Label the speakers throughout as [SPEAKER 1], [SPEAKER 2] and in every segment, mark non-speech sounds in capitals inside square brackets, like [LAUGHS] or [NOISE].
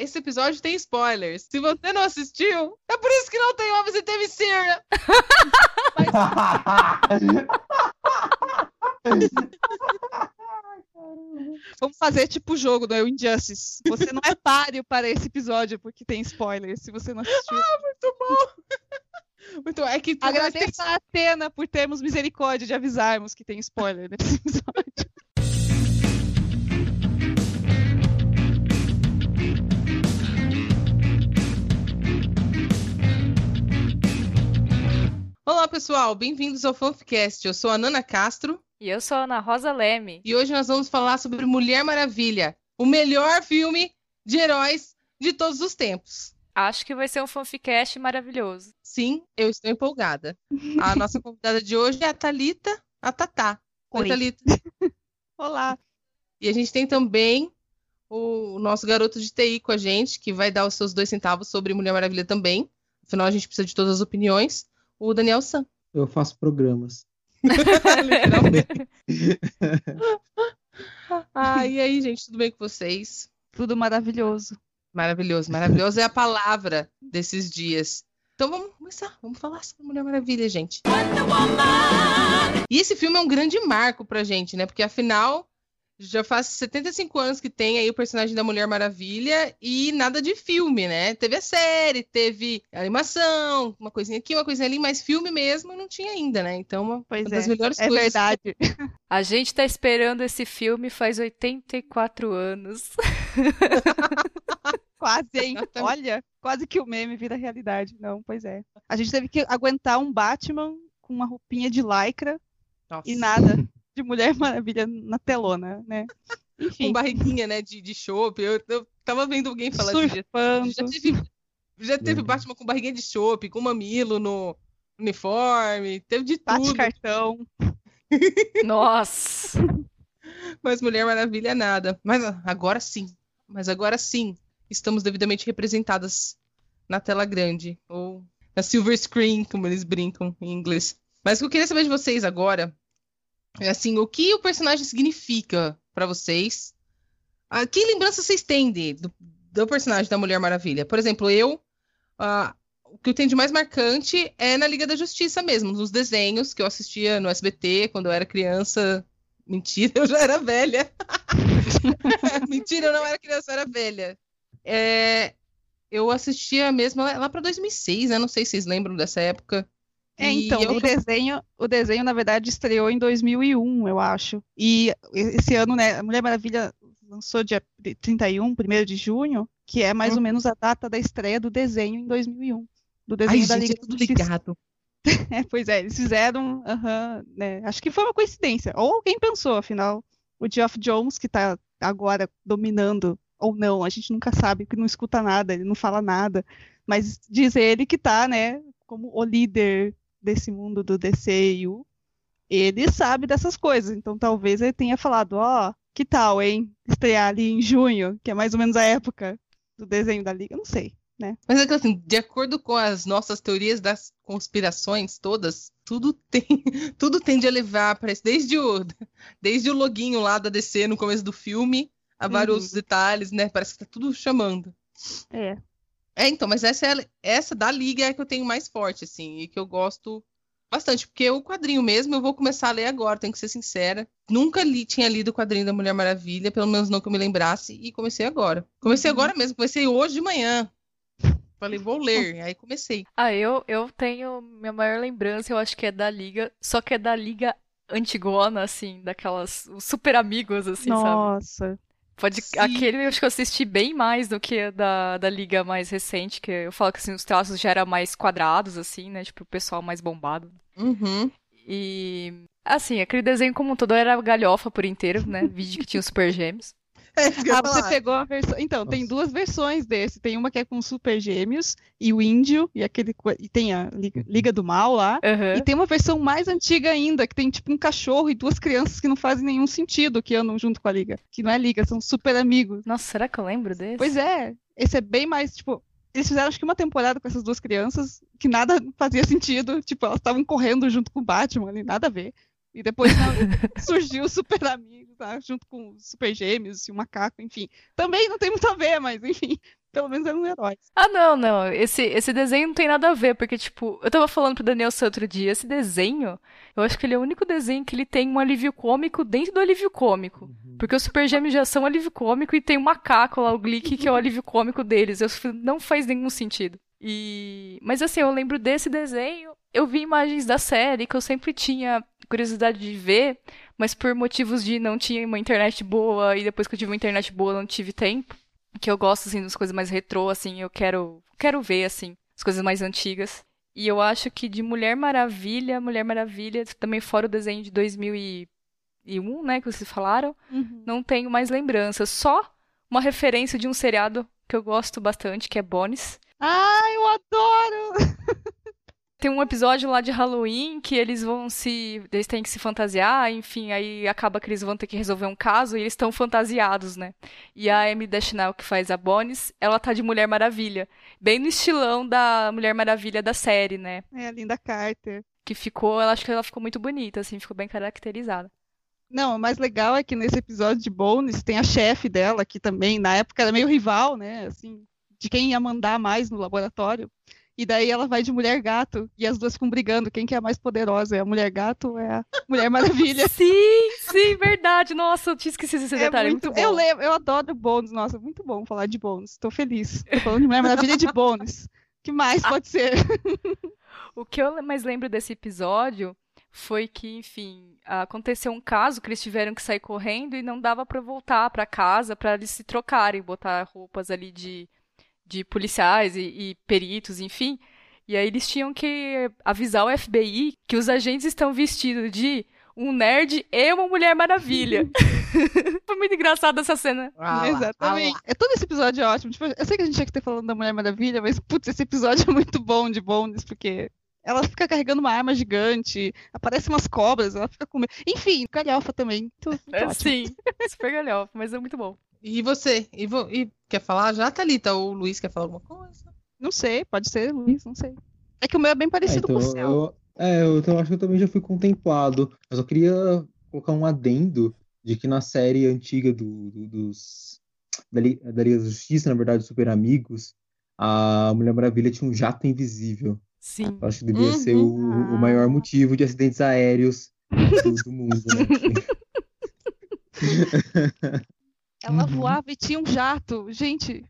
[SPEAKER 1] esse episódio tem spoilers. Se você não assistiu, é por isso que não tem Homens e teve Syria. [LAUGHS]
[SPEAKER 2] Vamos fazer tipo o jogo do Injustice. Você não é páreo para esse episódio porque tem spoilers, se você não assistiu.
[SPEAKER 1] Ah, muito bom! Muito bom. É que
[SPEAKER 2] Agradeço a Atena por termos misericórdia de avisarmos que tem spoiler nesse episódio.
[SPEAKER 1] Olá, pessoal, bem-vindos ao Fanficast. Eu sou a Nana Castro.
[SPEAKER 3] E eu sou a Ana Rosa Leme.
[SPEAKER 1] E hoje nós vamos falar sobre Mulher Maravilha, o melhor filme de heróis de todos os tempos.
[SPEAKER 3] Acho que vai ser um fanficast maravilhoso.
[SPEAKER 1] Sim, eu estou empolgada. A [LAUGHS] nossa convidada de hoje é a Talita, a Tatá. Oi, Oi Thalita. [LAUGHS]
[SPEAKER 2] Olá.
[SPEAKER 1] E a gente tem também o nosso garoto de TI com a gente, que vai dar os seus dois centavos sobre Mulher Maravilha também. Afinal, a gente precisa de todas as opiniões. O Daniel San.
[SPEAKER 4] Eu faço programas. [LAUGHS]
[SPEAKER 1] ah, e aí, gente, tudo bem com vocês?
[SPEAKER 2] Tudo maravilhoso.
[SPEAKER 1] Maravilhoso, maravilhoso é a palavra desses dias. Então vamos começar, vamos falar sobre Mulher Maravilha, gente. E esse filme é um grande marco pra gente, né? Porque afinal já faz 75 anos que tem aí o personagem da Mulher Maravilha e nada de filme, né? Teve a série, teve a animação, uma coisinha aqui, uma coisinha ali, mas filme mesmo não tinha ainda, né? Então, uma,
[SPEAKER 2] pois
[SPEAKER 1] uma das
[SPEAKER 2] é,
[SPEAKER 1] melhores
[SPEAKER 2] é
[SPEAKER 1] coisas.
[SPEAKER 2] É verdade.
[SPEAKER 3] A gente tá esperando esse filme faz 84 anos. [LAUGHS]
[SPEAKER 2] quase, hein? Olha, quase que o meme vira realidade. Não, pois é. A gente teve que aguentar um Batman com uma roupinha de lycra Nossa. e nada [LAUGHS] de Mulher Maravilha na telona, né?
[SPEAKER 1] Enfim. Com barriguinha, né, de, de chopp. Eu, eu tava vendo alguém falar
[SPEAKER 2] Surfando.
[SPEAKER 1] Já teve, já teve Batman com barriguinha de chopp, com mamilo no uniforme, teve de
[SPEAKER 2] Bate
[SPEAKER 1] tudo.
[SPEAKER 2] cartão. [LAUGHS]
[SPEAKER 3] Nossa!
[SPEAKER 1] Mas Mulher Maravilha nada. Mas agora sim. Mas agora sim. Estamos devidamente representadas na tela grande. Ou na silver screen, como eles brincam em inglês. Mas o que eu queria saber de vocês agora assim, o que o personagem significa para vocês? Ah, que lembrança vocês têm de, do, do, personagem da Mulher Maravilha? Por exemplo, eu, uh, o que eu tenho de mais marcante é na Liga da Justiça mesmo, nos desenhos que eu assistia no SBT quando eu era criança. Mentira, eu já era velha. [LAUGHS] Mentira, eu não era criança, eu era velha. É, eu assistia mesmo lá, lá para 2006, né? Não sei se vocês lembram dessa época.
[SPEAKER 2] É, então, o, desenho, o desenho, na verdade, estreou em 2001, eu acho. E esse ano, né, a Mulher Maravilha lançou dia 31, 1 de junho, que é mais hum. ou menos a data da estreia do desenho em 2001. Do desenho
[SPEAKER 1] Ai,
[SPEAKER 2] da
[SPEAKER 1] gente,
[SPEAKER 2] Liga
[SPEAKER 1] é tudo ligado. [LAUGHS]
[SPEAKER 2] é, pois é, eles fizeram, uh -huh, né, acho que foi uma coincidência. Ou alguém pensou, afinal, o Geoff Jones, que está agora dominando, ou não, a gente nunca sabe, porque não escuta nada, ele não fala nada, mas diz ele que está, né, como o líder desse mundo do DCU, ele sabe dessas coisas. Então talvez ele tenha falado, ó, oh, que tal, hein? Estrear ali em junho, que é mais ou menos a época do desenho da Liga, não sei. Né?
[SPEAKER 1] Mas é que assim, de acordo com as nossas teorias das conspirações todas, tudo tem, [LAUGHS] tudo tende a levar para isso, desde o, [LAUGHS] desde o loginho lá da DC no começo do filme, a vários uhum. detalhes, né? Parece que tá tudo chamando.
[SPEAKER 2] É.
[SPEAKER 1] É, então, mas essa, é, essa da Liga é a que eu tenho mais forte, assim, e que eu gosto bastante, porque o quadrinho mesmo eu vou começar a ler agora, tenho que ser sincera. Nunca li, tinha lido o quadrinho da Mulher Maravilha, pelo menos não que eu me lembrasse, e comecei agora. Comecei uhum. agora mesmo, comecei hoje de manhã. Falei, vou ler, [LAUGHS] aí comecei.
[SPEAKER 3] Ah, eu, eu tenho minha maior lembrança, eu acho que é da Liga, só que é da Liga antigona, assim, daquelas super amigos, assim,
[SPEAKER 2] Nossa.
[SPEAKER 3] sabe?
[SPEAKER 2] Nossa.
[SPEAKER 3] Pode, aquele eu acho que eu assisti bem mais do que da, da liga mais recente, que eu falo que assim, os traços já eram mais quadrados, assim, né? Tipo, o pessoal mais bombado.
[SPEAKER 1] Uhum.
[SPEAKER 3] E. Assim, aquele desenho como um todo era galhofa por inteiro, né? Vídeo que tinha os super gêmeos.
[SPEAKER 2] É, ah, você pegou a versão. Então, Nossa. tem duas versões desse. Tem uma que é com Super Gêmeos e o Índio, e aquele. E tem a Liga, Liga do Mal lá.
[SPEAKER 3] Uhum.
[SPEAKER 2] E tem uma versão mais antiga ainda, que tem tipo um cachorro e duas crianças que não fazem nenhum sentido que andam junto com a Liga. Que não é Liga, são super amigos.
[SPEAKER 3] Nossa, será que eu lembro desse?
[SPEAKER 2] Pois é. Esse é bem mais, tipo, eles fizeram acho que uma temporada com essas duas crianças que nada fazia sentido. Tipo, elas estavam correndo junto com o Batman ali, nada a ver. E depois [LAUGHS] surgiu o Super Amigo, tá? junto com os Super Gêmeos e o Macaco, enfim. Também não tem muito a ver, mas enfim. [LAUGHS] Pelo menos eram heróis.
[SPEAKER 3] Ah, não, não. Esse, esse desenho não tem nada a ver, porque, tipo, eu tava falando pro Daniel San outro dia, esse desenho, eu acho que ele é o único desenho que ele tem um alívio cômico dentro do alívio cômico.
[SPEAKER 4] Uhum.
[SPEAKER 3] Porque os Super Gêmeos já são alívio cômico e tem o macaco lá, o Glick, que é o alívio cômico deles. Eu, não faz nenhum sentido. E... Mas assim, eu lembro desse desenho, eu vi imagens da série que eu sempre tinha curiosidade de ver, mas por motivos de não tinha uma internet boa e depois que eu tive uma internet boa não tive tempo que eu gosto, assim, das coisas mais retrô, assim, eu quero, quero ver, assim, as coisas mais antigas. E eu acho que de Mulher Maravilha, Mulher Maravilha, também fora o desenho de 2001, né, que vocês falaram,
[SPEAKER 2] Uhum.
[SPEAKER 3] não tenho mais lembranças. Só uma referência de um seriado que eu gosto bastante, que é Bones.
[SPEAKER 2] Ah, eu adoro! [LAUGHS]
[SPEAKER 3] Tem um episódio lá de Halloween que eles vão se. Eles têm que se fantasiar, enfim, aí acaba que eles vão ter que resolver um caso e eles estão fantasiados, né? E a Amy Deschanel, que faz a Bones, ela tá de Mulher Maravilha. Bem no estilão da Mulher Maravilha da série, né?
[SPEAKER 2] É a Linda Carter.
[SPEAKER 3] Que ficou, eu acho que ela ficou muito bonita, assim, ficou bem caracterizada.
[SPEAKER 2] Não, o mais legal é que nesse episódio de Bones tem a chefe dela, que também na época era meio rival, né? Assim, de quem ia mandar mais no laboratório. E daí ela vai de mulher gato e as duas ficam brigando. Quem que é a mais poderosa? É a mulher gato ou é a Mulher [LAUGHS] Maravilha?
[SPEAKER 3] Sim, sim, verdade. Nossa, eu tinha esquecido esse
[SPEAKER 2] É
[SPEAKER 3] detalhe.
[SPEAKER 2] muito,
[SPEAKER 3] muito, bom.
[SPEAKER 2] eu lembro, eu adoro Bones. Nossa, muito bom falar de Bones. Tô feliz. Tô falando de Mulher Maravilha de Bones. que mais pode [LAUGHS] ser?
[SPEAKER 3] O que eu mais lembro desse episódio foi que, enfim, aconteceu um caso que eles tiveram que sair correndo e não dava pra voltar pra casa pra eles se trocarem, botar roupas ali de, de policiais e, e peritos, enfim. E aí eles tinham que avisar o FBI que os agentes estão vestidos de um nerd e uma Mulher Maravilha. [LAUGHS] Foi muito engraçada essa cena.
[SPEAKER 1] Ah
[SPEAKER 2] Exatamente.
[SPEAKER 1] ah lá.
[SPEAKER 2] É, todo esse episódio é ótimo. Tipo, eu sei que a gente tinha que ter falando da Mulher Maravilha, mas, putz, esse episódio [LAUGHS] é muito bom de Bones, porque ela fica carregando uma arma gigante, aparecem umas cobras, ela fica com medo. Enfim, galhofa também. Muito
[SPEAKER 3] É,
[SPEAKER 2] ótimo.
[SPEAKER 3] sim, [LAUGHS] super galhofa, mas é muito bom.
[SPEAKER 1] E você? E, vo- e quer falar já, Thalita? Ou o Luiz quer falar alguma coisa?
[SPEAKER 2] Não sei, pode ser Luiz, não sei. É que o meu é bem
[SPEAKER 4] Ah,
[SPEAKER 2] parecido
[SPEAKER 4] então,
[SPEAKER 2] com o seu.
[SPEAKER 4] eu, é, eu então, acho que eu também já fui contemplado. Eu só queria colocar um adendo de que na série antiga do, do- dos, da, Li- da Liga da Justiça, na verdade, Super Amigos, a Mulher Maravilha tinha um jato invisível.
[SPEAKER 3] Sim.
[SPEAKER 4] Eu acho que devia ser o,
[SPEAKER 2] Uhum.
[SPEAKER 4] o maior motivo de acidentes aéreos do, do mundo, né? [LAUGHS]
[SPEAKER 2] Ela
[SPEAKER 4] Uhum.
[SPEAKER 2] voava e tinha um jato. Gente,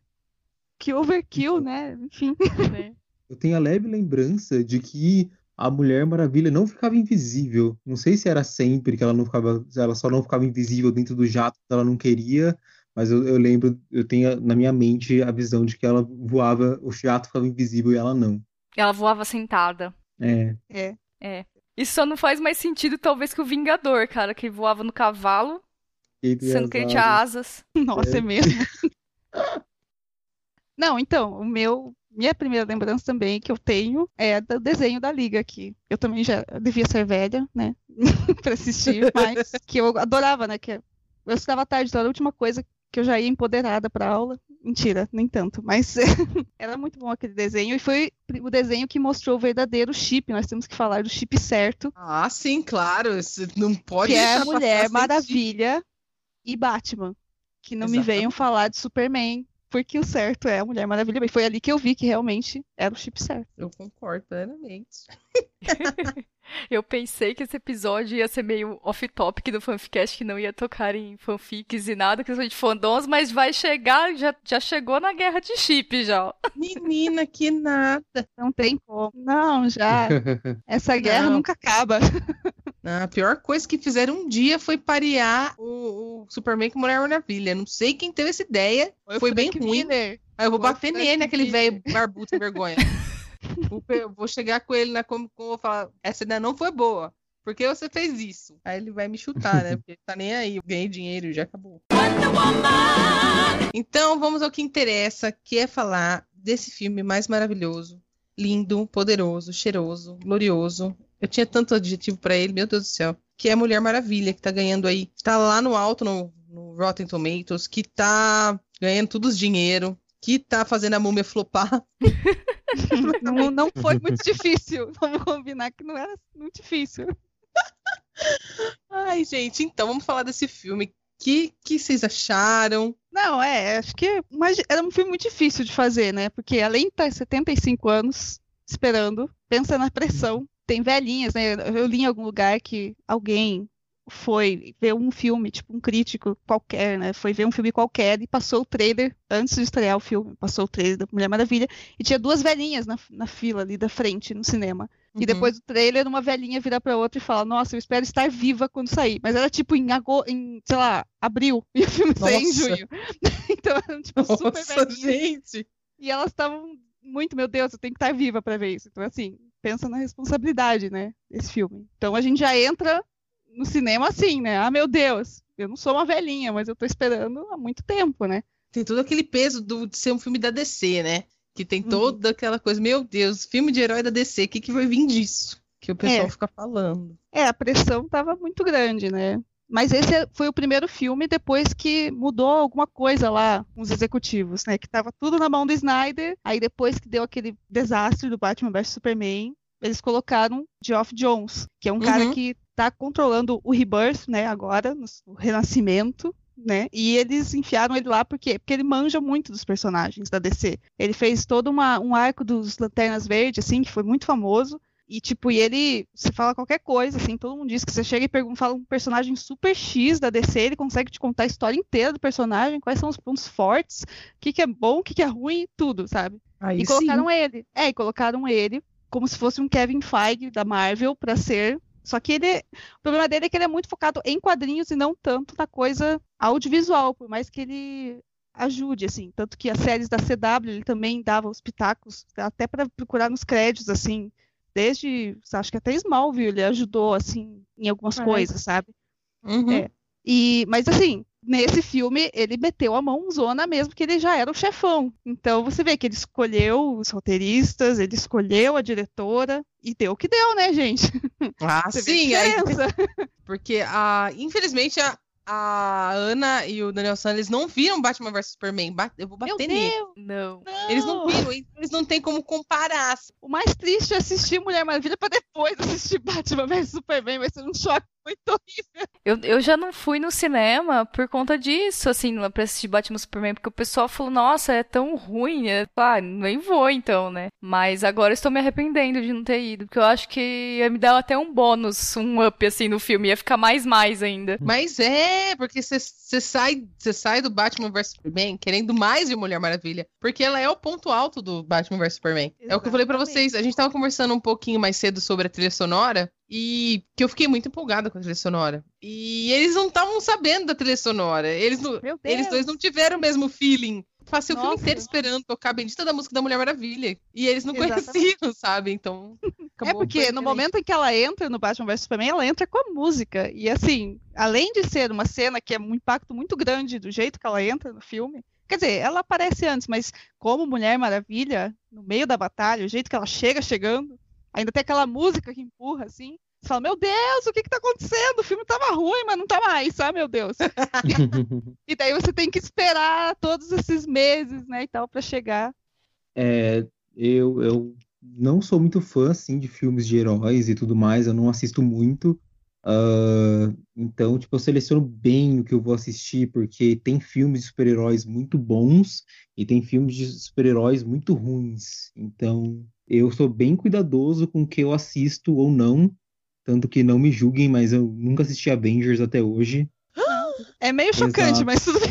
[SPEAKER 2] que overkill, né? Enfim.
[SPEAKER 3] né?
[SPEAKER 4] Eu tenho a leve lembrança de que a Mulher Maravilha não ficava invisível. Não sei se era sempre que ela não ficava, ela só não ficava invisível dentro do jato que ela não queria, mas eu, eu lembro, eu tenho na minha mente a visão de que ela voava, o jato ficava invisível e ela não.
[SPEAKER 3] Ela voava sentada.
[SPEAKER 4] É,
[SPEAKER 2] É.
[SPEAKER 3] Isso só não faz mais sentido, talvez, que o Vingador, cara, que voava no cavalo, sendo que ele tinha
[SPEAKER 4] asas.
[SPEAKER 3] asas. [LAUGHS]
[SPEAKER 2] Nossa, é,
[SPEAKER 4] É.
[SPEAKER 2] mesmo. [LAUGHS] Não, então, o meu. Minha primeira lembrança também que eu tenho é do desenho da Liga aqui. Eu também já devia ser velha, né? [LAUGHS] pra assistir, mas que eu adorava, né? Que eu estudava à tarde, então era a última coisa que eu já ia empoderada pra aula. Mentira, nem tanto, mas era muito bom aquele desenho e foi o desenho que mostrou o verdadeiro chip. Nós temos que falar do chip certo,
[SPEAKER 1] Ah, sim, claro. Isso não pode
[SPEAKER 2] que é a Mulher Maravilha e Batman. Que não me
[SPEAKER 1] Exatamente.
[SPEAKER 2] venham falar de Superman, porque o certo é a Mulher Maravilha. E foi ali que eu vi que realmente era o chip certo.
[SPEAKER 1] Eu concordo plenamente. [LAUGHS]
[SPEAKER 3] Eu pensei que esse episódio ia ser meio off-topic do fanficast, que não ia tocar em fanfics e nada, questão de fandoms, mas vai chegar, já, já chegou na guerra de chip já. [LAUGHS]
[SPEAKER 1] Menina, que nada.
[SPEAKER 2] Não tem como. Não, já. [LAUGHS] Essa guerra
[SPEAKER 1] Não.
[SPEAKER 2] nunca acaba.
[SPEAKER 1] A pior coisa que fizeram um dia foi parear o, o Superman com Mulher Maravilha. Não sei quem teve essa ideia. Foi bem
[SPEAKER 2] Frank
[SPEAKER 1] ruim. Aí eu vou
[SPEAKER 2] Foi
[SPEAKER 1] bater nele, aquele velho barbudo sem vergonha. [LAUGHS] Vou vou chegar com ele na Comic Con e vou falar: essa ideia não foi boa. Por que você fez isso? Aí ele vai me chutar, né? Porque tá nem aí. Eu ganhei dinheiro já acabou. Então vamos ao que interessa, que é falar desse filme mais maravilhoso, lindo, poderoso, cheiroso, glorioso. Eu tinha tanto adjetivo pra ele, meu Deus do céu. Que é Mulher Maravilha, que tá ganhando aí, tá lá no alto no, no Rotten Tomatoes, que tá ganhando todos os dinheiro, que tá fazendo a múmia flopar. [LAUGHS]
[SPEAKER 2] Não, não foi muito [LAUGHS] difícil. Vamos combinar que não era muito difícil.
[SPEAKER 1] Ai, gente, então vamos falar desse filme que, que vocês acharam?
[SPEAKER 2] Não, é, acho que mas era um filme muito difícil de fazer, né? Porque além de estar 75 anos esperando, pensa na pressão. Tem velhinhas, né? Eu li em algum lugar que alguém foi ver um filme, tipo um crítico qualquer, né? Foi ver um filme qualquer e passou o trailer antes de estrear o filme, passou o trailer da Mulher Maravilha e tinha duas velhinhas na, na fila ali da frente no cinema. Uhum. E depois do trailer, uma velhinha vira pra outra e fala: Nossa, eu espero estar viva quando sair. Mas era tipo em, agosto, em sei lá, abril. [LAUGHS] E o filme saiu em junho. [LAUGHS] então eram tipo
[SPEAKER 1] Nossa,
[SPEAKER 2] super velhinhas.
[SPEAKER 1] gente!
[SPEAKER 2] E elas estavam muito, meu Deus, eu tenho que estar viva pra ver isso. Então, assim, pensa na responsabilidade, né? Desse filme. Então a gente já entra no cinema assim, né? Ah, meu Deus, eu não sou uma velhinha, mas eu tô esperando há muito tempo, né?
[SPEAKER 1] Tem todo aquele peso do, de ser um filme da DC, né? Que tem
[SPEAKER 2] Uhum.
[SPEAKER 1] toda aquela coisa, meu Deus, filme de herói da DC, o que, que vai vir disso? Que o pessoal
[SPEAKER 2] É.
[SPEAKER 1] fica falando.
[SPEAKER 2] É, a pressão tava muito grande, né? Mas esse é- foi o primeiro filme depois que mudou alguma coisa lá com os executivos, né? Que tava tudo na mão do Snyder. Aí depois que deu aquele desastre do Batman vs Superman, eles colocaram Geoff Jones, que é um cara
[SPEAKER 1] Uhum.
[SPEAKER 2] que tá controlando o Rebirth, né? Agora, o Renascimento. Né? E eles enfiaram ele lá por quê? Porque ele manja muito dos personagens da DC. Ele fez todo uma- um arco dos Lanternas Verdes, assim, que foi muito famoso. E, tipo, e ele, você fala qualquer coisa, assim, todo mundo diz que você chega e pergunta, fala um personagem super X da DC, ele consegue te contar a história inteira do personagem, quais são os pontos fortes, o que, que é bom, o que, que é ruim, tudo, sabe?
[SPEAKER 1] Aí
[SPEAKER 2] E
[SPEAKER 1] sim.
[SPEAKER 2] colocaram ele. É, e colocaram ele como se fosse um Kevin Feige da Marvel pra ser. Só que ele. O problema dele é que ele é muito focado em quadrinhos e não tanto na coisa audiovisual, por mais que ele ajude, assim. Tanto que as séries da CW ele também dava os pitacos, até pra procurar nos créditos, assim. Desde, acho que até Smallville ele ajudou, assim, em algumas
[SPEAKER 1] É.
[SPEAKER 2] coisas, sabe?
[SPEAKER 1] Uhum.
[SPEAKER 2] É. E, mas assim, nesse filme ele meteu a mãozona mesmo, que ele já era o chefão. Então você vê que ele escolheu os roteiristas, ele escolheu a diretora e deu o que deu, né, gente?
[SPEAKER 1] Ah, [LAUGHS]
[SPEAKER 2] Você vê
[SPEAKER 1] sim,
[SPEAKER 2] a diferença. [LAUGHS]
[SPEAKER 1] porque a, infelizmente a, a Ana e o Daniel San, eles não viram Batman vs Superman. Eu vou bater nele.
[SPEAKER 2] Deus,
[SPEAKER 3] Não.
[SPEAKER 1] Eles não viram, eles não têm como comparar.
[SPEAKER 2] O mais triste é assistir Mulher Maravilha pra depois assistir Batman vs Superman, vai ser um choque muito horrível.
[SPEAKER 3] Eu, eu já não fui no cinema por conta disso, assim, pra assistir Batman Superman, porque o pessoal falou, nossa, é tão ruim. É, ah, nem vou então, né? Mas agora eu estou me arrependendo de não ter ido, porque eu acho que ia me dar até um bônus, um up, assim, no filme, ia ficar mais mais ainda.
[SPEAKER 1] Mas é, porque você sai, cê sai do Batman vs Superman querendo mais de Mulher Maravilha. Porque ela é o ponto alto do Batman vs Superman. É o que eu falei pra
[SPEAKER 2] Exatamente.
[SPEAKER 1] vocês. A gente tava conversando um pouquinho mais cedo sobre a trilha sonora. E que eu fiquei muito empolgada com a trilha sonora. E eles não estavam sabendo da trilha sonora. Eles, não- eles dois não tiveram o mesmo feeling. Passei o filme
[SPEAKER 2] Nossa.
[SPEAKER 1] inteiro esperando tocar a bendita da música da Mulher Maravilha. E eles não
[SPEAKER 2] Exatamente.
[SPEAKER 1] conheciam, [LAUGHS] sabe? Então.
[SPEAKER 2] É porque no momento em que ela entra no Batman vs Superman, ela entra com a música. E assim, além de ser uma cena que é um impacto muito grande do jeito que ela entra no filme, quer dizer, ela aparece antes, mas como Mulher Maravilha, no meio da batalha, o jeito que ela chega chegando, ainda tem aquela música que empurra assim. Você fala, meu Deus, o que que tá acontecendo? O filme tava ruim, mas não tá mais, ah, meu Deus. [LAUGHS] E daí você tem que esperar todos esses meses, né, e tal, pra chegar.
[SPEAKER 5] É, eu, eu não sou muito fã, assim, de filmes de heróis e tudo mais, eu não assisto muito. Então, tipo, eu seleciono bem o que eu vou assistir, porque tem filmes de super-heróis muito bons e tem filmes de super-heróis muito ruins. Então, eu sou bem cuidadoso com o que eu assisto ou não. Tanto que não me julguem, mas eu nunca assisti Avengers até hoje. [GASPS]
[SPEAKER 2] É meio chocante,
[SPEAKER 5] Exato.
[SPEAKER 2] mas tudo bem.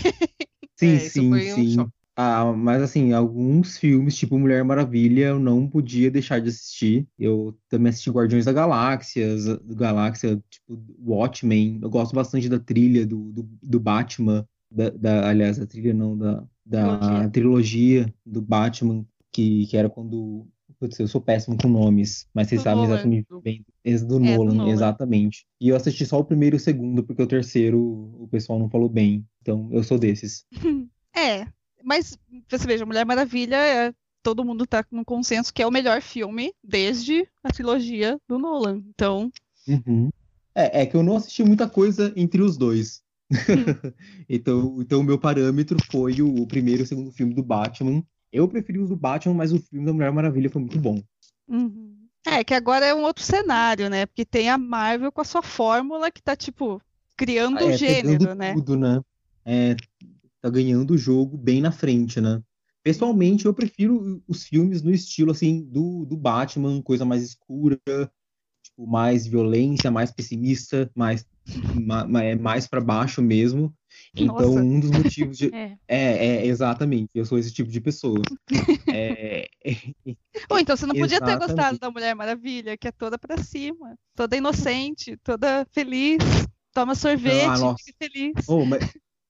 [SPEAKER 5] Sim,
[SPEAKER 1] É,
[SPEAKER 5] sim,
[SPEAKER 1] um
[SPEAKER 5] sim.
[SPEAKER 1] choque.
[SPEAKER 5] Ah, mas assim, alguns filmes, tipo Mulher Maravilha, eu não podia deixar de assistir. Eu também assisti Guardiões da Galáxia, Galáxia, tipo Watchmen. Eu gosto bastante da trilha do, do, do Batman, da, da- aliás, a trilha não, da, da
[SPEAKER 2] Trilogia.
[SPEAKER 5] trilogia do Batman, que, que era quando. Putz, eu sou péssimo com nomes, mas vocês
[SPEAKER 2] Do
[SPEAKER 5] sabem
[SPEAKER 2] Nolan.
[SPEAKER 5] exatamente bem. Esse do
[SPEAKER 2] É, do
[SPEAKER 5] Nolan,
[SPEAKER 2] Nolan.
[SPEAKER 5] exatamente. E eu assisti só o primeiro e o segundo, porque o terceiro o pessoal não falou bem. Então, eu sou desses. [LAUGHS]
[SPEAKER 2] É, mas você veja, Mulher Maravilha, é- todo mundo tá no consenso que é o melhor filme desde a trilogia do Nolan. Então,
[SPEAKER 5] Uhum. É, é que eu não assisti muita coisa entre os dois. [LAUGHS] Então, então o meu parâmetro foi o, o primeiro e o segundo filme do Batman. Eu preferi os do Batman, mas o filme da Mulher Maravilha foi muito bom.
[SPEAKER 2] uhum. é que agora é um outro cenário, né? Porque tem a Marvel com a sua fórmula que tá tipo criando
[SPEAKER 5] É,
[SPEAKER 2] o
[SPEAKER 5] pegando
[SPEAKER 2] gênero, né?
[SPEAKER 5] tudo, né? É, tá ganhando o jogo bem na frente, né? Pessoalmente, eu prefiro os filmes no estilo, assim, do, do Batman, coisa mais escura, tipo, mais violência, mais pessimista, mais, ma, é mais para baixo mesmo. Então,
[SPEAKER 2] Nossa.
[SPEAKER 5] um dos motivos de... [LAUGHS]
[SPEAKER 3] É.
[SPEAKER 5] É, é, exatamente, eu sou esse tipo de pessoa. [LAUGHS] É,
[SPEAKER 2] Ou então você não podia ter
[SPEAKER 5] Exatamente.
[SPEAKER 2] gostado da Mulher Maravilha, que é toda pra cima, toda inocente, toda feliz, toma sorvete,
[SPEAKER 5] Ah,
[SPEAKER 2] fica feliz.
[SPEAKER 5] oh, mas,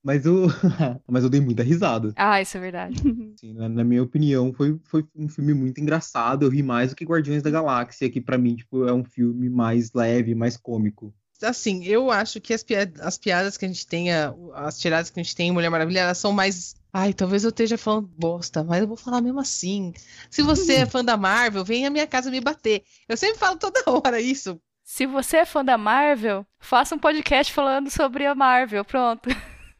[SPEAKER 5] mas, eu, [LAUGHS] mas eu dei muita risada.
[SPEAKER 3] Ah, isso é verdade. [LAUGHS]
[SPEAKER 5] Assim, na, na minha opinião, foi, foi um filme muito engraçado. Eu ri mais do que Guardiões da Galáxia, que pra mim tipo, é um filme mais leve, mais cômico.
[SPEAKER 1] Assim, eu acho que as, pia- as piadas que a gente tem, as tiradas que a gente tem em Mulher Maravilha, elas são mais. Ai, talvez eu esteja falando bosta, mas eu vou falar mesmo assim. Se você é [LAUGHS] fã da Marvel, vem à minha casa me bater. Eu sempre falo toda hora isso.
[SPEAKER 3] Se você é fã da Marvel, faça um podcast falando sobre a Marvel. Pronto.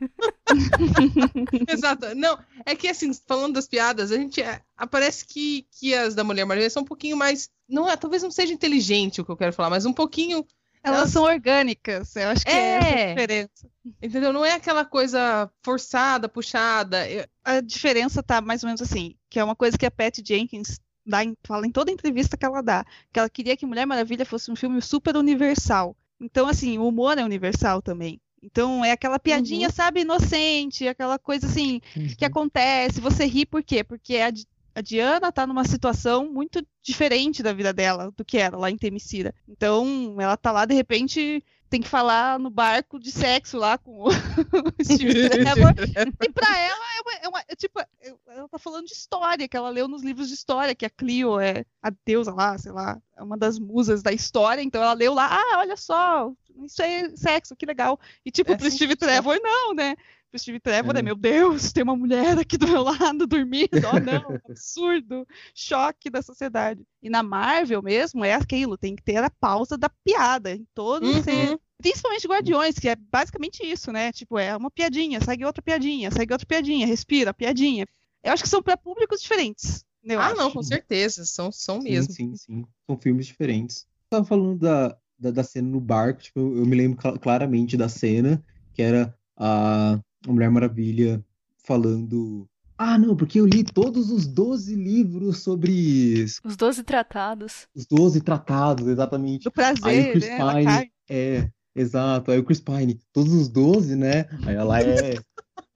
[SPEAKER 3] [LAUGHS]
[SPEAKER 1] Exato. Não, é que assim, falando das piadas, a gente. é, Parece que, que as da Mulher Maravilha são um pouquinho mais. Não é, talvez não seja inteligente o que eu quero falar, mas um pouquinho.
[SPEAKER 2] Elas
[SPEAKER 1] Elas-
[SPEAKER 2] são orgânicas, eu acho que é, essa
[SPEAKER 1] É.
[SPEAKER 2] a diferença.
[SPEAKER 1] Entendeu? Não é aquela coisa forçada, puxada. Eu-
[SPEAKER 2] A diferença tá mais ou menos assim, que é uma coisa que a Patty Jenkins dá em- fala em toda entrevista que ela dá, que ela queria que Mulher Maravilha fosse um filme super universal. Então, assim, o humor é universal também. Então, é aquela piadinha, sabe, inocente, aquela coisa assim, que acontece, você ri por quê? Porque a, Di- a Diana tá numa situação muito diferente da vida dela do que era lá em Temicira. Então, ela tá lá, de repente, tem que falar no barco de sexo lá com o [LAUGHS] Steve [LAUGHS] Trevor. E pra ela é uma, é uma- é tipo, é- ela tá falando de história, que ela leu nos livros de história, que a Clio é a deusa lá, sei lá, é uma das musas da história, então ela leu lá, ah, olha só, isso é sexo, que legal. E tipo,
[SPEAKER 1] É
[SPEAKER 2] pro
[SPEAKER 1] assim
[SPEAKER 2] Steve. Trevor, não, né? Pro Steve Trevor é,
[SPEAKER 5] É.
[SPEAKER 2] meu Deus, tem uma mulher aqui do meu lado dormindo, oh não, [LAUGHS] absurdo, choque da sociedade. E na Marvel mesmo, é aquilo, tem que ter a pausa da piada em todos
[SPEAKER 1] Uhum.
[SPEAKER 2] Principalmente Guardiões, que é basicamente isso, né? Tipo, é uma piadinha, segue outra piadinha, segue outra piadinha, respira, piadinha. Eu acho que são para públicos diferentes. Eu
[SPEAKER 1] Ah,
[SPEAKER 2] acho.
[SPEAKER 1] não, com certeza. São, são
[SPEAKER 5] Sim,
[SPEAKER 1] mesmo.
[SPEAKER 5] sim, sim. São filmes diferentes. Tava falando da, da, da cena no barco, tipo, eu, eu me lembro cla- claramente da cena, que era a, a Mulher Maravilha falando. Ah, não, porque eu li todos os 12 livros sobre
[SPEAKER 3] Os 12 tratados.
[SPEAKER 5] os 12 tratados, exatamente.
[SPEAKER 2] Do
[SPEAKER 5] Aí o
[SPEAKER 2] prazer,
[SPEAKER 5] Chris
[SPEAKER 2] né?
[SPEAKER 5] Pine, é, exato. Aí o Chris Pine, todos os 12, né? Aí ela é.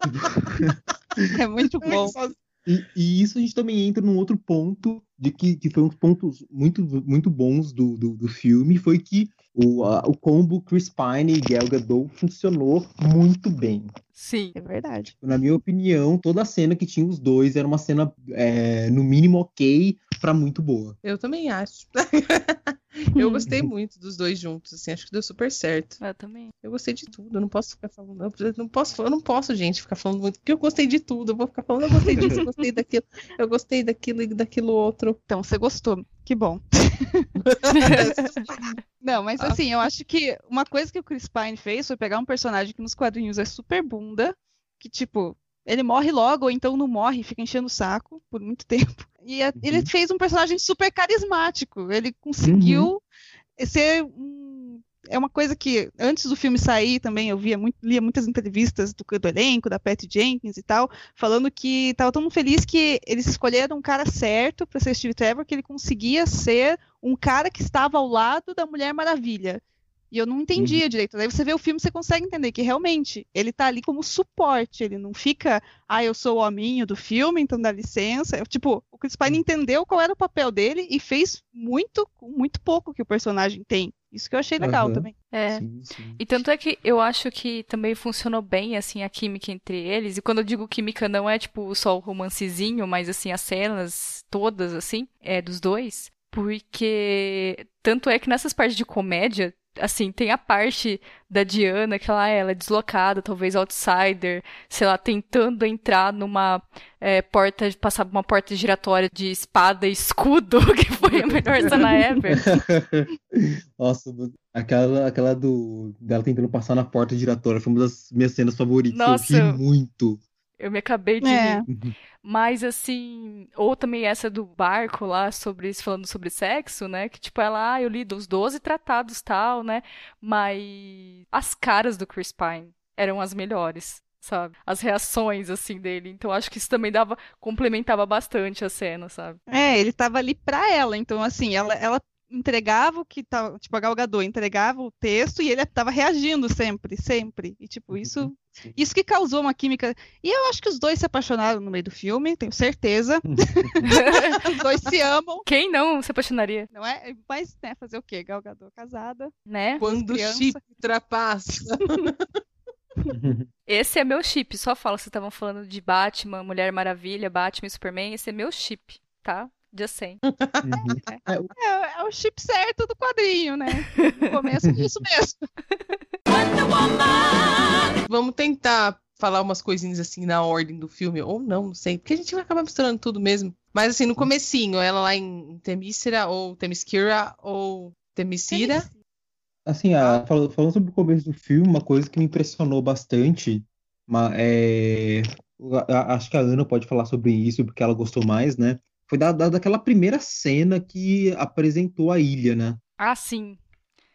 [SPEAKER 5] [LAUGHS]
[SPEAKER 2] É muito [LAUGHS] bom.
[SPEAKER 5] E, e isso a gente também entra num outro ponto, de que, que foi um dos pontos muito, muito bons do, do, do filme, foi que o, a- o combo Chris Pine e Gal Gadot funcionou muito bem.
[SPEAKER 3] Sim.
[SPEAKER 2] É verdade.
[SPEAKER 5] Na minha opinião, toda a cena que tinha os dois era uma cena, é, no mínimo, ok, pra muito boa.
[SPEAKER 1] Eu também acho. [LAUGHS] [LAUGHS] eu gostei [LAUGHS] muito dos dois juntos, assim, acho que deu super certo.
[SPEAKER 3] Eu também.
[SPEAKER 1] Eu gostei de tudo, eu não posso ficar falando, eu não posso, eu não posso, gente, ficar falando muito, porque eu gostei de tudo, eu vou ficar falando, eu gostei disso, eu gostei daquilo, eu gostei daquilo e daquilo outro.
[SPEAKER 2] Então, você gostou. Que bom. [LAUGHS] Não, mas assim, eu acho que uma coisa que o Chris Pine fez foi pegar um personagem que nos quadrinhos é super bunda, que tipo, ele morre logo, ou então não morre, fica enchendo o saco por muito [LAUGHS] tempo. E a- ele
[SPEAKER 5] Uhum.
[SPEAKER 2] fez um personagem super carismático. Ele conseguiu ser um. É uma coisa que antes do filme sair também eu via muito, lia muitas entrevistas do, do elenco, da Patty Jenkins e tal, falando que estava tão feliz que eles escolheram um cara certo para ser Steve Trevor, que ele conseguia ser um cara que estava ao lado da Mulher Maravilha. E eu não entendia direito. Daí você vê o filme, você consegue entender que realmente ele tá ali como suporte, ele não fica, ah, eu sou o hominho do filme, então dá licença. Eu, tipo, o Chris Pine entendeu qual era o papel dele e fez muito com muito pouco que o personagem tem. Isso que eu achei legal
[SPEAKER 5] Aham.
[SPEAKER 2] também.
[SPEAKER 3] É.
[SPEAKER 5] Sim, sim.
[SPEAKER 3] E tanto é que eu acho que também funcionou bem, assim, a química entre eles. E quando eu digo química, não é, tipo, só o romancezinho, mas, assim, as cenas todas, assim, é dos dois. Porque tanto é que nessas partes de comédia, assim, tem a parte da Diana, que ela, ela é deslocada, talvez outsider, sei lá, tentando entrar numa é, porta, passar uma porta giratória de espada e escudo, [LAUGHS] que foi a melhor cena ever. [LAUGHS]
[SPEAKER 5] Nossa, aquela, aquela do dela tentando passar na porta giratória foi uma das minhas cenas favoritas.
[SPEAKER 3] Nossa,
[SPEAKER 5] eu
[SPEAKER 3] eu-
[SPEAKER 5] ri muito.
[SPEAKER 3] Eu me acabei de
[SPEAKER 2] É.
[SPEAKER 3] rir. Mas assim, ou também essa do barco lá sobre falando sobre sexo, né? Que tipo ela, ah, eu li dos 12 tratados tal, né? Mas as caras do Chris Pine eram as melhores, sabe? As reações assim dele. Então acho que isso também dava complementava bastante a cena, sabe?
[SPEAKER 2] É, ele tava ali pra ela, então assim, ela, ela entregava o que tava, tipo, a Gal Gadot entregava o texto e ele tava reagindo sempre, sempre. E tipo, isso,
[SPEAKER 5] Sim.
[SPEAKER 2] isso que causou uma química. E eu acho que os dois se apaixonaram no meio do filme, tenho certeza. [LAUGHS] Os dois se amam,
[SPEAKER 3] Quem não se apaixonaria,
[SPEAKER 2] não é? Mas, né, fazer o quê? Gal Gadot casada.
[SPEAKER 3] né?
[SPEAKER 1] Quando o chip ultrapassa. [LAUGHS]
[SPEAKER 3] Esse é meu chip, só fala, vocês estavam falando de Batman, Mulher Maravilha, Batman e Superman, esse é meu chip, tá? Já sei.
[SPEAKER 5] Uhum. É, o-
[SPEAKER 2] É, é o chip certo do quadrinho, né? No começo é [LAUGHS] isso mesmo.
[SPEAKER 1] Vamos tentar falar umas coisinhas assim na ordem do filme, ou não, não sei, porque a gente vai acabar misturando tudo mesmo. Mas assim, no comecinho, ela lá em Temícera, ou Temiskira, ou Temicira.
[SPEAKER 5] Assim, a- fal- falando sobre o começo do filme, uma coisa que me impressionou bastante, é, a- a- acho que a Ana pode falar sobre isso, porque ela gostou mais, né? Foi da, da- daquela primeira cena que apresentou a ilha, né?
[SPEAKER 3] Ah, sim.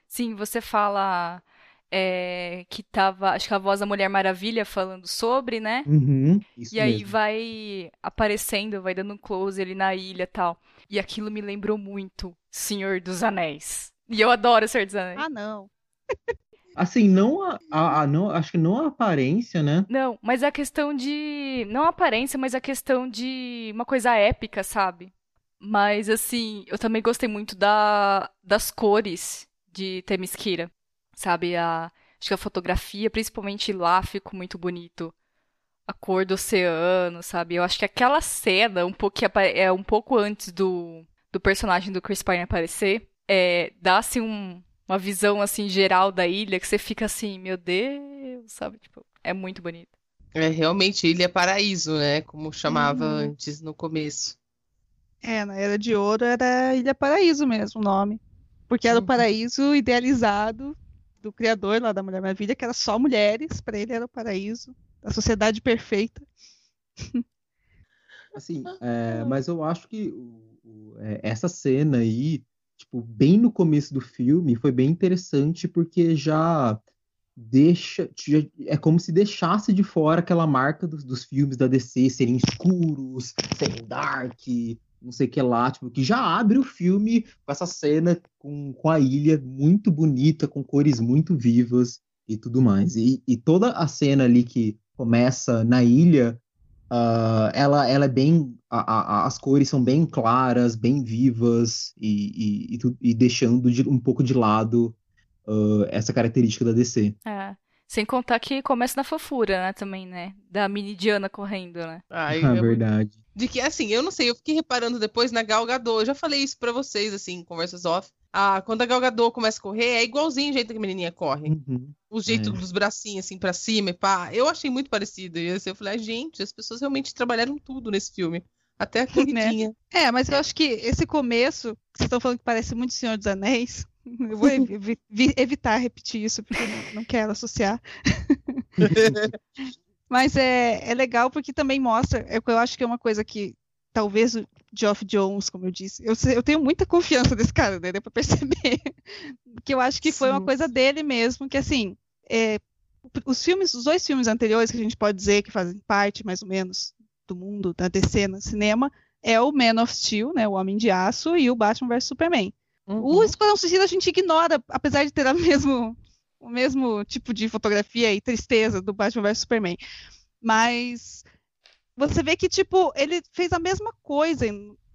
[SPEAKER 3] Sim, você fala é, que tava, acho que a voz da Mulher Maravilha falando sobre, né?
[SPEAKER 5] Uhum, isso
[SPEAKER 3] E aí
[SPEAKER 5] mesmo.
[SPEAKER 3] vai aparecendo, vai dando um close ali na ilha e tal. E aquilo me lembrou muito Senhor dos Anéis. E eu adoro Senhor dos Anéis.
[SPEAKER 2] Ah, não.
[SPEAKER 5] Assim, não a, a- a- não, acho que não a aparência, né?
[SPEAKER 3] Não, mas a questão de. Não a aparência, mas a questão de uma coisa épica, sabe? Mas assim, eu também gostei muito da, das cores de Themyscira, sabe? A, acho que a fotografia, principalmente lá, ficou muito bonito. A cor do oceano, sabe? Eu acho que aquela cena, um pouco, é um pouco antes do, do personagem do Chris Pine aparecer, é, dá assim um- uma visão assim geral da ilha que você fica assim, meu Deus, sabe? Tipo, é muito bonito.
[SPEAKER 1] É realmente Ilha Paraíso, né? Como chamava
[SPEAKER 2] Uhum.
[SPEAKER 1] antes no começo.
[SPEAKER 2] É, na Era de Ouro era Ilha Paraíso mesmo o nome. Porque era o
[SPEAKER 1] Uhum.
[SPEAKER 2] paraíso idealizado do criador lá da Mulher Maravilha, que era só mulheres, para ele era o paraíso, a sociedade perfeita.
[SPEAKER 5] Assim, [LAUGHS] é, mas eu acho que o- o- é, essa cena aí, tipo, bem no começo do filme, foi bem interessante porque já deixa, é como se deixasse de fora aquela marca dos, dos filmes da DC serem escuros, serem dark, não sei o que lá, tipo, que já abre o filme com essa cena com, com a ilha muito bonita, com cores muito vivas e tudo mais. E, e toda a cena ali que começa na ilha ah, ela, ela é bem. A- a- as cores são bem claras, bem vivas, e, e, e e deixando de- um pouco de lado ah, essa característica da DC.
[SPEAKER 3] É. Sem contar que começa na fofura, né, também, né? Da mini Diana correndo, né?
[SPEAKER 5] Ah, [LAUGHS]
[SPEAKER 1] é
[SPEAKER 5] verdade.
[SPEAKER 1] De que, assim, eu não sei, eu fiquei reparando depois na Gal Gadot. Eu já falei isso pra vocês, assim, em conversas off. Ah, quando a Gal Gadot começa a correr, é igualzinho o jeito que a menininha corre.
[SPEAKER 5] Uhum.
[SPEAKER 1] O jeito
[SPEAKER 5] É.
[SPEAKER 1] dos bracinhos, assim, pra cima e pá. Eu achei muito parecido. E assim, eu falei, ah, gente, as pessoas realmente trabalharam tudo nesse filme. Até a corridinha.
[SPEAKER 2] É, mas eu acho que esse começo, que vocês estão falando que parece muito Senhor dos Anéis, [LAUGHS] eu vou [LAUGHS] evi- evi- evitar repetir isso, porque eu não, não quero associar. [LAUGHS] Mas é, é legal porque também mostra, é, eu acho que é uma coisa que talvez o Geoff Jones, como eu disse, eu, eu tenho muita confiança desse cara, né? Deu pra perceber. Que eu acho que foi uma
[SPEAKER 1] Sim.
[SPEAKER 2] coisa dele mesmo, que assim, é, os filmes, os dois filmes anteriores que a gente pode dizer que fazem parte, mais ou menos, do mundo da DC no cinema, é o Man of Steel, né? O Homem de Aço, e o Batman vs Superman. O
[SPEAKER 1] Uhum.
[SPEAKER 2] Esquadrão Suicida a gente ignora, apesar de ter a [LAUGHS] mesmo, o mesmo tipo de fotografia e tristeza do Batman vs Superman. Mas você vê que, tipo, ele fez a mesma coisa.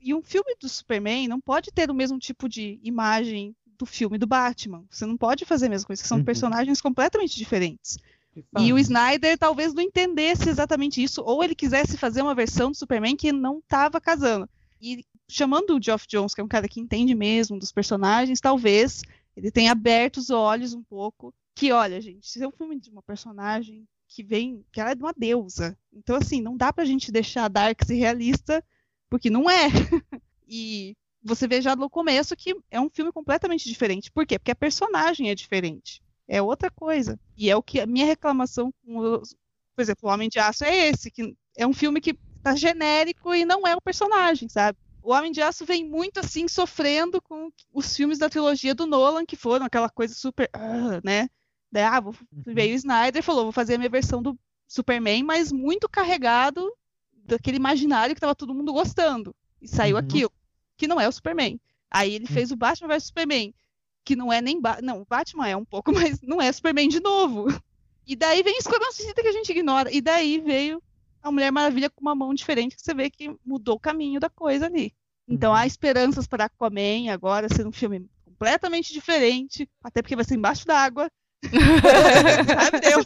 [SPEAKER 2] E um filme do Superman não pode ter o mesmo tipo de imagem do filme do Batman. Você não pode fazer a mesma coisa, são
[SPEAKER 5] Uhum.
[SPEAKER 2] personagens completamente diferentes. E o. Snyder talvez não entendesse exatamente isso, ou ele quisesse fazer uma versão do Superman que não estava casando. E chamando o Geoff Jones, que é um cara que entende mesmo dos personagens, talvez ele tenha aberto os olhos um pouco. Que, olha, gente, se é um filme de uma personagem que vem, que ela é de uma deusa. Então, assim, não dá pra gente deixar Dark ser realista, porque não é. [LAUGHS] e você vê já no começo que é um filme completamente diferente. Por quê? Porque a personagem é diferente. É outra coisa. E é o que a minha reclamação com os, por exemplo, O Homem de Aço é esse, que é um filme que tá genérico e não é o personagem, sabe? O Homem de Aço vem muito assim, sofrendo com os filmes da trilogia do Nolan, que foram aquela coisa super, uh, né? Daí, ah, vou,
[SPEAKER 5] Uhum.
[SPEAKER 2] veio o Snyder e falou, vou fazer a minha versão do Superman, mas muito carregado daquele imaginário que tava todo mundo gostando. E saiu
[SPEAKER 5] Uhum.
[SPEAKER 2] aquilo, que não é o Superman. Aí ele fez o Batman vs Superman, que não é nem ba não, Batman é um pouco, [LAUGHS] mas não é Superman de novo. E daí vem Esquadrão Suicida que a gente ignora. E daí veio a Mulher Maravilha com uma mão diferente, que você vê que mudou o caminho da coisa ali. Então
[SPEAKER 5] Uhum.
[SPEAKER 2] há esperanças para Aquaman agora ser um filme completamente diferente, até porque vai ser embaixo d'água. [LAUGHS] Sabe Deus.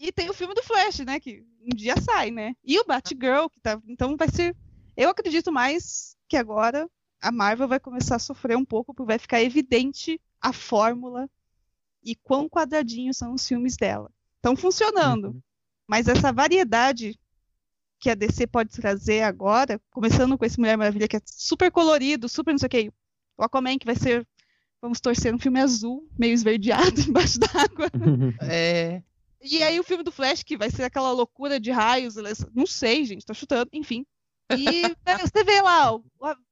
[SPEAKER 2] E tem o filme do Flash, né? Que um dia sai, né? E o Batgirl, que tá. Então vai ser. Eu acredito mais que agora a Marvel vai começar a sofrer um pouco, porque vai ficar evidente a fórmula e quão quadradinhos são os filmes dela. Estão funcionando.
[SPEAKER 5] Uhum.
[SPEAKER 2] Mas essa variedade que a DC pode trazer agora, começando com esse Mulher Maravilha que é super colorido, super não sei o que, o Aquaman que vai ser, vamos torcer, um filme azul, meio esverdeado [LAUGHS] embaixo d'água. [LAUGHS]
[SPEAKER 1] É,
[SPEAKER 2] E aí o filme do Flash que vai ser aquela loucura de raios, não sei, gente, tô chutando, enfim. E [LAUGHS] né, você vê lá, o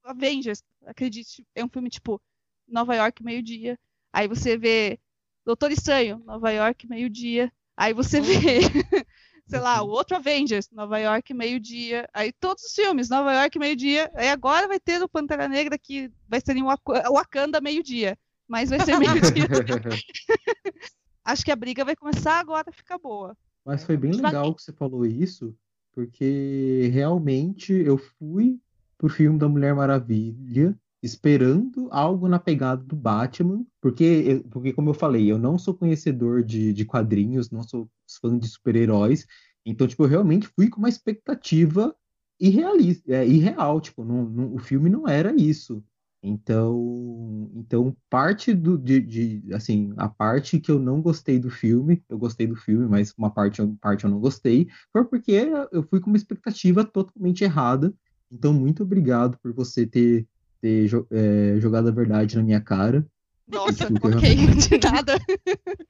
[SPEAKER 2] Avengers, acredite, é um filme tipo Nova York meio-dia. Aí você vê Doutor Estranho, Nova York meio-dia. Aí você vê [LAUGHS] sei lá, o outro Avengers, Nova York, meio-dia. Aí todos os filmes, Nova York, meio-dia. Aí agora vai ter o Pantera Negra, que vai ser em Wak- Wakanda, meio-dia. Mas vai ser meio-dia. [LAUGHS] Acho que a briga vai começar agora a ficar boa.
[SPEAKER 5] Mas foi bem legal que você falou isso, porque realmente eu fui pro filme da Mulher Maravilha esperando algo na pegada do Batman, porque, porque como eu falei, eu não sou conhecedor de, de quadrinhos, não sou fã de super-heróis, então, tipo, eu realmente fui com uma expectativa irrealista, é, irreal, tipo, não, não- o filme não era isso. Então, então parte do, de, de, assim, a parte que eu não gostei do filme, eu gostei do filme, mas uma parte, eu- parte eu não gostei, foi porque eu fui com uma expectativa totalmente errada. Então, muito obrigado por você ter, ter é, jogado a verdade na minha cara.
[SPEAKER 2] Nossa, ok, de nada. [LAUGHS]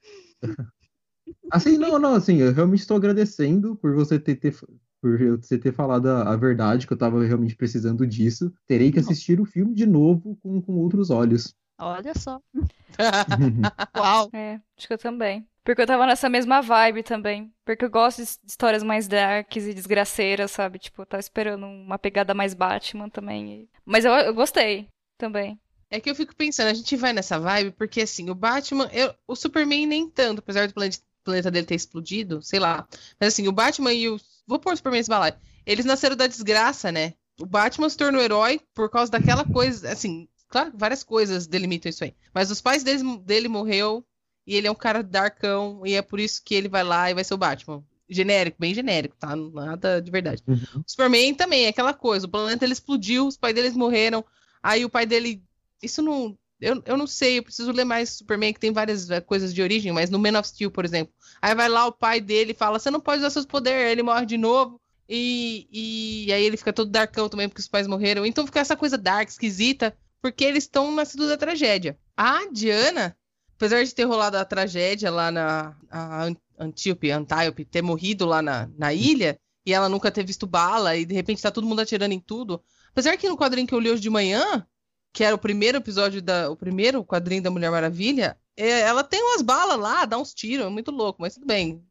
[SPEAKER 5] Assim, não, não, assim, eu realmente estou agradecendo por você ter, ter- por você ter falado a, a verdade, que eu estava realmente precisando disso. Terei que assistir o filme de novo com, com outros olhos.
[SPEAKER 2] Olha só. [LAUGHS] Uau.
[SPEAKER 3] É, acho que eu também. Porque eu tava nessa mesma vibe também. Porque eu gosto de histórias mais darks e desgraceiras, sabe? Tipo, eu tava esperando uma pegada mais Batman também. Mas eu, eu gostei também.
[SPEAKER 1] É que eu fico pensando, a gente vai nessa vibe porque assim, o Batman, eu- o Superman nem tanto, apesar do planeta, dele ter explodido, sei lá. Mas assim, o Batman e o. Vou pôr o Superman nesse balaio. Eles nasceram da desgraça, né? O Batman se tornou herói por causa daquela coisa, assim, claro, várias coisas delimitam isso aí. Mas os pais deles, dele morreu e ele é um cara darkão e é por isso que ele vai lá e vai ser o Batman. Genérico, bem genérico, tá? Nada de verdade.
[SPEAKER 5] Uhum.
[SPEAKER 1] O Superman também é aquela coisa. O planeta ele explodiu, os pais deles morreram. Aí o pai dele. Isso não. Eu, eu não sei, eu preciso ler mais Superman, que tem várias eh, coisas de origem, mas no Man of Steel, por exemplo. Aí vai lá o pai dele e fala: Você não pode usar seus poderes. Ele morre de novo. E, e aí ele fica todo darkão também, porque os pais morreram. Então fica essa coisa dark, esquisita, porque eles estão nascidos da tragédia. A Diana, apesar de ter rolado a tragédia lá na Antíope, Antiope, ter morrido lá na, na ilha, e ela nunca ter visto bala, e de repente tá todo mundo atirando em tudo. Apesar que no quadrinho que eu li hoje de manhã, que era o primeiro episódio da. O primeiro quadrinho da Mulher Maravilha, é, ela tem umas balas lá, dá uns tiros, é muito louco, mas tudo bem.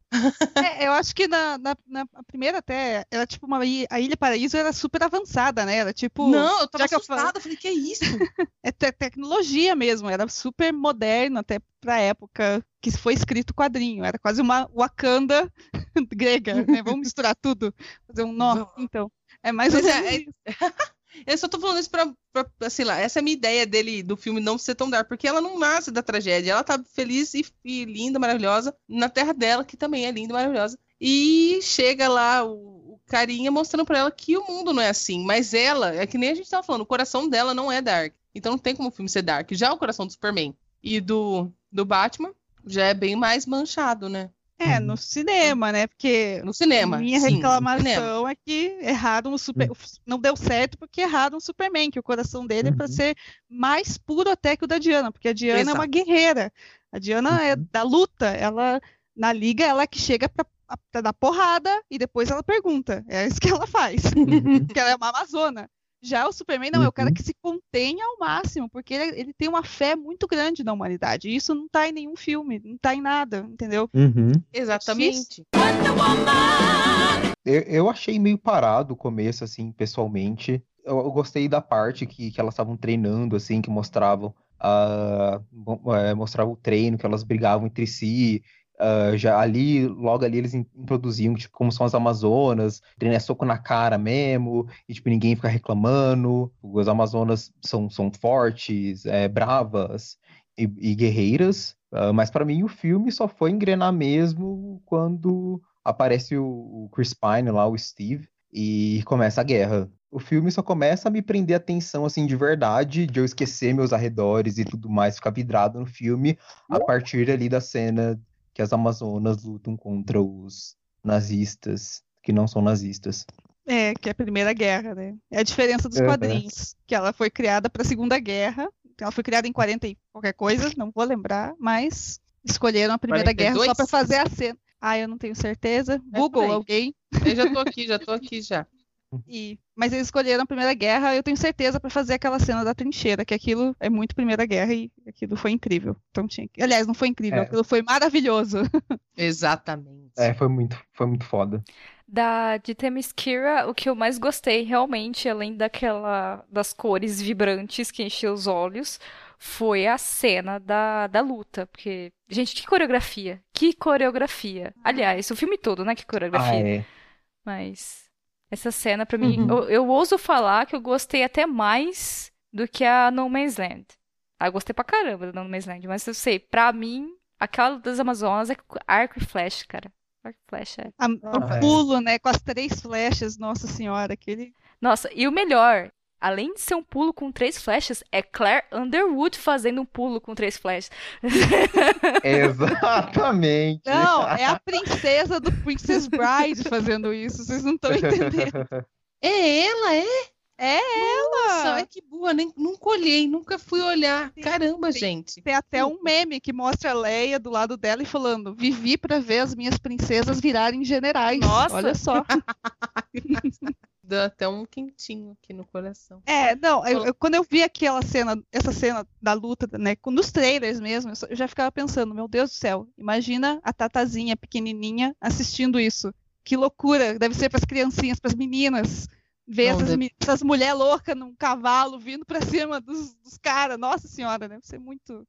[SPEAKER 2] É, eu acho que na, na, na primeira até, era tipo uma a Ilha Paraíso era super avançada, né? Era tipo,
[SPEAKER 1] não, eu tava
[SPEAKER 2] que eu
[SPEAKER 1] assustada, falei, que é isso? [LAUGHS]
[SPEAKER 2] é te- tecnologia mesmo, era super moderno até pra época que foi escrito o quadrinho, era quase uma Wakanda [LAUGHS] grega, né? Vamos misturar tudo, fazer um nó, então. É mais ou
[SPEAKER 1] Mas é-
[SPEAKER 2] menos
[SPEAKER 1] é-
[SPEAKER 2] isso. [LAUGHS]
[SPEAKER 1] Eu só tô falando isso pra, pra, sei lá, essa é a minha ideia dele, do filme não ser tão dark, porque ela não nasce da tragédia, ela tá feliz e, e linda, maravilhosa, na terra dela, que também é linda maravilhosa. E chega lá o, o carinha mostrando pra ela que o mundo não é assim, mas ela, é que nem a gente tava falando, o coração dela não é dark. Então não tem como o filme ser dark. Já o coração do Superman e do, do Batman já é bem mais manchado, né?
[SPEAKER 2] É, no cinema, né? Porque
[SPEAKER 1] No cinema.
[SPEAKER 2] minha
[SPEAKER 1] sim, no cinema.
[SPEAKER 2] reclamação é que erraram o super, não deu certo porque erraram o Superman, que o coração dele é para
[SPEAKER 5] Uhum.
[SPEAKER 2] ser mais puro até que o da Diana, porque a Diana é uma
[SPEAKER 1] Exato.
[SPEAKER 2] guerreira. A Diana é
[SPEAKER 5] Uhum.
[SPEAKER 2] da luta, ela na liga ela é que chega para dar porrada e depois ela pergunta. É isso que ela faz. [LAUGHS]
[SPEAKER 4] Uhum.
[SPEAKER 2] Porque ela é uma amazona. Já o Superman não, é o cara
[SPEAKER 4] Uhum.
[SPEAKER 2] que se contém ao máximo, porque ele, ele tem uma fé muito grande na humanidade. E isso não tá em nenhum filme, não tá em nada, entendeu?
[SPEAKER 4] Uhum.
[SPEAKER 1] Exatamente.
[SPEAKER 5] Eu, eu achei meio parado o começo, assim, pessoalmente. Eu, eu gostei da parte que, que elas estavam treinando, assim, que mostravam, mo- eh, mostrava o treino, que elas brigavam entre si. Ah, já ali, logo ali, eles in- introduziam, tipo, como são as Amazonas, treino é soco na cara mesmo, e, tipo, ninguém fica reclamando. As Amazonas são, são fortes, eh, bravas e, e guerreiras. Ah, mas para mim o filme só foi engrenar mesmo quando aparece o, o Chris Pine lá, o Steve, e começa a guerra. O filme só começa a me prender atenção, assim, de verdade, de eu esquecer meus arredores e tudo mais, ficar vidrado no filme, a partir ali da cena que as Amazonas lutam contra os nazistas, que não são nazistas.
[SPEAKER 2] É, que é a Primeira Guerra, né? É a diferença dos quadrinhos, que ela foi criada para a Segunda Guerra. Ela foi criada em 40 e qualquer coisa, não vou lembrar, mas escolheram a Primeira Guerra só
[SPEAKER 1] 42?
[SPEAKER 2] para fazer a cena. Ah, eu não tenho certeza.
[SPEAKER 1] É
[SPEAKER 2] Google alguém.
[SPEAKER 1] Eu já tô aqui, já tô aqui já.
[SPEAKER 2] E... Mas eles escolheram a Primeira Guerra, eu tenho certeza, para fazer aquela cena da trincheira, que aquilo é muito Primeira Guerra e aquilo foi incrível. Então tinha que... Aliás, não foi incrível,
[SPEAKER 5] É.
[SPEAKER 2] aquilo foi maravilhoso. [LAUGHS]
[SPEAKER 1] Exatamente.
[SPEAKER 5] É, foi muito, foi muito foda.
[SPEAKER 3] Da de Themyscira, o que eu mais gostei realmente, além daquela das cores vibrantes que enchiam os olhos, foi a cena da, da luta. Porque, gente, que coreografia! Que coreografia! Aliás, o filme todo, né? Que
[SPEAKER 5] Ah,
[SPEAKER 3] coreografia.
[SPEAKER 5] é.
[SPEAKER 3] Mas essa cena, pra mim,
[SPEAKER 1] Uhum.
[SPEAKER 3] eu, eu ouso falar que eu gostei até mais do que a No Man's Land. Ah, eu gostei pra caramba da No Man's Land, mas eu sei, pra mim, aquela das Amazonas é arco e flecha, cara. Arco e flecha é.
[SPEAKER 2] A-
[SPEAKER 5] Ah, é.
[SPEAKER 2] o pulo, né, com as três flechas, nossa senhora, aquele
[SPEAKER 3] Nossa, e o melhor, além de ser um pulo com três flechas, é Claire Underwood fazendo um pulo com três flechas. [LAUGHS]
[SPEAKER 5] Exatamente.
[SPEAKER 2] Não, é a princesa do Princess Bride fazendo isso, vocês não estão entendendo. [LAUGHS]
[SPEAKER 1] É ela, é?
[SPEAKER 2] É
[SPEAKER 1] Nossa,
[SPEAKER 2] ela!
[SPEAKER 1] ai que boa, nem, nunca olhei, nunca fui olhar.
[SPEAKER 2] Sim,
[SPEAKER 1] Caramba,
[SPEAKER 2] sim.
[SPEAKER 1] gente.
[SPEAKER 2] Tem até um meme que mostra a Leia do lado dela e falando: Vivi pra ver as minhas princesas virarem generais.
[SPEAKER 3] Nossa!
[SPEAKER 2] Olha só. [LAUGHS]
[SPEAKER 1] Dá até um quentinho aqui no coração.
[SPEAKER 2] É, não, eu- eu- quando eu vi aquela cena, essa cena da luta, né, com- nos trailers mesmo, eu só- eu já ficava pensando: Meu Deus do céu, imagina a Tatazinha pequenininha assistindo isso. Que loucura! Deve ser pras criancinhas, pras meninas. Ver
[SPEAKER 1] Não,
[SPEAKER 2] essas,
[SPEAKER 1] deve-
[SPEAKER 2] essas mulheres loucas num cavalo vindo pra cima dos, dos caras. Nossa senhora, deve ser muito.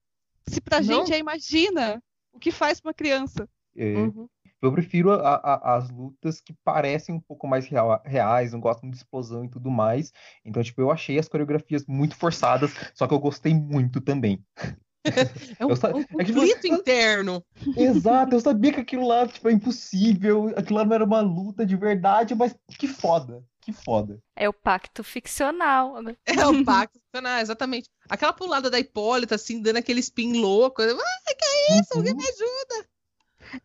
[SPEAKER 2] Se pra
[SPEAKER 1] Não?
[SPEAKER 2] gente é, imagina o que faz pra uma criança.
[SPEAKER 5] É.
[SPEAKER 1] Uhum.
[SPEAKER 5] Eu prefiro a- a- as lutas que parecem um pouco mais real- reais, não gosto muito de explosão e tudo mais. Então, tipo, eu achei as coreografias muito forçadas, só que eu gostei muito também. [LAUGHS]
[SPEAKER 1] É um,
[SPEAKER 5] sa-
[SPEAKER 1] um
[SPEAKER 5] é que
[SPEAKER 1] conflito
[SPEAKER 5] você-
[SPEAKER 1] interno.
[SPEAKER 5] Exato, eu sabia que aquilo lá, tipo, é impossível, aquilo lá não era uma luta de verdade, mas que foda, que foda.
[SPEAKER 3] É o pacto ficcional. [LAUGHS]
[SPEAKER 1] É o pacto. Ah, exatamente. Aquela pulada da Hipólita, assim, dando aquele spin louco. Ah, que é isso? Alguém
[SPEAKER 5] Uhum.
[SPEAKER 1] me ajuda.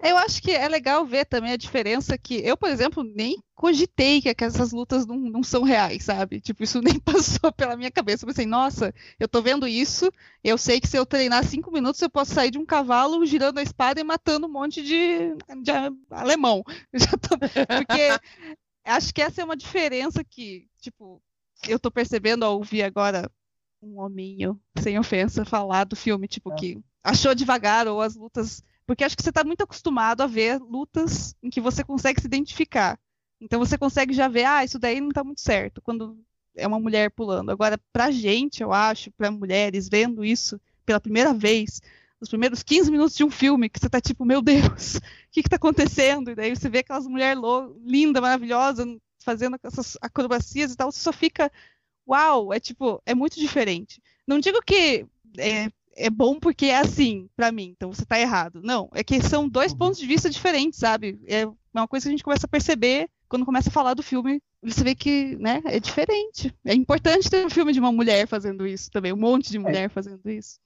[SPEAKER 2] Eu acho que é legal ver também a diferença que eu, por exemplo, nem cogitei que, essas lutas não, não são reais, sabe? Tipo, isso [LAUGHS] nem passou pela minha cabeça. Eu pensei, nossa, eu tô vendo isso, eu sei que se eu treinar cinco minutos eu posso sair de um cavalo girando a espada e matando um monte de, de alemão. [LAUGHS] Tô- Porque acho que essa é uma diferença que, tipo, eu tô percebendo ao ouvir agora um hominho, sem ofensa, falar do filme, tipo, que achou devagar ou as lutas porque acho que você está muito acostumado a ver lutas em que você consegue se identificar. Então você consegue já ver, ah, isso daí não está muito certo, quando é uma mulher pulando. Agora, pra gente, eu acho, para mulheres vendo isso pela primeira vez, os primeiros 15 minutos de um filme, que você tá tipo, meu Deus, [LAUGHS] o que que tá acontecendo? E daí você vê aquelas mulheres lindas, maravilosas, fazendo essas acrobacias e tal, você só fica, uau, é tipo, é muito diferente. Não digo que é, é bom porque é assim, pra mim, então você tá errado. Não, é que são dois
[SPEAKER 5] Uhum.
[SPEAKER 2] pontos de vista diferentes, sabe? É uma coisa que a gente começa a perceber quando começa a falar do filme. Você vê que, né, é diferente. É importante ter um filme de uma mulher fazendo isso também, um monte de mulher fazendo isso.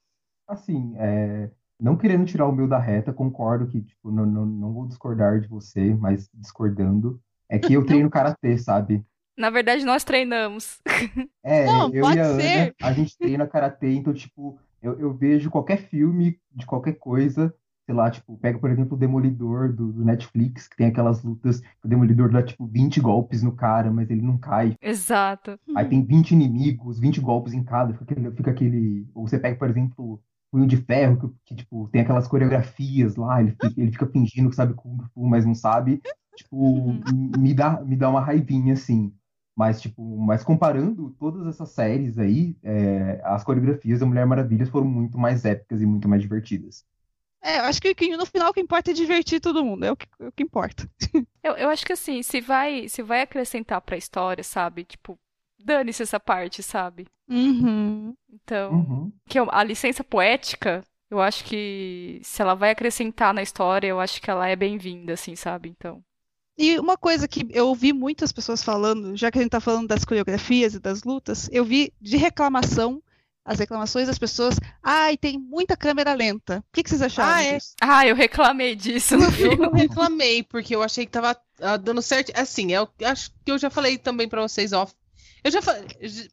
[SPEAKER 5] Assim, é, não querendo tirar o meu da reta, concordo que, tipo, não, não, não vou discordar de você, mas discordando, é que eu [LAUGHS] treino karatê, sabe?
[SPEAKER 3] Na verdade, nós treinamos.
[SPEAKER 5] É,
[SPEAKER 2] Não,
[SPEAKER 5] eu
[SPEAKER 2] pode
[SPEAKER 5] e a Ana,
[SPEAKER 2] ser.
[SPEAKER 5] a gente treina karatê, então, tipo, eu, eu vejo qualquer filme de qualquer coisa, sei lá, tipo, pega, por exemplo, o Demolidor do, do Netflix, que tem aquelas lutas, o Demolidor dá, tipo, 20 golpes no cara, mas ele não cai.
[SPEAKER 3] Exato.
[SPEAKER 5] Aí tem 20 inimigos, 20 golpes em cada, fica aquele, fica aquele... Ou você pega, por exemplo, Punho de Ferro, que, que, tipo, tem aquelas coreografias lá, ele fica, ele fica fingindo que sabe Kung Fu, mas não sabe. Tipo, me dá, me dá uma raivinha, assim. Mas, tipo, mas comparando todas essas séries aí, é, as coreografias da Mulher Maravilha foram muito mais épicas e muito mais divertidas.
[SPEAKER 2] É, eu acho que, que no final o que importa é divertir todo mundo, é o que, é o que importa. [LAUGHS]
[SPEAKER 3] Eu, eu acho que assim, se vai, se vai acrescentar pra história, sabe? Tipo, dane-se essa parte, sabe?
[SPEAKER 2] Uhum.
[SPEAKER 3] Então,
[SPEAKER 5] Uhum.
[SPEAKER 3] que a licença poética, eu acho que se ela vai acrescentar na história, eu acho que ela é bem-vinda, assim, sabe? Então.
[SPEAKER 2] E uma coisa que eu ouvi muitas pessoas falando, já que a gente tá falando das coreografias e das lutas, eu vi de reclamação, as reclamações das pessoas, ai, tem muita câmera lenta. O que, que vocês acharam
[SPEAKER 1] Ah, é?
[SPEAKER 2] disso?
[SPEAKER 3] Ah, eu reclamei disso no
[SPEAKER 1] Eu não reclamei, porque eu achei que tava ah, dando certo. Assim, eu acho que eu já falei também pra vocês, ó. Eu já falei.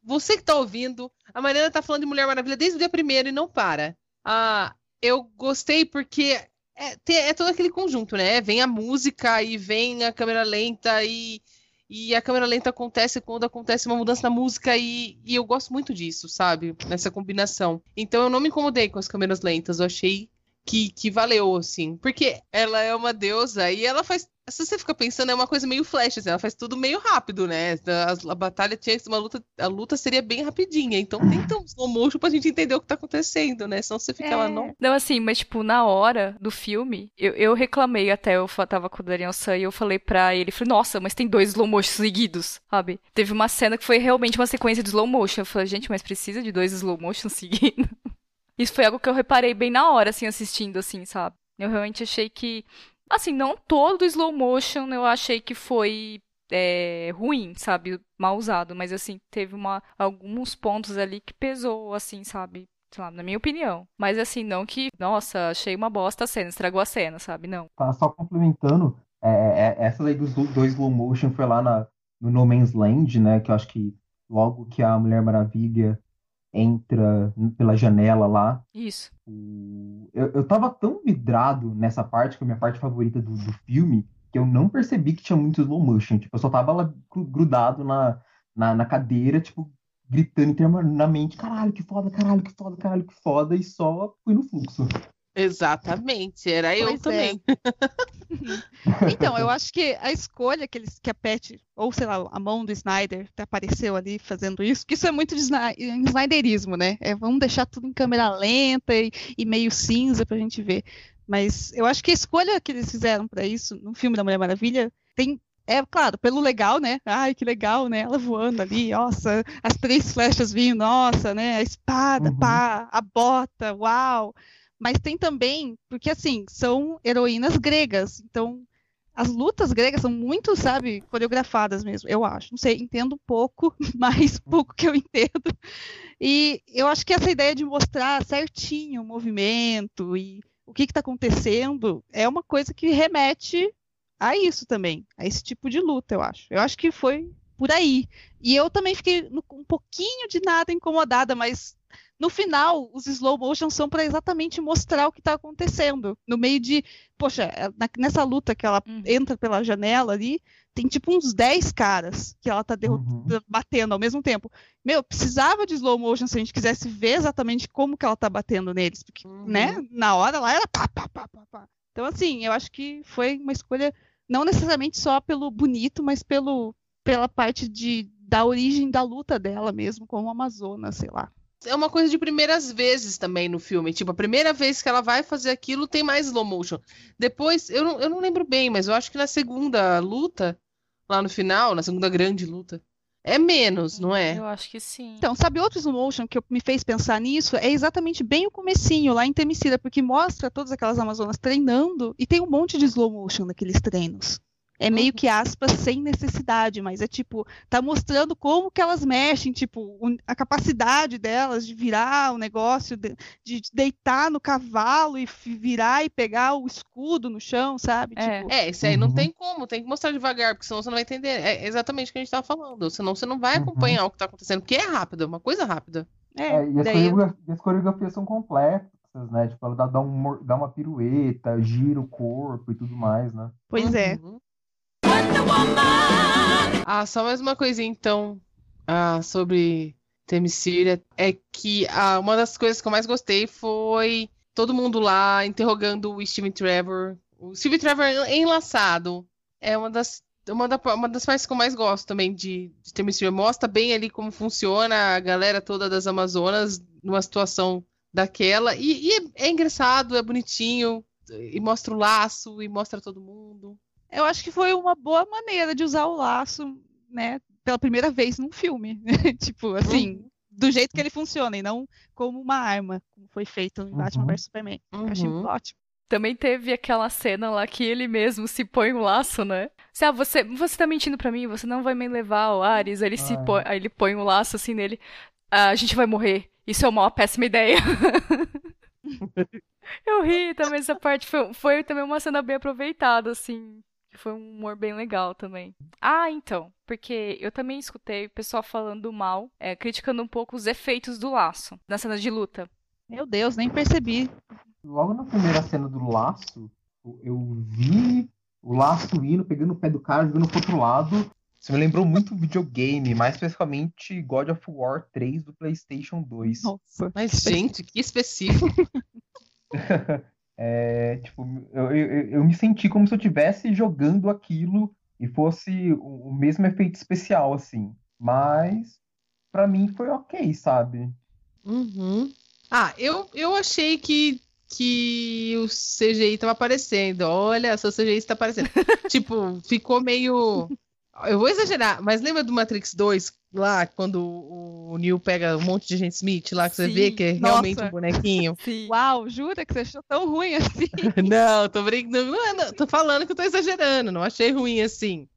[SPEAKER 1] Você que tá ouvindo, a Mariana tá falando de Mulher Maravilha desde o dia primeiro e não para. Ah, eu gostei porque é, tem- é todo aquele conjunto, né? Vem a música e vem a câmera lenta e, e a câmera lenta acontece quando acontece uma mudança na música e, e eu gosto muito disso, sabe? Nessa combinação. Então eu não me incomodei com as câmeras lentas, eu achei que, que valeu, assim. Porque ela é uma deusa e ela faz. Se você fica pensando, é uma coisa meio flash, assim, ela faz tudo meio rápido, né? A, a batalha tinha que ser uma luta. A luta seria bem rapidinha. Então tem tão slow motion pra gente entender o que tá acontecendo, né? Senão você fica lá, não.
[SPEAKER 3] Não, assim, mas tipo, na hora do filme, eu, eu reclamei até, eu tava com o Daniel San e eu falei pra ele, falei, nossa, mas tem dois slow motion seguidos, sabe? Teve uma cena que foi realmente uma sequência de slow motion. Eu falei, gente, mas precisa de dois slow motion [LAUGHS] seguidos? Isso foi algo que eu reparei bem na hora, assim, assistindo, assim, sabe? Eu realmente achei que. Assim, não todo slow motion eu achei que foi é, ruim, sabe? Mal usado, mas assim, teve uma, alguns pontos ali que pesou, assim, sabe? Sei lá, na minha opinião. Mas assim, não que, nossa, achei uma bosta a cena, estragou a cena, sabe? Não.
[SPEAKER 5] Tá só complementando, é, é- essa daí dos do- dois slow motion foi lá na, no No Man's Land, né? Que eu acho que logo que a Mulher Maravilha entra pela janela lá,
[SPEAKER 3] Isso.
[SPEAKER 5] eu, eu tava tão vidrado nessa parte, que é a minha parte favorita do, do filme, que eu não percebi que tinha muito slow motion. Tipo, eu só tava lá gru- grudado na, na, na cadeira, tipo, gritando internamente, caralho, que foda, caralho, que foda, caralho, que foda, e só fui no fluxo.
[SPEAKER 1] Exatamente, era eu
[SPEAKER 2] Pois é.
[SPEAKER 1] também. [LAUGHS]
[SPEAKER 2] Então, eu acho que a escolha que, eles, que a Pat, ou sei lá, a mão do Snyder apareceu ali fazendo isso, que isso é muito de Sny- Snyderismo, né? É, vamos deixar tudo em câmera lenta e, e meio cinza pra gente ver. Mas eu acho que a escolha que eles fizeram pra isso no filme da Mulher Maravilha tem. É claro, pelo legal, né? Ai, que legal, né? Ela voando ali, nossa, as três flechas vindo, nossa, né? A espada,
[SPEAKER 5] Uhum.
[SPEAKER 2] pá, a bota, uau. Mas tem também, porque assim, são heroínas gregas, então as lutas gregas são muito, sabe, coreografadas mesmo, eu acho. Não sei, entendo pouco, [LAUGHS] mas pouco que eu entendo. E eu acho que essa ideia de mostrar certinho o movimento e o que está acontecendo é uma coisa que remete a isso também, a esse tipo de luta, eu acho. Eu acho que foi por aí. E eu também fiquei um pouquinho de nada incomodada, mas no final, os slow motion são para exatamente mostrar o que está acontecendo. No meio de, poxa, é, nessa luta que ela
[SPEAKER 3] Uhum.
[SPEAKER 2] entra pela janela ali, tem tipo uns 10 caras que ela tá derro-
[SPEAKER 5] Uhum.
[SPEAKER 2] batendo ao mesmo tempo. Meu, precisava de slow motion se a gente quisesse ver exatamente como que ela tá batendo neles, porque,
[SPEAKER 1] Uhum.
[SPEAKER 2] né, na hora lá era pá, pá, pá, pá, pá. Então, assim, eu acho que foi uma escolha não necessariamente só pelo bonito, mas pelo pela parte de da origem da luta dela mesmo, como Amazona, sei lá.
[SPEAKER 1] É uma coisa de primeiras vezes também no filme. Tipo, a primeira vez que ela vai fazer aquilo tem mais slow motion. Depois, eu não, eu não lembro bem, mas eu acho que na segunda luta, lá no final, na segunda grande luta, é menos, não é?
[SPEAKER 3] Eu acho que sim.
[SPEAKER 2] Então, sabe outro slow motion que eu- me fez pensar nisso? É exatamente bem o comecinho, lá em Temicida, porque mostra todas aquelas Amazonas treinando e tem um monte de slow motion naqueles treinos. É meio que aspas sem necessidade, mas é tipo, tá mostrando como que elas mexem, tipo, a capacidade delas de virar o negócio, de, de deitar no cavalo e virar e pegar o escudo no chão, sabe?
[SPEAKER 3] É.
[SPEAKER 2] Tipo,
[SPEAKER 1] É, esse aí não
[SPEAKER 5] Uhum.
[SPEAKER 1] tem como, tem que mostrar devagar, porque senão você não vai entender. É exatamente o que a gente tava falando. Senão você não vai
[SPEAKER 5] Uhum.
[SPEAKER 1] acompanhar o que tá acontecendo, porque é rápido, é uma coisa rápida.
[SPEAKER 2] é,
[SPEAKER 5] É, e as,
[SPEAKER 2] daí-
[SPEAKER 5] e as coreografias são completas, né? Tipo, ela dá, dá, um, dá uma pirueta, gira o corpo e tudo mais, né?
[SPEAKER 2] Pois é.
[SPEAKER 1] Uhum. Ah, só mais uma coisinha então ah, sobre Themyscira é que ah, uma das coisas que eu mais gostei foi todo mundo lá interrogando o Steven Trevor. O Steven Trevor enlaçado é uma das uma, da, uma das partes que eu mais gosto também de, de. Mostra bem ali como funciona a galera toda das Amazonas numa situação daquela. E, e é, é engraçado, é bonitinho, e mostra o laço, e mostra todo mundo.
[SPEAKER 2] Eu acho que foi uma boa maneira de usar o laço, né? Pela primeira vez num filme. [LAUGHS] tipo, assim,
[SPEAKER 1] Uhum.
[SPEAKER 2] do jeito que ele funciona, e não como uma arma, como foi feito em Batman
[SPEAKER 5] Uhum.
[SPEAKER 2] vs Superman. Eu Achei
[SPEAKER 1] Uhum.
[SPEAKER 2] ótimo.
[SPEAKER 3] Também teve aquela cena lá que ele mesmo se põe um laço, né? Se, ah, você, você tá mentindo pra mim, você não vai me levar ao Ares. Aí ele, se
[SPEAKER 5] Ah, é.
[SPEAKER 3] põe, aí ele põe um laço assim nele. "Ah, a gente vai morrer. Isso é uma péssima ideia. [LAUGHS] Eu ri também essa parte. Foi, foi também uma cena bem aproveitada, assim. Que Foi um humor bem legal também. Ah, então. Porque eu também escutei o pessoal falando mal, é, criticando um pouco os efeitos do laço na cena de luta.
[SPEAKER 2] Meu Deus, nem percebi.
[SPEAKER 5] Logo na primeira cena do laço, eu- eu vi o laço indo, pegando o pé do cara, jogando pro outro lado. Isso me lembrou muito videogame, mais especificamente God of War 3 do PlayStation 2.
[SPEAKER 2] Nossa.
[SPEAKER 1] Mas, gente, que específico. [LAUGHS]
[SPEAKER 5] É, tipo, eu, eu, eu me senti como se eu estivesse jogando aquilo e fosse o, o mesmo efeito especial, assim. Mas, pra mim, foi ok, sabe?
[SPEAKER 1] Uhum. Ah, eu, eu achei que, que o CGI tava aparecendo. Olha, seu CGI está aparecendo. [LAUGHS] tipo, ficou meio. Eu vou exagerar, mas lembra do Matrix 2 lá, quando o, Neo pega um monte de gente Smith lá, que você
[SPEAKER 3] Sim.
[SPEAKER 1] vê que é
[SPEAKER 2] Nossa.
[SPEAKER 1] realmente um bonequinho? [LAUGHS]
[SPEAKER 3] Sim.
[SPEAKER 2] Uau, jura que você achou tão ruim assim? [LAUGHS]
[SPEAKER 1] Não, tô brincando. Não, é, não, tô falando que eu tô exagerando, não achei ruim assim.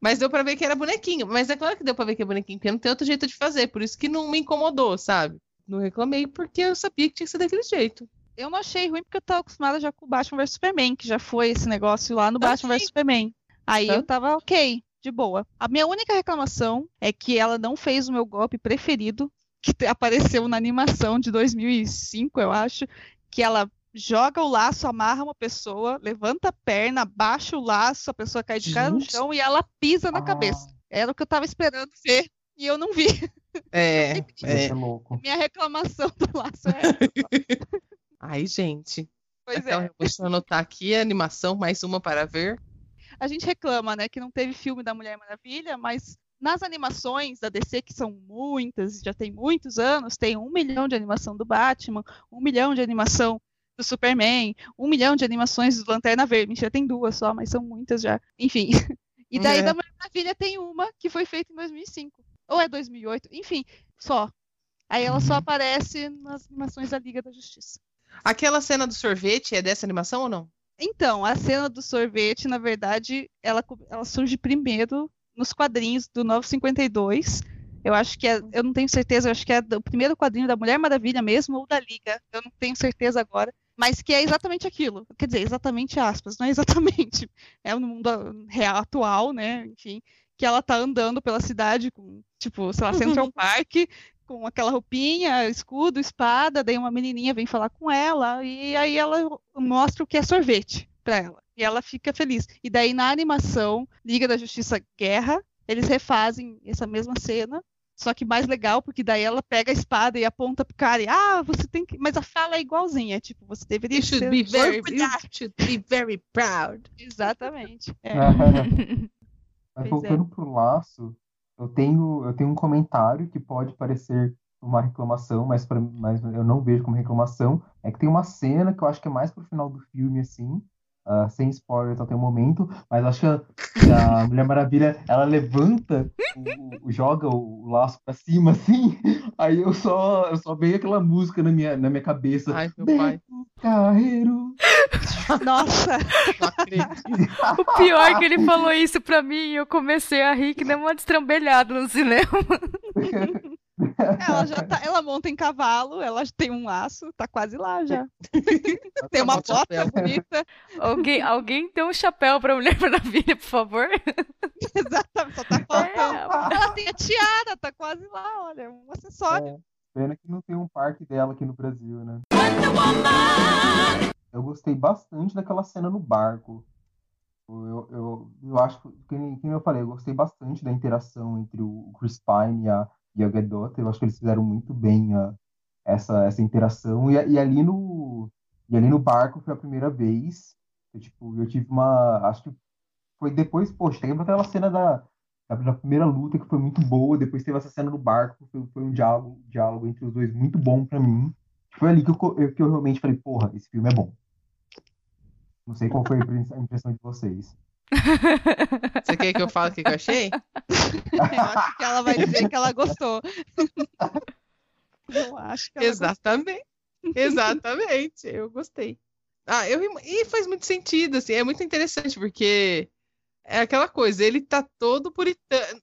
[SPEAKER 1] Mas deu pra ver que era bonequinho. Mas é claro que deu pra ver que é bonequinho, porque não tem outro jeito de fazer. Por isso que não me incomodou, sabe? Não reclamei porque eu sabia que tinha que ser daquele jeito.
[SPEAKER 2] Eu não achei ruim porque eu tava acostumada já com o Batman vs Superman, que já foi esse negócio lá no
[SPEAKER 1] Também.
[SPEAKER 2] Batman vs Superman. Aí
[SPEAKER 1] Também.
[SPEAKER 2] eu tava ok, de boa. A minha única reclamação é que ela não fez o meu golpe preferido, que apareceu na animação de 2005, eu acho, que ela joga o laço, amarra uma pessoa, levanta a perna, abaixa o laço, a pessoa cai de cara no chão e ela pisa na
[SPEAKER 5] Ah.
[SPEAKER 2] cabeça. Era o que eu tava esperando ver e eu não vi.
[SPEAKER 1] É, [LAUGHS]
[SPEAKER 5] é louco.
[SPEAKER 2] Minha reclamação do laço é essa. [LAUGHS]
[SPEAKER 1] Ai, gente.
[SPEAKER 2] Pois
[SPEAKER 1] Então,
[SPEAKER 2] é.
[SPEAKER 1] Deixa eu anotar aqui a animação, mais uma para ver.
[SPEAKER 2] A gente reclama, né, que não teve filme da Mulher Maravilha, mas nas animações da DC, que são muitas, já tem muitos anos, tem um milhão de animação do Batman, um milhão de animação do Superman, um milhão de animações do Lanterna Verde. Mentira, tem duas só, mas são muitas já. Enfim. [LAUGHS] E daí
[SPEAKER 1] É.
[SPEAKER 2] da Mulher Maravilha tem uma que foi feita em 2005. Ou é 2008, enfim, só. Aí ela só
[SPEAKER 5] Uhum.
[SPEAKER 2] aparece nas animações da Liga da Justiça.
[SPEAKER 1] Aquela cena do sorvete é dessa animação ou não?
[SPEAKER 2] Então, a cena do sorvete, na verdade, ela, ela surge primeiro nos quadrinhos do 952. Eu acho que é, eu não tenho certeza, eu acho que é o primeiro quadrinho da Mulher Maravilha mesmo ou da Liga, eu não tenho certeza agora, mas que é exatamente aquilo. Quer dizer, exatamente aspas, não é exatamente. [LAUGHS] É no mundo real atual, né? Enfim, que ela tá andando pela cidade com, tipo, sei lá, Central [LAUGHS] Park, com aquela roupinha, escudo, espada, daí uma menininha vem falar com ela e aí ela mostra o que é sorvete pra ela. E ela fica feliz. E daí na animação Liga da Justiça Guerra, eles refazem essa mesma cena, só que mais legal, porque daí ela pega a espada e aponta pro cara e, ah, você tem que. Mas a fala é igualzinha, tipo, você deveria
[SPEAKER 1] You should
[SPEAKER 2] ser
[SPEAKER 1] be very, you
[SPEAKER 2] orgulhar.
[SPEAKER 1] should be very proud.
[SPEAKER 2] Exatamente. É.
[SPEAKER 5] Mas [LAUGHS]
[SPEAKER 2] Pois
[SPEAKER 5] voltando pro laço, eu tenho, eu tenho um comentário que pode parecer uma reclamação, mas, pra, mas eu não vejo como reclamação. É que tem uma cena que eu acho que é mais pro final do filme, assim, ah, sem spoiler até o momento, mas acho que a, que a [LAUGHS] Mulher Maravilha, ela levanta, o- o- joga o laço pra cima, assim, [LAUGHS] aí eu só, eu só veio aquela música na minha, na minha cabeça.
[SPEAKER 1] Ai, meu pai.
[SPEAKER 5] Beto Carreiro. [LAUGHS]
[SPEAKER 2] Nossa.
[SPEAKER 3] O pior é que ele falou isso pra mim e eu comecei a rir que nem uma destrambelhada no cinema.
[SPEAKER 2] Ela já tá, ela monta em cavalo, ela tem um laço, tá quase lá já. [LAUGHS] Tem uma
[SPEAKER 1] Bota
[SPEAKER 2] bonita.
[SPEAKER 3] Alguém, alguém dê um chapéu pra Mulher Maravilha, por favor. [LAUGHS]
[SPEAKER 2] Exatamente, só tá faltando.
[SPEAKER 3] É.
[SPEAKER 2] Ela tem a tiara, tá quase lá, olha, um acessório.
[SPEAKER 5] É, pena que não tem um parque dela aqui no Brasil, né? Eu gostei bastante daquela cena no barco. Eu, eu, eu acho que, como eu falei, eu gostei bastante da interação entre o Chris Pine e a, e a Gadot. Eu acho que eles fizeram muito bem a, essa, essa interação. E, e, ali no, e ali no barco foi a primeira vez. Eu, tipo, eu tive uma. Acho que foi depois, poxa, teve aquela cena da, da, primeira luta que foi muito boa. Depois teve essa cena no barco, foi, foi um diálogo, diálogo entre os dois muito bom para mim. Foi ali que eu, que eu realmente falei, porra, esse filme é bom. Não sei qual foi a impressão de vocês. [LAUGHS]
[SPEAKER 1] Você quer que eu fale o que eu achei? [LAUGHS]
[SPEAKER 2] eu acho que ela vai dizer que ela gostou. Eu acho que ela
[SPEAKER 1] Exatamente. Gostou. Exatamente. Eu gostei. Ah, eu e faz muito sentido, assim, é muito interessante, porque é aquela coisa, ele tá todo puritano,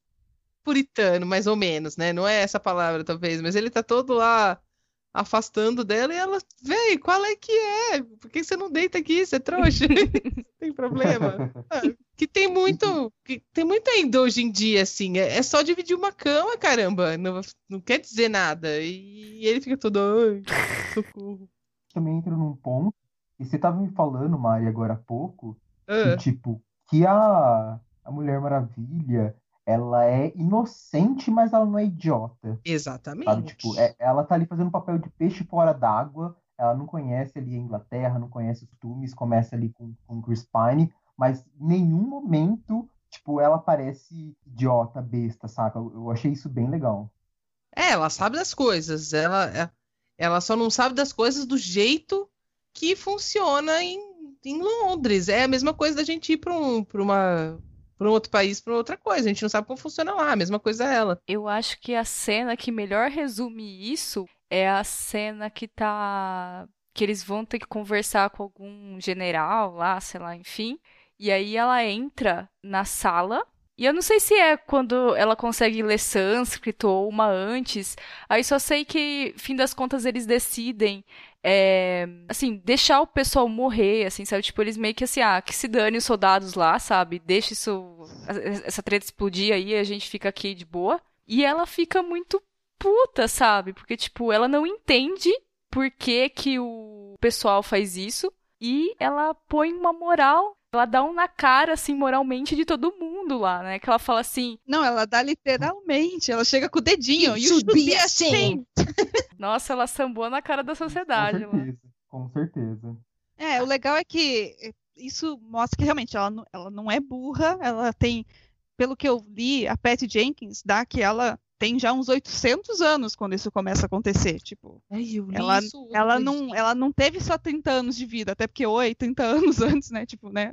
[SPEAKER 1] puritano, mais ou menos, né? Não é essa palavra, talvez, mas ele tá todo lá afastando dela e ela, véi, qual é que é? Por que você não deita aqui? Você é trouxa? [LAUGHS] tem problema. [LAUGHS] Ah, que tem muito, que tem muito ainda hoje em dia, assim, é, é só dividir uma cama, caramba, não, não quer dizer nada. E, ele fica todo, ai, socorro.
[SPEAKER 5] Também entra num ponto, e você tava me falando, Mari, agora há pouco, que, tipo, que a, a Mulher Maravilha ela é inocente, mas ela não é idiota.
[SPEAKER 1] Exatamente.
[SPEAKER 5] Sabe? Tipo, é, ela tá ali fazendo papel de peixe fora d'água, ela não conhece ali a Inglaterra, não conhece os costumes, começa ali com, com Chris Pine, mas em nenhum momento, tipo, ela parece idiota, besta, saca? Eu, eu achei isso bem legal.
[SPEAKER 1] É, ela sabe das coisas, ela, é, ela só não sabe das coisas do jeito que funciona em, em Londres. É a mesma coisa da gente ir para um, uma para um outro país, para outra coisa. A gente não sabe como funciona lá, a mesma coisa é ela.
[SPEAKER 3] Eu acho que a cena que melhor resume isso é a cena que tá que eles vão ter que conversar com algum general lá, sei lá, enfim. E aí ela entra na sala e eu não sei se é quando ela consegue ler sânscrito ou uma antes. Aí só sei que, fim das contas, eles decidem, é, assim, deixar o pessoal morrer, assim, sabe? Tipo, eles meio que assim, ah, que se dane os soldados lá, sabe? Deixa isso, essa treta explodir aí e a gente fica aqui de boa. E ela fica muito puta, sabe? Porque, tipo, ela não entende por que que o pessoal faz isso. E ela põe uma moral ela dá um na cara, assim, moralmente de todo mundo lá, né? Que ela fala assim.
[SPEAKER 2] Não, ela dá literalmente. Ela chega com o dedinho.
[SPEAKER 1] E subir assim. [LAUGHS]
[SPEAKER 3] Nossa, ela sambou na cara da sociedade.
[SPEAKER 5] Com certeza. Com certeza.
[SPEAKER 2] É, o legal é que isso mostra que realmente ela não, ela não é burra. Ela tem. Pelo que eu li, a Patty Jenkins dá que ela tem já uns 800 anos quando isso começa a acontecer, tipo.
[SPEAKER 1] Ai,
[SPEAKER 2] ela, ela não, ela não teve só 30 anos de vida, até porque oi, 30 [LAUGHS] anos antes, né, tipo, né?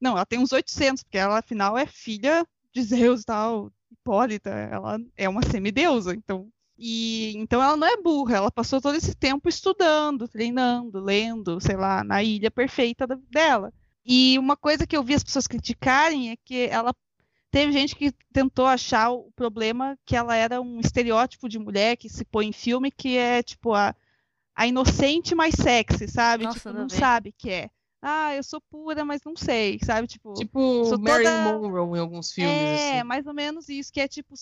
[SPEAKER 2] Não, ela tem uns 800, porque ela afinal é filha de Zeus e tal, Hipólita, ela é uma semideusa, então e então ela não é burra, ela passou todo esse tempo estudando, treinando, lendo, sei lá, na ilha perfeita dela. E uma coisa que eu vi as pessoas criticarem é que ela Teve gente que tentou achar o problema que ela era um estereótipo de mulher que se põe em filme, que é tipo a, a inocente mais sexy, sabe?
[SPEAKER 3] Nossa,
[SPEAKER 2] tipo, não sabe que é. Ah, eu sou pura, mas não sei, sabe? Tipo,
[SPEAKER 1] tipo Marilyn toda... Monroe em alguns filmes.
[SPEAKER 2] É,
[SPEAKER 1] assim.
[SPEAKER 2] mais ou menos isso, que é tipo,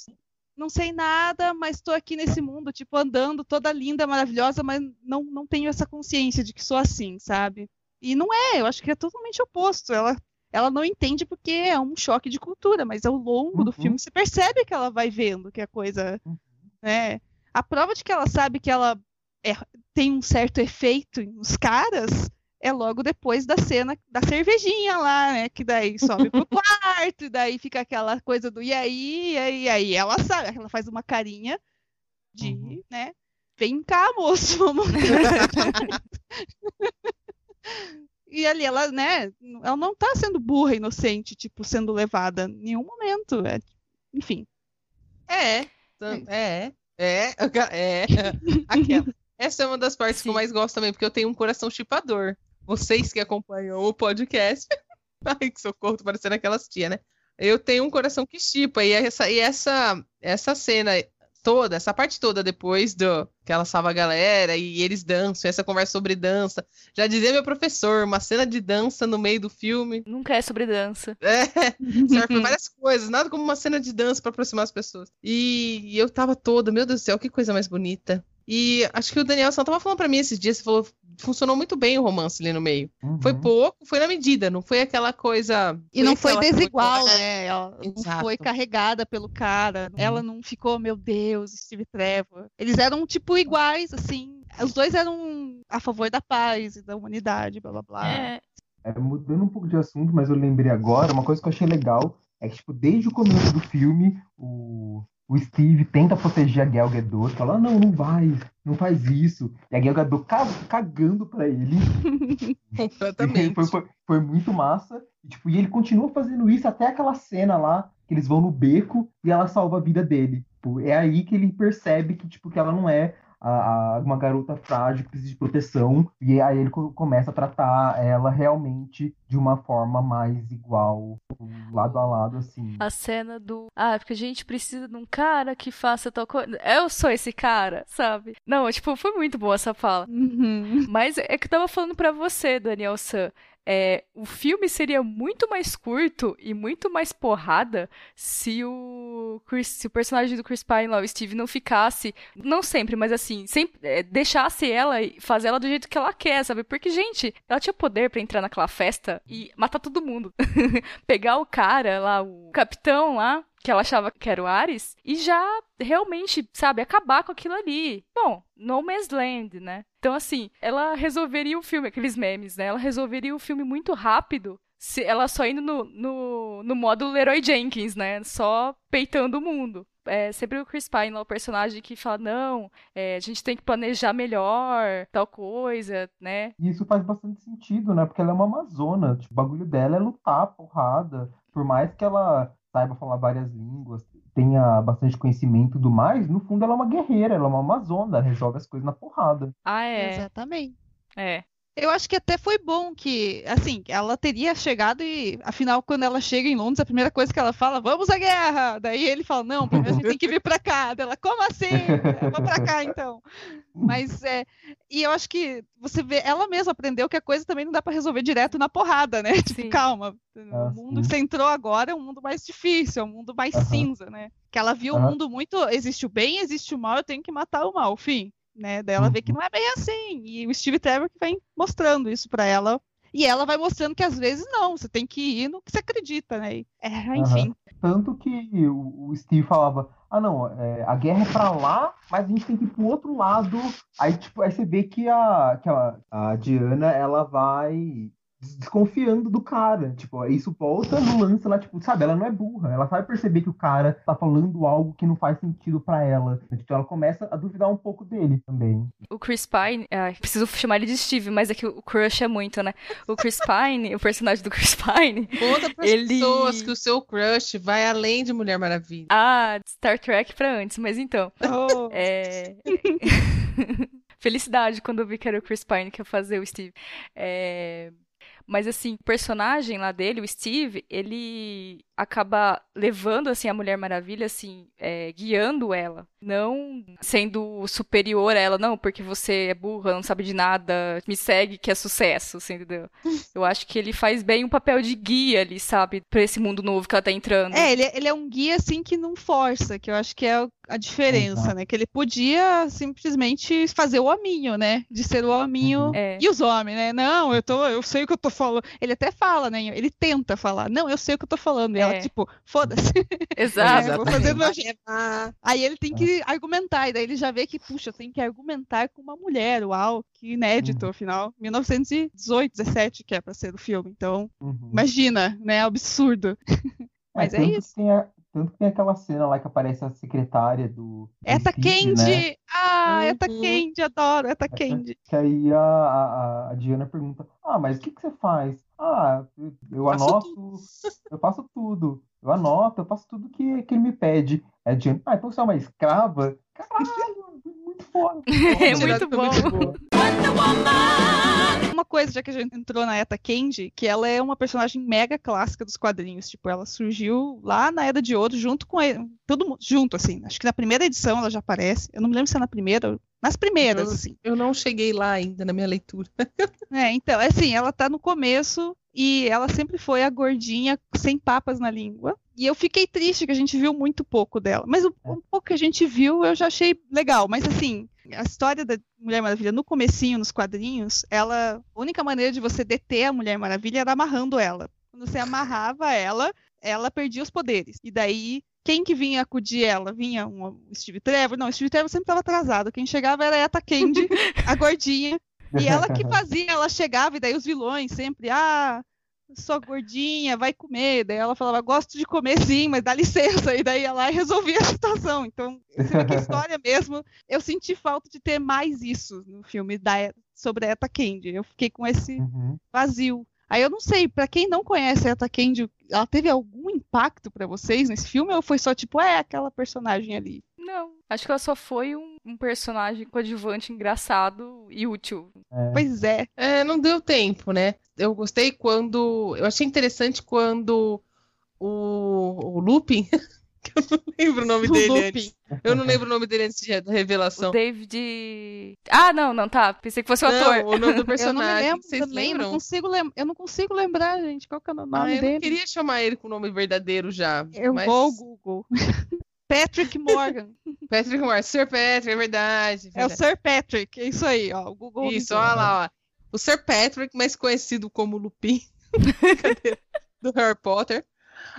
[SPEAKER 2] não sei nada, mas estou aqui nesse mundo, tipo, andando toda linda, maravilhosa, mas não, não tenho essa consciência de que sou assim, sabe? E não é, eu acho que é totalmente oposto. Ela ela não entende porque é um choque de cultura, mas ao longo uhum. do filme você percebe que ela vai vendo que a coisa. Uhum. Né? A prova de que ela sabe que ela é, tem um certo efeito nos caras é logo depois da cena da cervejinha lá, né? Que daí sobe pro [LAUGHS] quarto, e daí fica aquela coisa do e aí, e aí, e aí. Ela sabe, ela faz uma carinha de, uhum. né? Vem cá, moço, vamos. [LAUGHS] [LAUGHS] E ali ela, né, ela não tá sendo burra, inocente, tipo, sendo levada em nenhum momento. É, enfim.
[SPEAKER 1] É, é, é, [LAUGHS] é. Aquela. Essa é uma das partes que eu mais gosto também, porque eu tenho um coração chipador. Vocês que acompanham o podcast. [LAUGHS] Ai, que socorro, tô parecendo aquelas tia, né? Eu tenho um coração que chipa, e essa, e essa, essa cena toda, essa parte toda depois do que ela salva a galera e eles dançam, essa conversa sobre dança. Já dizia meu professor, uma cena de dança no meio do filme.
[SPEAKER 3] Nunca é sobre dança.
[SPEAKER 1] É, [LAUGHS] serve [LAUGHS] várias coisas, nada como uma cena de dança para aproximar as pessoas. E, e eu tava toda, meu Deus do céu, que coisa mais bonita. E acho que o Daniel São tava falando pra mim esses dias, você falou, funcionou muito bem o romance ali no meio.
[SPEAKER 5] Uhum.
[SPEAKER 1] Foi pouco, foi na medida, não foi aquela coisa.
[SPEAKER 2] E não foi desigual,
[SPEAKER 1] coisa-
[SPEAKER 2] né? Ela não
[SPEAKER 1] Exato.
[SPEAKER 2] foi carregada pelo cara. Ela não ficou, meu Deus, Steve Trevor. Eles eram, tipo, iguais, assim. Os dois eram a favor da paz e da humanidade, blá blá blá.
[SPEAKER 3] É,
[SPEAKER 5] É, mudando um pouco de assunto, mas eu lembrei agora, uma coisa que eu achei legal é que, tipo, desde o começo do filme, o, o Steve tenta proteger a Gal Gadot, fala, "Ah, não, não vai, não faz isso. E a Gal Gadot ca- cagando pra ele.
[SPEAKER 1] Completamente. [LAUGHS]
[SPEAKER 5] Foi, foi, foi muito massa. E, tipo, e ele continua fazendo isso até aquela cena lá, que eles vão no beco e ela salva a vida dele. Tipo, é aí que ele percebe que, tipo, que ela não é a- a- uma garota frágil que precisa de proteção. E aí ele co- começa a tratar ela realmente de uma forma mais igual, lado a lado, assim.
[SPEAKER 3] a cena do. Ah, porque a gente precisa de um cara que faça tal coisa. Eu sou esse cara, sabe? Não, tipo, foi muito boa essa fala.
[SPEAKER 2] Uhum.
[SPEAKER 3] Mas é que eu tava falando pra você, Daniel San. É, o filme seria muito mais curto e muito mais porrada se o, Chris- se o personagem do Chris Pine lá, o Steve, não ficasse, não sempre, mas assim, sempre, é, deixasse ela e fazer ela do jeito que ela quer, sabe? Porque, gente, ela tinha poder pra entrar naquela festa e matar todo mundo. [LAUGHS] Pegar o cara lá, o capitão lá, que ela achava que era o Ares, e já realmente, sabe, acabar com aquilo ali. Bom, No Man's Land, né? Então, assim, ela resolveria o filme, aqueles memes, né? Ela resolveria o filme muito rápido. Se ela só indo no, no, no modo Leroy Jenkins, né? Só peitando o mundo. É sempre o Chris Pine lá, o personagem que fala, não, é, a gente tem que planejar melhor, tal coisa, né?
[SPEAKER 5] E isso faz bastante sentido, né? Porque ela é uma amazona. Tipo, o bagulho dela é lutar, porrada. Por mais que ela saiba falar várias línguas, tenha bastante conhecimento e tudo mais, no fundo ela é uma guerreira, ela é uma amazona, resolve as coisas na porrada.
[SPEAKER 3] Ah, é.
[SPEAKER 2] Exatamente.
[SPEAKER 3] É.
[SPEAKER 2] Eu acho que até foi bom que, assim, ela teria chegado e, afinal, quando ela chega em Londres, a primeira coisa que ela fala, vamos à guerra! Daí ele fala, não, [LAUGHS] primeiro a gente tem que vir pra cá. Daí Ela, como assim? Vamos pra cá, então. Mas, é, e eu acho que você vê, ela mesma aprendeu que a coisa também não dá pra resolver direto na porrada, né? [LAUGHS] Tipo,
[SPEAKER 3] Sim.
[SPEAKER 2] calma,
[SPEAKER 5] Ah,
[SPEAKER 2] o mundo
[SPEAKER 5] sim.
[SPEAKER 2] que você entrou agora é um mundo mais difícil, é um mundo mais cinza, né? Que ela viu o mundo muito, existe o bem, existe o mal, eu tenho que matar o mal, fim né? Daí ela vê que
[SPEAKER 5] Uhum.
[SPEAKER 2] não é bem assim. E o Steve Trevor que vem mostrando isso pra ela. E ela vai mostrando que às vezes não, você tem que ir no que você acredita, né? É, enfim.
[SPEAKER 5] Tanto que o, Steve falava, ah não, é, a guerra é pra lá, mas a gente tem que ir pro outro lado. Aí, tipo, aí você vê que a, que a, a Diana, ela vai desconfiando do cara. Tipo, isso volta no lance lá, tipo, sabe, ela não é burra, ela sabe perceber que o cara tá falando algo que não faz sentido pra ela. Então ela começa a duvidar um pouco dele também.
[SPEAKER 3] O Chris Pine, ai, preciso chamar ele de Steve, mas é que o crush é muito, né? O Chris Pine, o personagem do Chris Pine,
[SPEAKER 1] Conta pras
[SPEAKER 3] Ele-
[SPEAKER 1] pessoas que o seu crush vai além de Mulher Maravilha.
[SPEAKER 3] ah, Star Trek pra antes, mas então,
[SPEAKER 2] Oh,
[SPEAKER 3] é... [LAUGHS] Felicidade quando eu vi que era o Chris Pine que ia fazer o Steve. É... Mas assim, o personagem lá dele, o Steve, ele acaba levando assim a Mulher Maravilha, assim, é, guiando ela, não sendo superior a ela, não, porque você é burra, não sabe de nada, me segue que é sucesso, assim, entendeu? [LAUGHS] Eu acho que ele faz bem um papel de guia ali, sabe, pra esse mundo novo que ela tá entrando.
[SPEAKER 2] É, ele, ele é um guia assim que não força, que eu acho que é a diferença,
[SPEAKER 5] Exato.
[SPEAKER 2] né? Que ele podia simplesmente fazer o hominho, né? De ser o hominho.
[SPEAKER 5] Uhum.
[SPEAKER 3] É.
[SPEAKER 2] E os homens, né? Não, eu tô, eu sei o que eu tô falando. Ele até fala, né? Ele tenta falar. Não, eu sei o que eu tô falando. E ela,
[SPEAKER 3] É.
[SPEAKER 2] tipo, foda-se. [LAUGHS]
[SPEAKER 3] Exato.
[SPEAKER 2] É, vou fazer do meu jeito. Aí ele tem que argumentar, e daí ele já vê que, puxa, eu tenho que argumentar com uma mulher, uau, que inédito,
[SPEAKER 5] Uhum.
[SPEAKER 2] afinal. 1918, 17 que é pra ser o filme, então,
[SPEAKER 5] Uhum.
[SPEAKER 2] imagina, né, absurdo. [LAUGHS] Mas é
[SPEAKER 5] tanto
[SPEAKER 2] isso.
[SPEAKER 5] Tem tanto que tem aquela cena lá que aparece a secretária do. do
[SPEAKER 2] Eta
[SPEAKER 5] Steve, né?
[SPEAKER 2] Candy! Ah, Eta
[SPEAKER 1] Uhum.
[SPEAKER 2] Candy, adoro, Eta Candy.
[SPEAKER 5] Que aí a, a, a Diana pergunta: Ah, mas o que, que você faz? Ah, eu, eu anoto, eu faço tudo. Eu anoto, eu faço tudo que, que ele me pede. Aí a Diana, ah, então você é uma escrava? Caralho, muito foda.
[SPEAKER 3] É muito [LAUGHS]
[SPEAKER 1] foi
[SPEAKER 3] bom.
[SPEAKER 2] Uma coisa, já que a gente entrou na Eta Candy, que ela é uma personagem mega clássica dos quadrinhos. Tipo, ela surgiu lá na Era de Ouro junto com ele, todo mundo junto, assim. Acho que na primeira edição ela já aparece. Eu não me lembro se é na primeira, ou- nas primeiras,
[SPEAKER 1] Eu-
[SPEAKER 2] assim.
[SPEAKER 1] Eu não cheguei lá ainda na minha leitura. [LAUGHS]
[SPEAKER 2] É, então, assim, ela tá no começo e ela sempre foi a gordinha sem papas na língua. E eu fiquei triste que a gente viu muito pouco dela. Mas o, um pouco que a gente viu eu já achei legal. Mas assim, a história da Mulher Maravilha no comecinho, nos quadrinhos, ela. A única maneira de você deter a Mulher Maravilha era amarrando ela. Quando você amarrava ela, ela perdia os poderes. E daí quem que vinha acudir ela? Vinha um Steve Trevor? Não, o Steve Trevor sempre estava atrasado. Quem chegava era a Eta Candy, [LAUGHS] a gordinha. E ela que [LAUGHS] fazia, ela chegava e daí os vilões sempre, ah, sou gordinha, vai comer. Daí ela falava, gosto de comer sim, mas dá licença. E daí ela resolvia a situação. Então, que [LAUGHS] história mesmo, eu senti falta de ter mais isso no filme da, sobre a Eta Candy. Eu fiquei com esse
[SPEAKER 5] Uhum.
[SPEAKER 2] vazio. Aí eu não sei, pra quem não conhece a Eta Candy, ela teve algum impacto pra vocês nesse filme ou foi só tipo, é aquela personagem ali?
[SPEAKER 3] Não, acho que ela só foi um, um personagem coadjuvante engraçado e útil.
[SPEAKER 2] Pois é.
[SPEAKER 1] É, não deu tempo, né? Eu gostei quando. Eu achei interessante quando o, o Lupin, [LAUGHS] que eu não lembro o nome
[SPEAKER 2] O
[SPEAKER 1] dele
[SPEAKER 2] Lupin.
[SPEAKER 1] antes. Eu não lembro o nome dele antes de- da revelação.
[SPEAKER 3] O David. Ah, não, não, tá. Pensei que fosse o
[SPEAKER 1] Não,
[SPEAKER 3] ator.
[SPEAKER 1] o nome do [LAUGHS]
[SPEAKER 2] Eu não me
[SPEAKER 1] personagem.
[SPEAKER 2] lembro
[SPEAKER 1] Vocês
[SPEAKER 2] também, eu não,
[SPEAKER 1] lembram?
[SPEAKER 2] consigo lem eu não consigo lembrar, gente. Qual que é o
[SPEAKER 1] Ah,
[SPEAKER 2] nome
[SPEAKER 1] eu
[SPEAKER 2] dele?
[SPEAKER 1] não queria chamar ele com o nome verdadeiro já.
[SPEAKER 2] Eu
[SPEAKER 1] mas...
[SPEAKER 2] vou ao Google. [LAUGHS] Patrick Morgan. [LAUGHS]
[SPEAKER 1] Patrick Moore, Sir Patrick, é verdade.
[SPEAKER 2] é o
[SPEAKER 1] verdade.
[SPEAKER 2] Sir Patrick, é isso aí, ó. O Google.
[SPEAKER 1] Isso, olha lá, ó. O Sir Patrick, mais conhecido como Lupin [LAUGHS] do Harry Potter.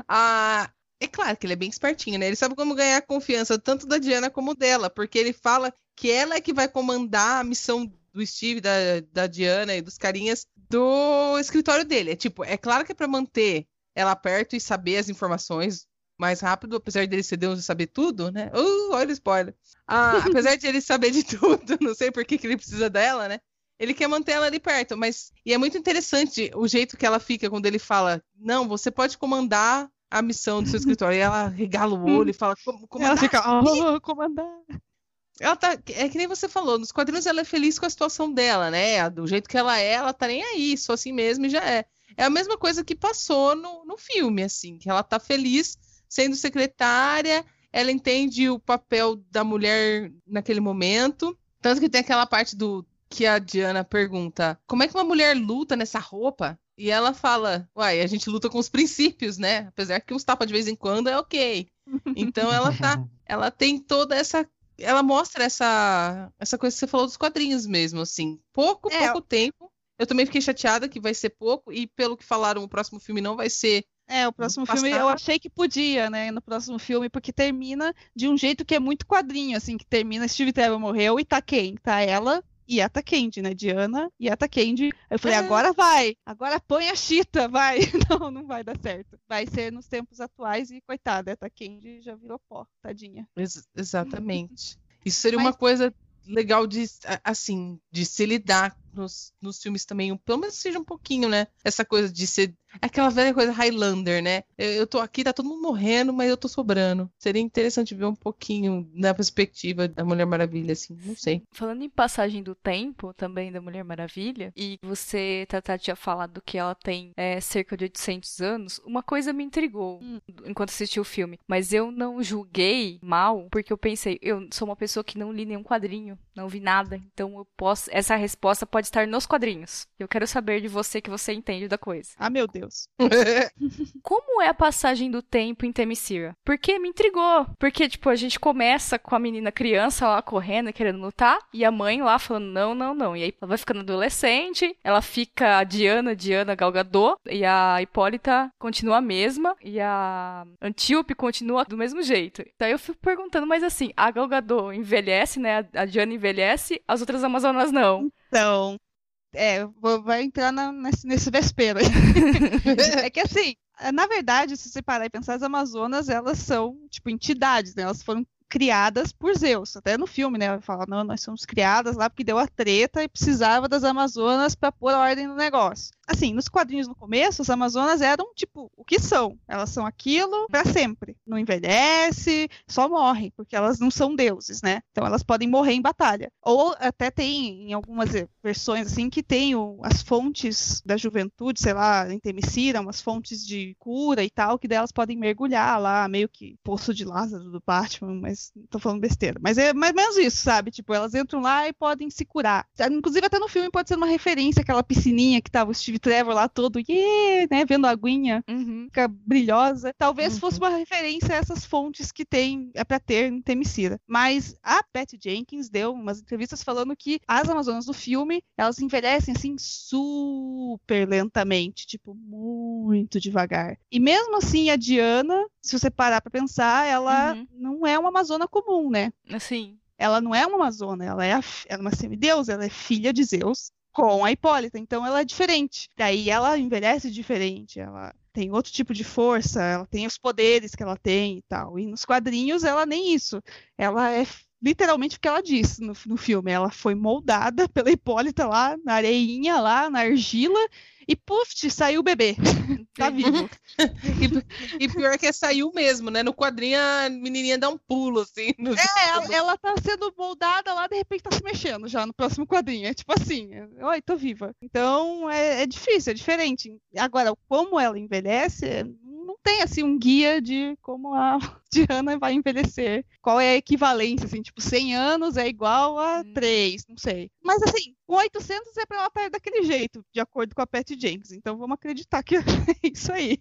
[SPEAKER 1] Ah, é claro que ele é bem espertinho, né? Ele sabe como ganhar a confiança tanto da Diana como dela, porque ele fala que ela é que vai comandar a missão do Steve, da, da Diana e dos carinhas do escritório dele. É tipo, é claro que é pra manter ela perto e saber as informações mais rápido, apesar dele ser Deus e saber tudo, né? Uh, olha o spoiler. Ah, [LAUGHS] apesar de ele saber de tudo, [LAUGHS] não sei por que, que ele precisa dela, né? Ele quer manter ela ali perto, mas. E é muito interessante o jeito que ela fica quando ele fala: Não, você pode comandar a missão do seu escritório. E ela regala o olho e fala: "Como-
[SPEAKER 2] Ela
[SPEAKER 1] comandar?
[SPEAKER 2] fica, oh, comandar.
[SPEAKER 1] Ela tá. É que nem você falou, nos quadrinhos ela é feliz com a situação dela, né? Do jeito que ela é, ela tá nem aí, só assim mesmo e já é. É a mesma coisa que passou no, no filme, assim, que ela tá feliz sendo secretária, ela entende o papel da mulher naquele momento. Tanto que tem aquela parte do que a Diana pergunta: como é que uma mulher luta nessa roupa? E ela fala: Uai, a gente luta com os princípios, né? Apesar que uns tapas de vez em quando é ok. [LAUGHS] Então ela tá ela tem toda essa. Ela mostra essa, essa coisa que você falou dos quadrinhos mesmo, assim. Pouco,
[SPEAKER 2] É.
[SPEAKER 1] pouco tempo. Eu também fiquei chateada que vai ser pouco, e pelo que falaram, o próximo filme não vai ser.
[SPEAKER 2] É, o próximo filme eu achei que podia, né? No próximo filme, porque termina de um jeito que é muito quadrinho, assim, que termina Steve Trevor morreu e tá quem? Tá ela e a Candy, né? Diana e a Candy. Eu falei,
[SPEAKER 1] É.
[SPEAKER 2] agora vai, agora põe a Chita, vai. [LAUGHS] Não, não vai dar certo. Vai ser nos tempos atuais e coitada, a Candy já virou pó, tadinha.
[SPEAKER 1] Ex- exatamente. Isso seria uma
[SPEAKER 2] Mas-
[SPEAKER 1] coisa legal de, assim, de se lidar nos, nos filmes também, um- pelo menos seja um pouquinho, né? Essa coisa de ser. Aquela velha coisa Highlander, né? Eu, eu tô aqui, tá todo mundo morrendo, mas eu tô sobrando. Seria interessante ver um pouquinho da perspectiva da Mulher Maravilha, assim, não sei.
[SPEAKER 3] Falando em passagem do tempo, também da Mulher Maravilha, e você, Tata, tinha falado que ela tem é, cerca de 800 anos, uma coisa me intrigou
[SPEAKER 2] Hum.
[SPEAKER 3] enquanto assisti o filme. Mas eu não julguei mal, porque eu pensei, eu sou uma pessoa que não li nenhum quadrinho, não vi nada, então eu posso, essa resposta pode estar nos quadrinhos. Eu quero saber de você que você entende da coisa.
[SPEAKER 2] Ah, meu Deus. [LAUGHS]
[SPEAKER 3] Como é a passagem do tempo em Themyscira? Porque me intrigou. Porque, tipo, a gente começa com a menina criança lá correndo e querendo lutar, e a mãe lá falando não, não, não. E aí ela vai ficando adolescente, ela fica a Diana, Diana Galgador, e a Hipólita continua a mesma, e a Antíope continua do mesmo jeito. Daí eu fico perguntando, mas assim, a Galgador envelhece, né? A Diana envelhece, as outras Amazonas não.
[SPEAKER 2] Então, é, vou- vai entrar na- nesse, nesse vespeiro. [LAUGHS] é que assim, na verdade, se você parar e pensar, as Amazonas, elas são, tipo, entidades, né? Elas foram criadas por Zeus. Até no filme, né? Ela fala, não, nós somos criadas lá porque deu a treta e precisava das Amazonas para pôr ordem no negócio. Assim, nos quadrinhos no começo, as Amazonas eram, tipo, o que são? Elas são aquilo para sempre. Não envelhece, só morrem, porque elas não são deuses, né? Então elas podem morrer em batalha. Ou até tem, em algumas versões, assim, que tem o- as fontes da juventude, sei lá, em Temicira, umas fontes de cura e tal, que delas podem mergulhar lá, meio que poço de Lázaro do Batman, mas tô falando besteira. Mas é mais ou menos isso, sabe? Tipo, elas entram lá e podem se curar. Inclusive, até no filme pode ser uma referência àquela piscininha que tava o Steve Steve Trevor lá todo, yeah, né, vendo a aguinha,
[SPEAKER 3] Uhum.
[SPEAKER 2] fica brilhosa. Talvez
[SPEAKER 1] Uhum.
[SPEAKER 2] fosse uma referência a essas fontes que tem, é pra ter em Temicira. Mas a Patty Jenkins deu umas entrevistas falando que as Amazonas do filme, elas envelhecem assim super lentamente, tipo, muito devagar. E mesmo assim, a Diana, se você parar pra pensar, ela
[SPEAKER 3] Uhum.
[SPEAKER 2] não é uma Amazona comum, né?
[SPEAKER 3] Assim.
[SPEAKER 2] ela não é uma Amazona, ela é, a ela é uma semideusa, ela é filha de Zeus com a Hipólita, então ela é diferente. Daí ela envelhece diferente, ela tem outro tipo de força, ela tem os poderes que ela tem e tal. E nos quadrinhos ela nem isso. Ela é literalmente o que ela diz no, no filme. Ela foi moldada [LAUGHS] pela Hipólita lá na areinha, lá na argila, e puf, saiu o bebê. [LAUGHS] tá vivo. [LAUGHS]
[SPEAKER 1] E, e pior que saiu mesmo, né? No quadrinho a menininha dá um pulo, assim. [LAUGHS] no-
[SPEAKER 2] É, ela, ela tá sendo moldada lá, de repente tá se mexendo já no próximo quadrinho. É tipo assim, é, oi, tô viva. Então é, é difícil, é diferente. Agora, como ela envelhece, é, não tem assim um guia de como a Diana vai envelhecer. Qual é a equivalência, assim, tipo, 100 anos é igual a
[SPEAKER 3] Hum.
[SPEAKER 2] 3, não sei. Mas assim, com 800 é pra ela estar daquele jeito, de acordo com a Patty Jenkins. Então vamos acreditar que [LAUGHS] é isso aí.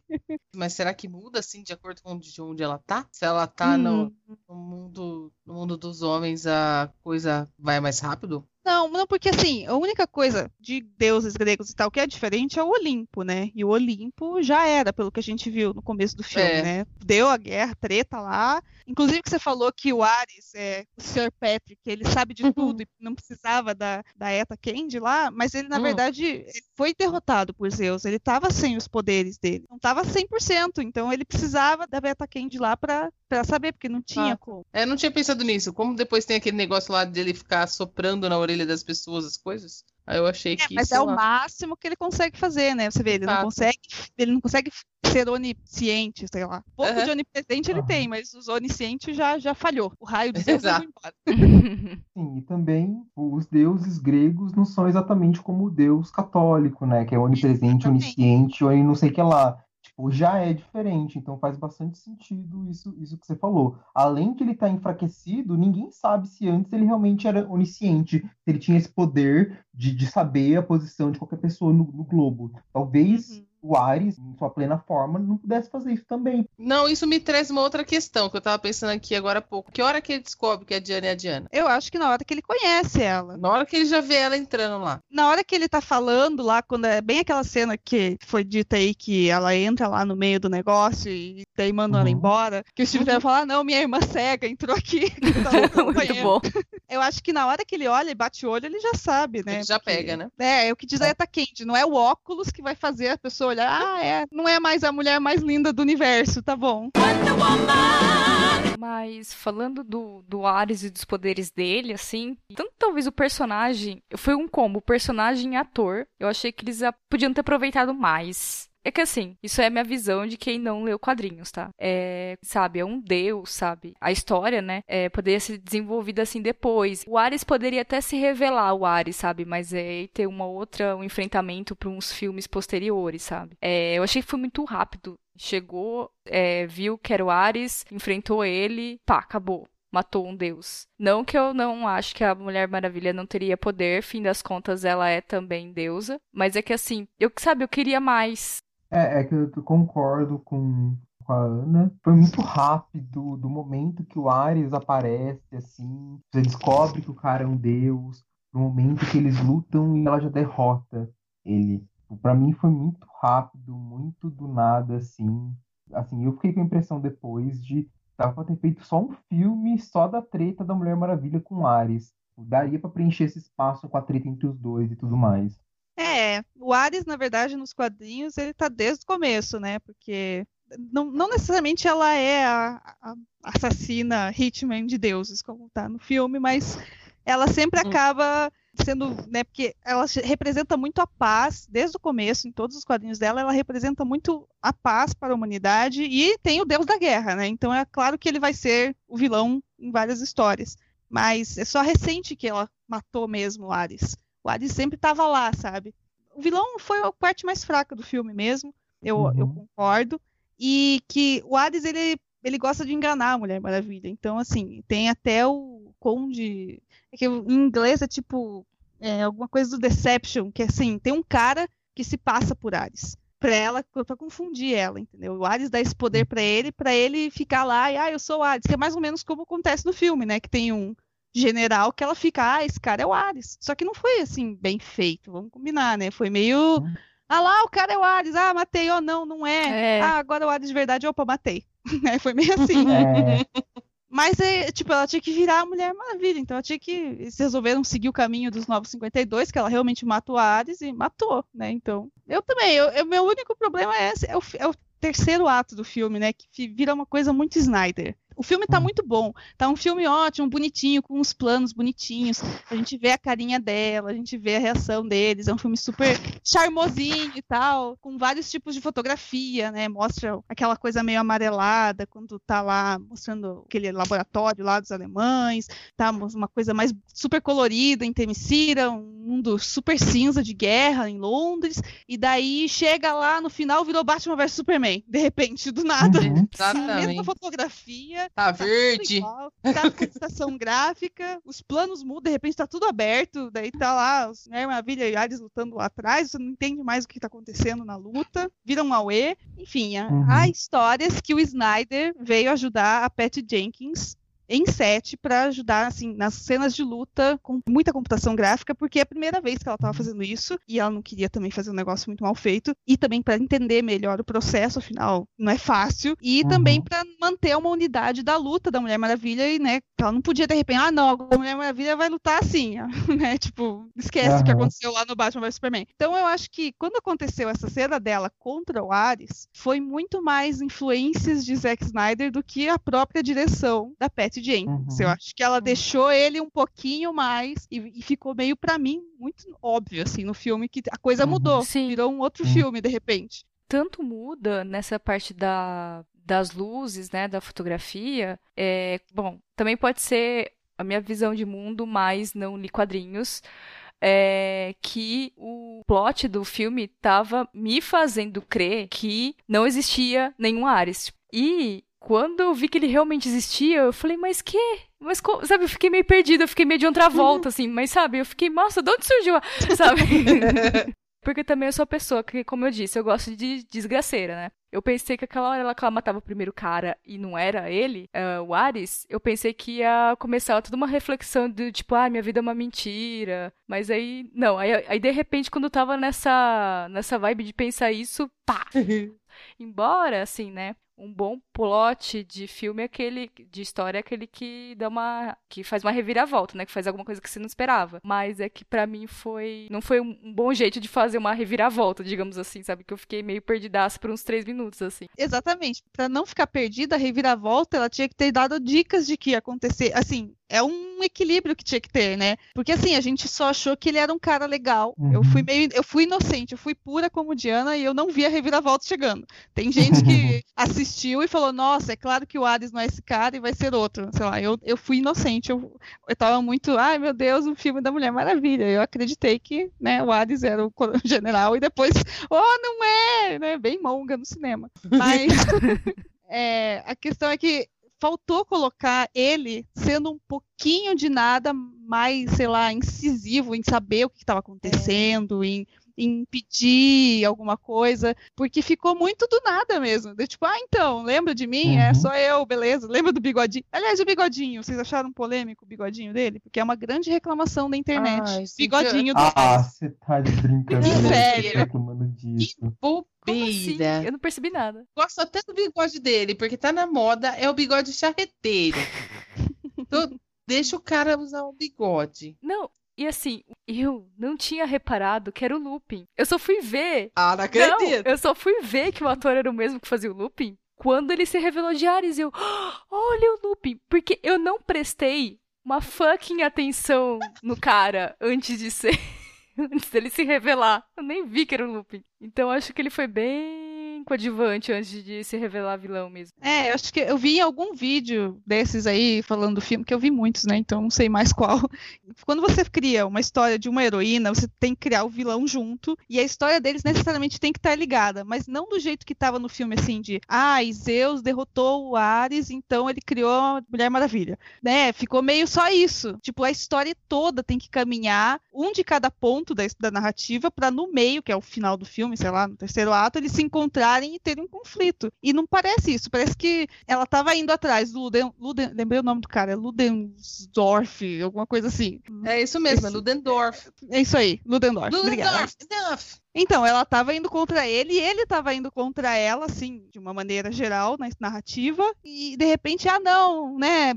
[SPEAKER 1] Mas será que muda, assim, de acordo com de onde ela tá? Se ela tá no,
[SPEAKER 2] Hum.
[SPEAKER 1] no mundo, no mundo dos homens, a coisa vai mais rápido?
[SPEAKER 2] Não, não, porque assim, a única coisa de deuses gregos e tal que é diferente é o Olimpo, né? E o Olimpo já era, pelo que a gente viu no começo do filme,
[SPEAKER 1] É.
[SPEAKER 2] né? Deu a guerra, treta lá. Inclusive que você falou que o Ares, é, o Sr. Patrick, ele sabe de
[SPEAKER 1] Uhum.
[SPEAKER 2] tudo e não precisava da, da Eta Candy lá, mas ele, na
[SPEAKER 1] Hum.
[SPEAKER 2] verdade, foi derrotado por Zeus. Ele tava sem os poderes dele. Não tava 100%, então ele precisava da Beta Candy lá pra, pra saber, porque não tinha
[SPEAKER 1] Ah.
[SPEAKER 2] como.
[SPEAKER 1] É, eu não tinha pensado nisso. Como depois tem aquele negócio lá dele ficar soprando na orelha das pessoas as coisas, aí eu achei
[SPEAKER 2] É,
[SPEAKER 1] que,
[SPEAKER 2] mas
[SPEAKER 1] sei
[SPEAKER 2] é o
[SPEAKER 1] lá.
[SPEAKER 2] máximo que ele consegue fazer, né? Você vê, ele não
[SPEAKER 1] Fato.
[SPEAKER 2] consegue, ele não consegue ser onisciente, sei lá. Pouco
[SPEAKER 1] Aham.
[SPEAKER 2] de onipresente ele
[SPEAKER 5] Aham.
[SPEAKER 2] tem, mas os oniscientes já, já falhou. O raio de Zeus
[SPEAKER 1] Exato.
[SPEAKER 2] levou embora. [LAUGHS]
[SPEAKER 5] Sim, e também os deuses gregos não são exatamente como o deus católico, né? Que é onipresente, onisciente, ou não sei o que lá. Tipo, já é diferente, então faz bastante sentido isso, isso que você falou. Além de ele estar enfraquecido, ninguém sabe se antes ele realmente era onisciente, se ele tinha esse poder de, de saber a posição de qualquer pessoa no, no globo. Talvez
[SPEAKER 2] Uhum.
[SPEAKER 5] O Ares, em sua plena forma, não pudesse fazer isso também.
[SPEAKER 1] Não, isso me traz uma outra questão que eu tava pensando aqui agora há pouco. Que hora que ele descobre que a Diana é a Diana?
[SPEAKER 2] Eu acho que na hora que ele conhece ela.
[SPEAKER 1] Na hora que ele já vê ela entrando lá.
[SPEAKER 2] Na hora que ele tá falando lá, quando é bem aquela cena que foi dita aí que ela entra lá no meio do negócio e daí mandam ela
[SPEAKER 5] Uhum.
[SPEAKER 2] embora, que o Steve Trevor fala, ah, não, minha irmã cega entrou aqui. [LAUGHS] tá
[SPEAKER 3] Muito
[SPEAKER 2] banheiro."
[SPEAKER 3] bom.
[SPEAKER 2] Eu acho que na hora que ele olha e bate o olho, ele já sabe, né?
[SPEAKER 1] Ele já
[SPEAKER 2] Porque-
[SPEAKER 1] pega, né?
[SPEAKER 2] É, é o que diz a Eta Candy, não é o óculos que vai fazer a pessoa olhar, ah, é, não é mais a mulher mais linda do universo, tá bom.
[SPEAKER 3] Mas falando do, do Ares e dos poderes dele, assim, tanto talvez o personagem. Foi um combo, personagem e ator. Eu achei que eles podiam ter aproveitado mais. É que assim, isso é minha visão de quem não leu quadrinhos, tá? É, sabe, é um deus, sabe? A história, né? É, poderia ser desenvolvida assim depois. O Ares poderia até se revelar o Ares, sabe? Mas é ter uma outra, um enfrentamento para uns filmes posteriores, sabe? É, eu achei que foi muito rápido. Chegou, é, viu que era o Ares, enfrentou ele, pá, acabou. Matou um deus. Não que eu não acho que a Mulher Maravilha não teria poder, fim das contas ela é também deusa. Mas é que assim, eu sabe, eu queria mais.
[SPEAKER 5] É, é que eu concordo com, com a Ana. Foi muito rápido do momento que o Ares aparece, assim. Você descobre que o cara é um deus. No momento que eles lutam e ela já derrota ele. Pra mim foi muito rápido, muito do nada, assim. Assim, eu fiquei com a impressão depois de dava pra ter feito só um filme só da treta da Mulher Maravilha com Ares. Daria pra preencher esse espaço com a treta entre os dois e tudo mais.
[SPEAKER 2] É, o Ares, na verdade, nos quadrinhos, ele tá desde o começo, né? Porque não, não necessariamente ela é a, a assassina Hitman de deuses, como tá no filme, mas ela sempre
[SPEAKER 1] Hum.
[SPEAKER 2] acaba sendo, né? Porque ela representa muito a paz desde o começo, em todos os quadrinhos dela, ela representa muito a paz para a humanidade e tem o deus da guerra, né? Então é claro que ele vai ser o vilão em várias histórias. Mas é só recente que ela matou mesmo o Ares. O Ares sempre estava lá, sabe? O vilão foi a parte mais fraca do filme mesmo, eu,
[SPEAKER 5] Uhum.
[SPEAKER 2] eu concordo. E que o Ares, ele, ele gosta de enganar a Mulher Maravilha. Então, assim, tem até o Conde. É que em inglês é tipo é, alguma coisa do Deception, que assim, tem um cara que se passa por Ares. Pra ela, pra confundir ela, entendeu? O Ares dá esse poder para ele, para ele ficar lá e, ah, eu sou o Ares, que é mais ou menos como acontece no filme, né? Que tem um general que ela fica, ah, esse cara é o Ares. Só que não foi assim, bem feito, vamos combinar, né? Foi meio. Ah lá, o cara é o Ares, ah, matei, oh, não, não é. é. Ah, agora o Ares de verdade, opa, matei. [LAUGHS] foi meio assim. É. Mas, é, tipo, ela tinha que virar a Mulher Maravilha. Então, ela tinha que. Eles resolveram seguir o caminho dos Novos 52, que ela realmente matou a Ares e matou, né? Então, eu também. Eu, eu meu único problema é, esse, é, o, é o terceiro ato do filme, né? Que vira uma coisa muito Snyder. O filme tá hum. muito bom. Tá um filme ótimo, bonitinho, com uns planos bonitinhos. A gente vê a carinha dela, a gente vê a reação deles. É um filme super charmosinho e tal, com vários tipos de fotografia, né? Mostra aquela coisa meio amarelada quando tá lá mostrando aquele laboratório lá dos alemães, tá uma coisa mais super colorida em Temesira, um mundo super cinza de guerra em Londres, e daí chega lá no final virou Batman vs Superman, de repente, do nada. Uhum. [LAUGHS]
[SPEAKER 1] Exatamente.
[SPEAKER 2] Mesma fotografia,
[SPEAKER 1] Tá, tá verde. Igual,
[SPEAKER 2] tá com estação [LAUGHS] gráfica, os planos mudam, de repente tá tudo aberto, daí tá lá os né, Maravilha e Ares lutando lá atrás, você não entende mais o que tá acontecendo na luta, viram um Aue. Enfim, uhum. há histórias que o Snyder veio ajudar a Patty Jenkins em set para ajudar assim nas cenas de luta com muita computação gráfica, porque é a primeira vez que ela estava fazendo isso e ela não queria também fazer um negócio muito mal feito e também para entender melhor o processo, afinal não é fácil e uhum. também para manter uma unidade da luta da Mulher Maravilha e né, ela não podia de repente, ah não, a Mulher Maravilha vai lutar assim, [LAUGHS] né? Tipo, esquece uhum. o que aconteceu lá no Batman vs Superman. Então eu acho que quando aconteceu essa cena dela contra o Ares, foi muito mais influências de Zack Snyder do que a própria direção da Pat Jenkins. Uhum. Eu acho que ela deixou ele um pouquinho mais e, e ficou meio para mim muito óbvio assim no filme que a coisa uhum. mudou, Sim. virou um outro filme de repente.
[SPEAKER 3] Tanto muda nessa parte da, das luzes, né, da fotografia. É, bom, também pode ser a minha visão de mundo, mas não li quadrinhos. É, que o plot do filme tava me fazendo crer que não existia nenhum Ares. E quando eu vi que ele realmente existia, eu falei, mas que? Mas, sabe, eu fiquei meio perdida, eu fiquei meio de outra volta, assim, mas sabe, eu fiquei, nossa, de onde surgiu? [LAUGHS] Sabe? [LAUGHS] Porque também eu sou a pessoa que, como eu disse, eu gosto de desgraceira, né? Eu pensei que aquela hora que ela matava o primeiro cara e não era ele, uh, o Ares, eu pensei que ia começar toda uma reflexão do tipo, ah, minha vida é uma mentira. Mas aí, não. Aí, aí de repente, quando eu tava nessa, nessa vibe de pensar isso, pá! [LAUGHS] Embora, assim, né? Um bom plot de filme é aquele de história é aquele que dá uma que faz uma reviravolta, né, que faz alguma coisa que você não esperava. Mas é que para mim foi não foi um, bom jeito de fazer uma reviravolta, digamos assim, sabe que eu fiquei meio perdidaço por uns três minutos assim.
[SPEAKER 2] Exatamente. Para não ficar perdida, a reviravolta ela tinha que ter dado dicas de que ia acontecer. Assim, é um equilíbrio que tinha que ter, né? Porque assim, a gente só achou que ele era um cara legal. Uhum. Eu fui meio, eu fui inocente, eu fui pura como Diana e eu não vi a reviravolta chegando. Tem gente que [LAUGHS] assistiu e falou: "Nossa, é claro que o Hades não é esse cara e vai ser outro". Sei lá, eu, eu fui inocente, eu, eu tava muito, ai meu Deus, um filme da Mulher Maravilha. Eu acreditei que, né, o Hades era [LAUGHS] o general e depois, oh, não é, né? Bem monga no cinema. Mas [LAUGHS] é, a questão é que faltou colocar ele sendo um pouquinho de nada mais, sei lá, incisivo em saber o que estava acontecendo, é. em, em pedir alguma coisa, porque ficou muito do nada mesmo. De, tipo, ah, então, lembra de mim? É uhum. É só eu, beleza. Lembra do bigodinho? Aliás, o bigodinho, vocês acharam polêmico o bigodinho dele? Porque é uma grande reclamação da internet. Ai, bigodinho
[SPEAKER 5] do. Ah, você tá de brincadeira.
[SPEAKER 2] Sério.
[SPEAKER 3] Assim? Eu não percebi nada.
[SPEAKER 1] Gosto até do bigode dele, porque tá na moda, é o bigode charreteiro. [LAUGHS] então, deixa o cara usar o bigode.
[SPEAKER 3] Não, e assim, eu não tinha reparado que era o Lupin. Eu só fui ver.
[SPEAKER 1] Ah, não acredito.
[SPEAKER 3] Não, eu só fui ver que o ator era o mesmo que fazia o Lupin quando ele se revelou de Ares. Eu, olha o Lupin. Porque eu não prestei uma fucking atenção no cara antes de ser. [LAUGHS] antes dele se revelar. Eu nem vi que era o Lupin. Então acho que ele foi bem coadjuvante antes de se revelar vilão mesmo.
[SPEAKER 2] É, eu acho que eu vi em algum vídeo desses aí falando do filme, que eu vi muitos, né? Então não sei mais [LAUGHS] qual. Quando você cria uma história de uma heroína, você tem que criar o vilão junto, e a história deles necessariamente tem que estar ligada, mas não do jeito que estava no filme, assim, de ah, Zeus derrotou o Ares, então ele criou a Mulher Maravilha. Né? Ficou meio só isso. Tipo, a história toda tem que caminhar, um de cada ponto da, da narrativa, para no meio, que é o final do filme, sei lá, no terceiro ato, eles se encontrarem e terem um conflito. E não parece isso, parece que ela estava indo atrás do Luden, Luden, lembrei o nome do cara, é Ludendorff, alguma coisa assim.
[SPEAKER 1] É isso mesmo, é Ludendorff.
[SPEAKER 2] É isso aí, Ludendorff.
[SPEAKER 1] Ludendorff. Ludendorff.
[SPEAKER 2] Então, ela estava indo contra ele e ele estava indo contra ela, assim, de uma maneira geral, na narrativa, e de repente, ah, não, né?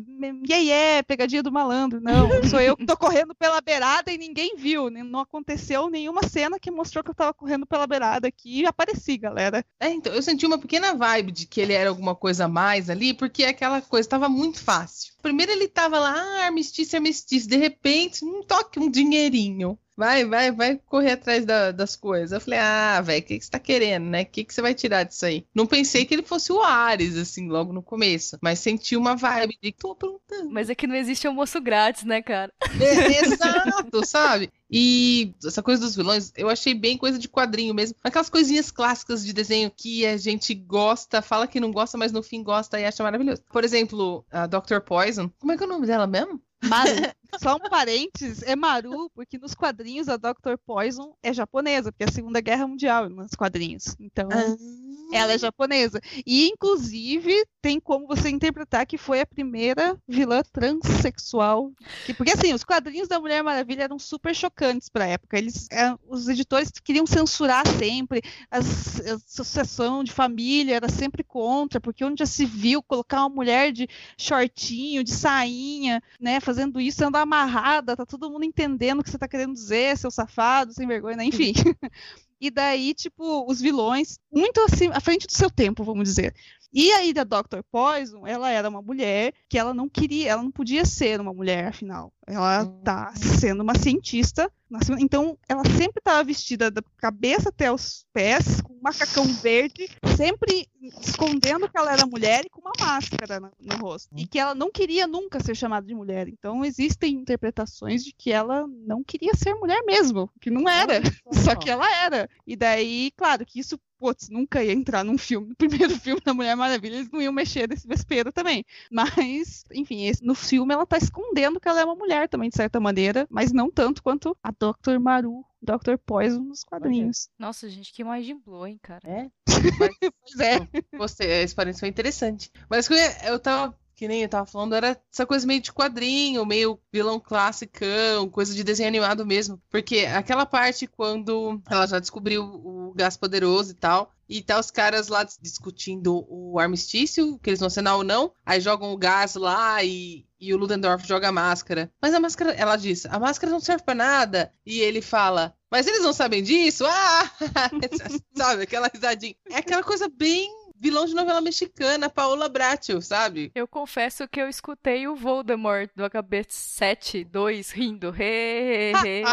[SPEAKER 2] E aí é, pegadinha do malandro, não, sou eu que tô correndo pela beirada e ninguém viu, né? não aconteceu nenhuma cena que mostrou que eu tava correndo pela beirada aqui e apareci, galera.
[SPEAKER 1] É, então, eu senti uma pequena vibe de que ele era alguma coisa a mais ali, porque aquela coisa estava muito fácil. Primeiro ele tava lá, ah, armistício, armistício, de repente, um toque, um dinheirinho vai, vai, vai correr atrás da, das coisas. Eu falei, ah, velho, o que, que você tá querendo, né? O que, que você vai tirar disso aí? Não pensei que ele fosse o Ares, assim, logo no começo. Mas senti uma vibe de tô perguntando.
[SPEAKER 3] Mas é que não existe almoço grátis, né, cara?
[SPEAKER 1] É, exato, [LAUGHS] sabe? E essa coisa dos vilões, eu achei bem coisa de quadrinho mesmo. Aquelas coisinhas clássicas de desenho que a gente gosta, fala que não gosta, mas no fim gosta e acha maravilhoso. Por exemplo, a Dr. Poison. Como é que é o nome dela mesmo?
[SPEAKER 2] Maru. [LAUGHS] Só um parênteses, é Maru, porque nos quadrinhos a Dr. Poison é japonesa, porque é a Segunda Guerra Mundial nos quadrinhos. Então, ah. ela é japonesa. E, inclusive, tem como você interpretar que foi a primeira vilã transexual. Porque, assim, os quadrinhos da Mulher Maravilha eram super chocantes para a época. Eles, é, os editores queriam censurar sempre, as, a associação de família era sempre contra, porque onde já se viu colocar uma mulher de shortinho, de sainha, né, fazendo isso, sendo amarrada, tá todo mundo entendendo o que você tá querendo dizer, seu safado, sem vergonha, né? enfim. [LAUGHS] e daí, tipo, os vilões, muito assim, à frente do seu tempo, vamos dizer. E aí da Dr. Poison, ela era uma mulher que ela não queria, ela não podia ser uma mulher, afinal. Ela tá sendo uma cientista, então ela sempre estava vestida da cabeça até os pés, com um macacão verde, sempre escondendo que ela era mulher e com uma máscara no, no rosto. E que ela não queria nunca ser chamada de mulher. Então existem interpretações de que ela não queria ser mulher mesmo, que não era, [LAUGHS] só que ela era. E daí, claro, que isso putz, nunca ia entrar num filme, no [LAUGHS] primeiro filme da Mulher Maravilha, eles não iam mexer nesse vespeiro também. Mas, enfim, esse, no filme ela tá escondendo que ela é uma mulher também, de certa maneira, mas não tanto quanto a Dr. Maru, Dr. Poison nos quadrinhos.
[SPEAKER 3] Nossa, gente, que mais de blow, hein, cara?
[SPEAKER 1] É? Mas, [LAUGHS] pois é. Você, esse parênteses foi interessante. Mas eu tava que nem eu tava falando, era essa coisa meio de quadrinho, meio vilão classicão, coisa de desenho animado mesmo. Porque aquela parte quando ela já descobriu o gás poderoso e tal, e tá os caras lá discutindo o armistício, que eles vão assinar ou não, aí jogam o gás lá e, e o Ludendorff joga a máscara. Mas a máscara, ela diz, a máscara não serve para nada. E ele fala, mas eles não sabem disso? Ah! [LAUGHS] Sabe, aquela risadinha. É aquela coisa bem vilão de novela mexicana, Paola Bracho, sabe?
[SPEAKER 3] Eu confesso que eu escutei o Voldemort do HB 7 2 rindo. He, he,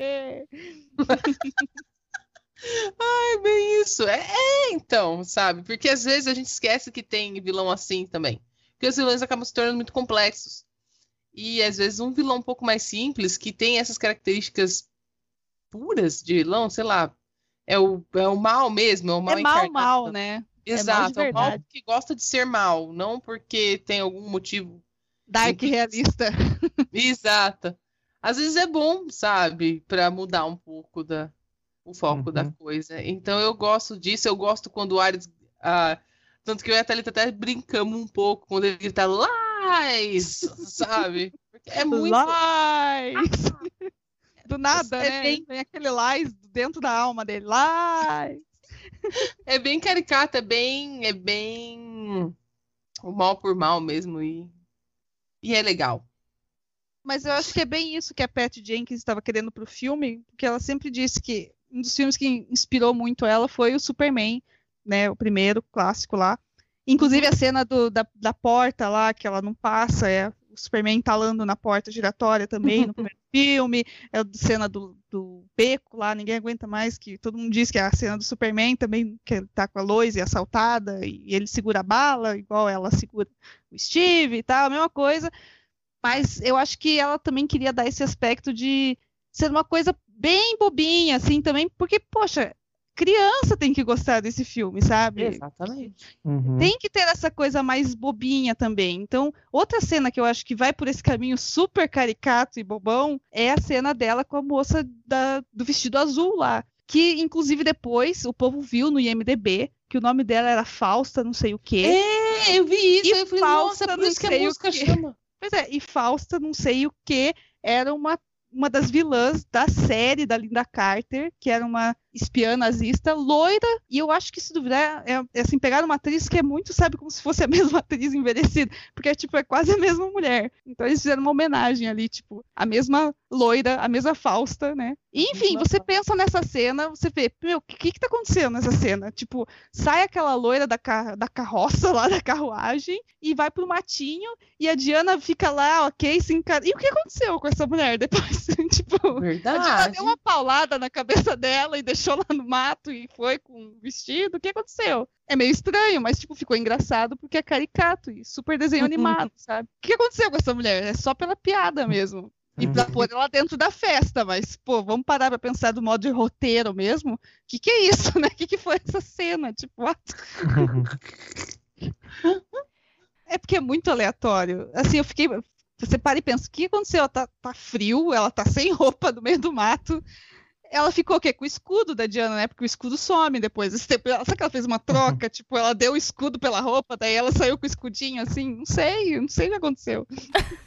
[SPEAKER 3] he. [LAUGHS]
[SPEAKER 1] Ai, bem isso. É, é, então, sabe? Porque às vezes a gente esquece que tem vilão assim também. Porque os vilões acabam se tornando muito complexos. E às vezes um vilão um pouco mais simples, que tem essas características puras de vilão, sei lá, é o, é o mal mesmo, é o mal
[SPEAKER 2] É mal, mal, né?
[SPEAKER 1] Exato,
[SPEAKER 2] é,
[SPEAKER 1] é o mal que gosta de ser mal, não porque tem algum motivo.
[SPEAKER 2] Dark realista. [LAUGHS]
[SPEAKER 1] Exato. Às vezes é bom, sabe, para mudar um pouco da, o foco uhum. da coisa. Então eu gosto disso, eu gosto quando o Ares. Ah, tanto que eu e a Thalita até brincamos um pouco quando ele grita Lies, sabe?
[SPEAKER 2] Porque é muito. Lies! [LAUGHS] Do nada, é né? Bem... Tem aquele lies dentro da alma dele. Lies!
[SPEAKER 1] É bem caricato, é bem. É bem. O mal por mal mesmo. E, e é legal.
[SPEAKER 2] Mas eu acho que é bem isso que a Pat Jenkins estava querendo pro filme, porque ela sempre disse que um dos filmes que inspirou muito ela foi o Superman, né? O primeiro clássico lá. Inclusive a cena do, da, da porta lá, que ela não passa, é Superman entalando na porta giratória também, no primeiro [LAUGHS] filme, é a cena do, do beco lá, ninguém aguenta mais, que todo mundo diz que é a cena do Superman também, que ele tá com a Lois e assaltada, e ele segura a bala, igual ela segura o Steve e tal, a mesma coisa. Mas eu acho que ela também queria dar esse aspecto de ser uma coisa bem bobinha, assim, também, porque, poxa, criança tem que gostar desse filme, sabe?
[SPEAKER 1] Exatamente.
[SPEAKER 5] Uhum.
[SPEAKER 2] Tem que ter essa coisa mais bobinha também. Então, outra cena que eu acho que vai por esse caminho super caricato e bobão é a cena dela com a moça da- do vestido azul lá. Que, inclusive, depois o povo viu no IMDB que o nome dela era Fausta, não sei o quê.
[SPEAKER 1] É, eu vi isso,
[SPEAKER 2] E
[SPEAKER 1] eu falei,
[SPEAKER 2] falsa,
[SPEAKER 1] nossa, por
[SPEAKER 2] não
[SPEAKER 1] isso que a
[SPEAKER 2] sei o
[SPEAKER 1] música
[SPEAKER 2] quê.
[SPEAKER 1] chama.
[SPEAKER 2] Pois é, e Fausta, não sei o que, era uma, uma das vilãs da série da Linda Carter, que era uma espiã nazista, loira, e eu acho que se duvidar, é, é assim, pegaram uma atriz que é muito, sabe, como se fosse a [LAUGHS] mesma atriz envelhecida, porque, tipo, é quase a mesma mulher. Então eles fizeram uma homenagem ali, tipo, a mesma loira, a mesma Fausta, né? E, enfim, você pensa nessa cena, você vê, meu, o que que tá acontecendo nessa cena? Tipo, sai aquela loira da, ca- da carroça lá, [LAUGHS] da carruagem, e vai pro matinho, e a Diana fica lá, ok, se encara... E o que aconteceu com essa mulher depois? [LAUGHS] tipo, a Diana
[SPEAKER 1] Verdade.
[SPEAKER 2] deu uma paulada na cabeça dela e deixou lá no mato e foi com o vestido. O que aconteceu? É meio estranho, mas tipo, ficou engraçado porque é caricato e super desenho animado, sabe? O que aconteceu com essa mulher? É só pela piada mesmo. E pra
[SPEAKER 5] Uhum.
[SPEAKER 2] pôr ela dentro da festa, mas, pô, vamos parar pra pensar do modo de roteiro mesmo? O que, que é isso, né? O que, que foi essa cena? Tipo, what? [LAUGHS] É porque é muito aleatório. Assim, eu fiquei. Você para e pensa, o que aconteceu? Ela tá, tá frio, ela tá sem roupa no meio do mato. Ela ficou o quê? Com o escudo da Diana, né? Porque o escudo some depois desse tempo. Ela- Será que ela fez uma troca? tipo, ela deu o escudo pela roupa, daí ela saiu com o escudinho assim? Não sei, não sei o que aconteceu.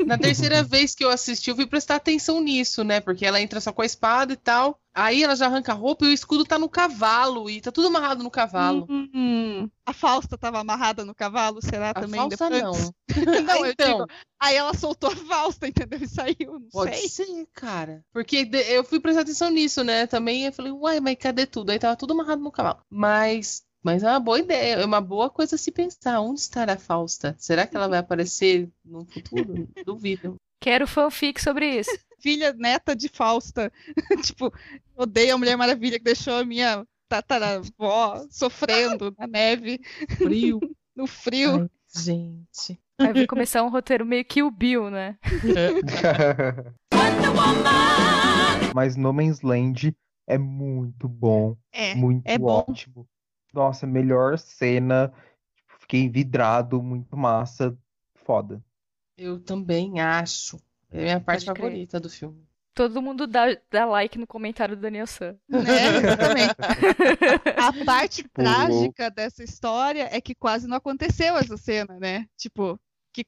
[SPEAKER 1] Na terceira vez que eu assisti, eu fui prestar atenção nisso, né? Porque ela entra só com a espada e tal. Aí ela já arranca a roupa e o escudo tá no cavalo. E tá tudo amarrado no cavalo.
[SPEAKER 2] Hum, a Fausta tava amarrada no cavalo, será
[SPEAKER 1] A
[SPEAKER 2] também?
[SPEAKER 1] falsa
[SPEAKER 2] depois?
[SPEAKER 1] não. [LAUGHS]
[SPEAKER 2] não, eu
[SPEAKER 1] então,
[SPEAKER 2] digo. Aí ela soltou a Fausta, entendeu? E saiu, não
[SPEAKER 1] pode
[SPEAKER 2] sei.
[SPEAKER 1] ser, cara. Porque eu fui prestar atenção nisso, né? Também eu falei, uai, mas cadê tudo? Aí tava tudo amarrado no cavalo. Mas, mas é uma boa ideia, é uma boa coisa a se pensar. Onde estará a Fausta? Será que ela vai aparecer no futuro? [LAUGHS] Duvido.
[SPEAKER 3] Quero fanfic sobre isso.
[SPEAKER 2] Filha neta de Fausta. [LAUGHS] tipo, odeio a Mulher Maravilha que deixou a minha tataravó sofrendo na neve,
[SPEAKER 1] Frio. [LAUGHS]
[SPEAKER 2] no frio.
[SPEAKER 1] Ai, gente.
[SPEAKER 3] Aí vai começar um roteiro meio que o Bill, né? [LAUGHS]
[SPEAKER 5] Mas No Man's Land é muito bom,
[SPEAKER 2] É,
[SPEAKER 5] muito
[SPEAKER 2] é bom.
[SPEAKER 5] ótimo. Nossa, melhor cena. Fiquei vidrado, muito massa, foda.
[SPEAKER 1] Eu também acho. É a minha parte
[SPEAKER 3] Pode crer.
[SPEAKER 1] favorita do filme.
[SPEAKER 3] Todo mundo dá, dá like no comentário do Daniel San.
[SPEAKER 2] né? [LAUGHS] Exatamente. A parte
[SPEAKER 5] Tipo,
[SPEAKER 2] trágica dessa história é que quase não aconteceu essa cena, né? Tipo,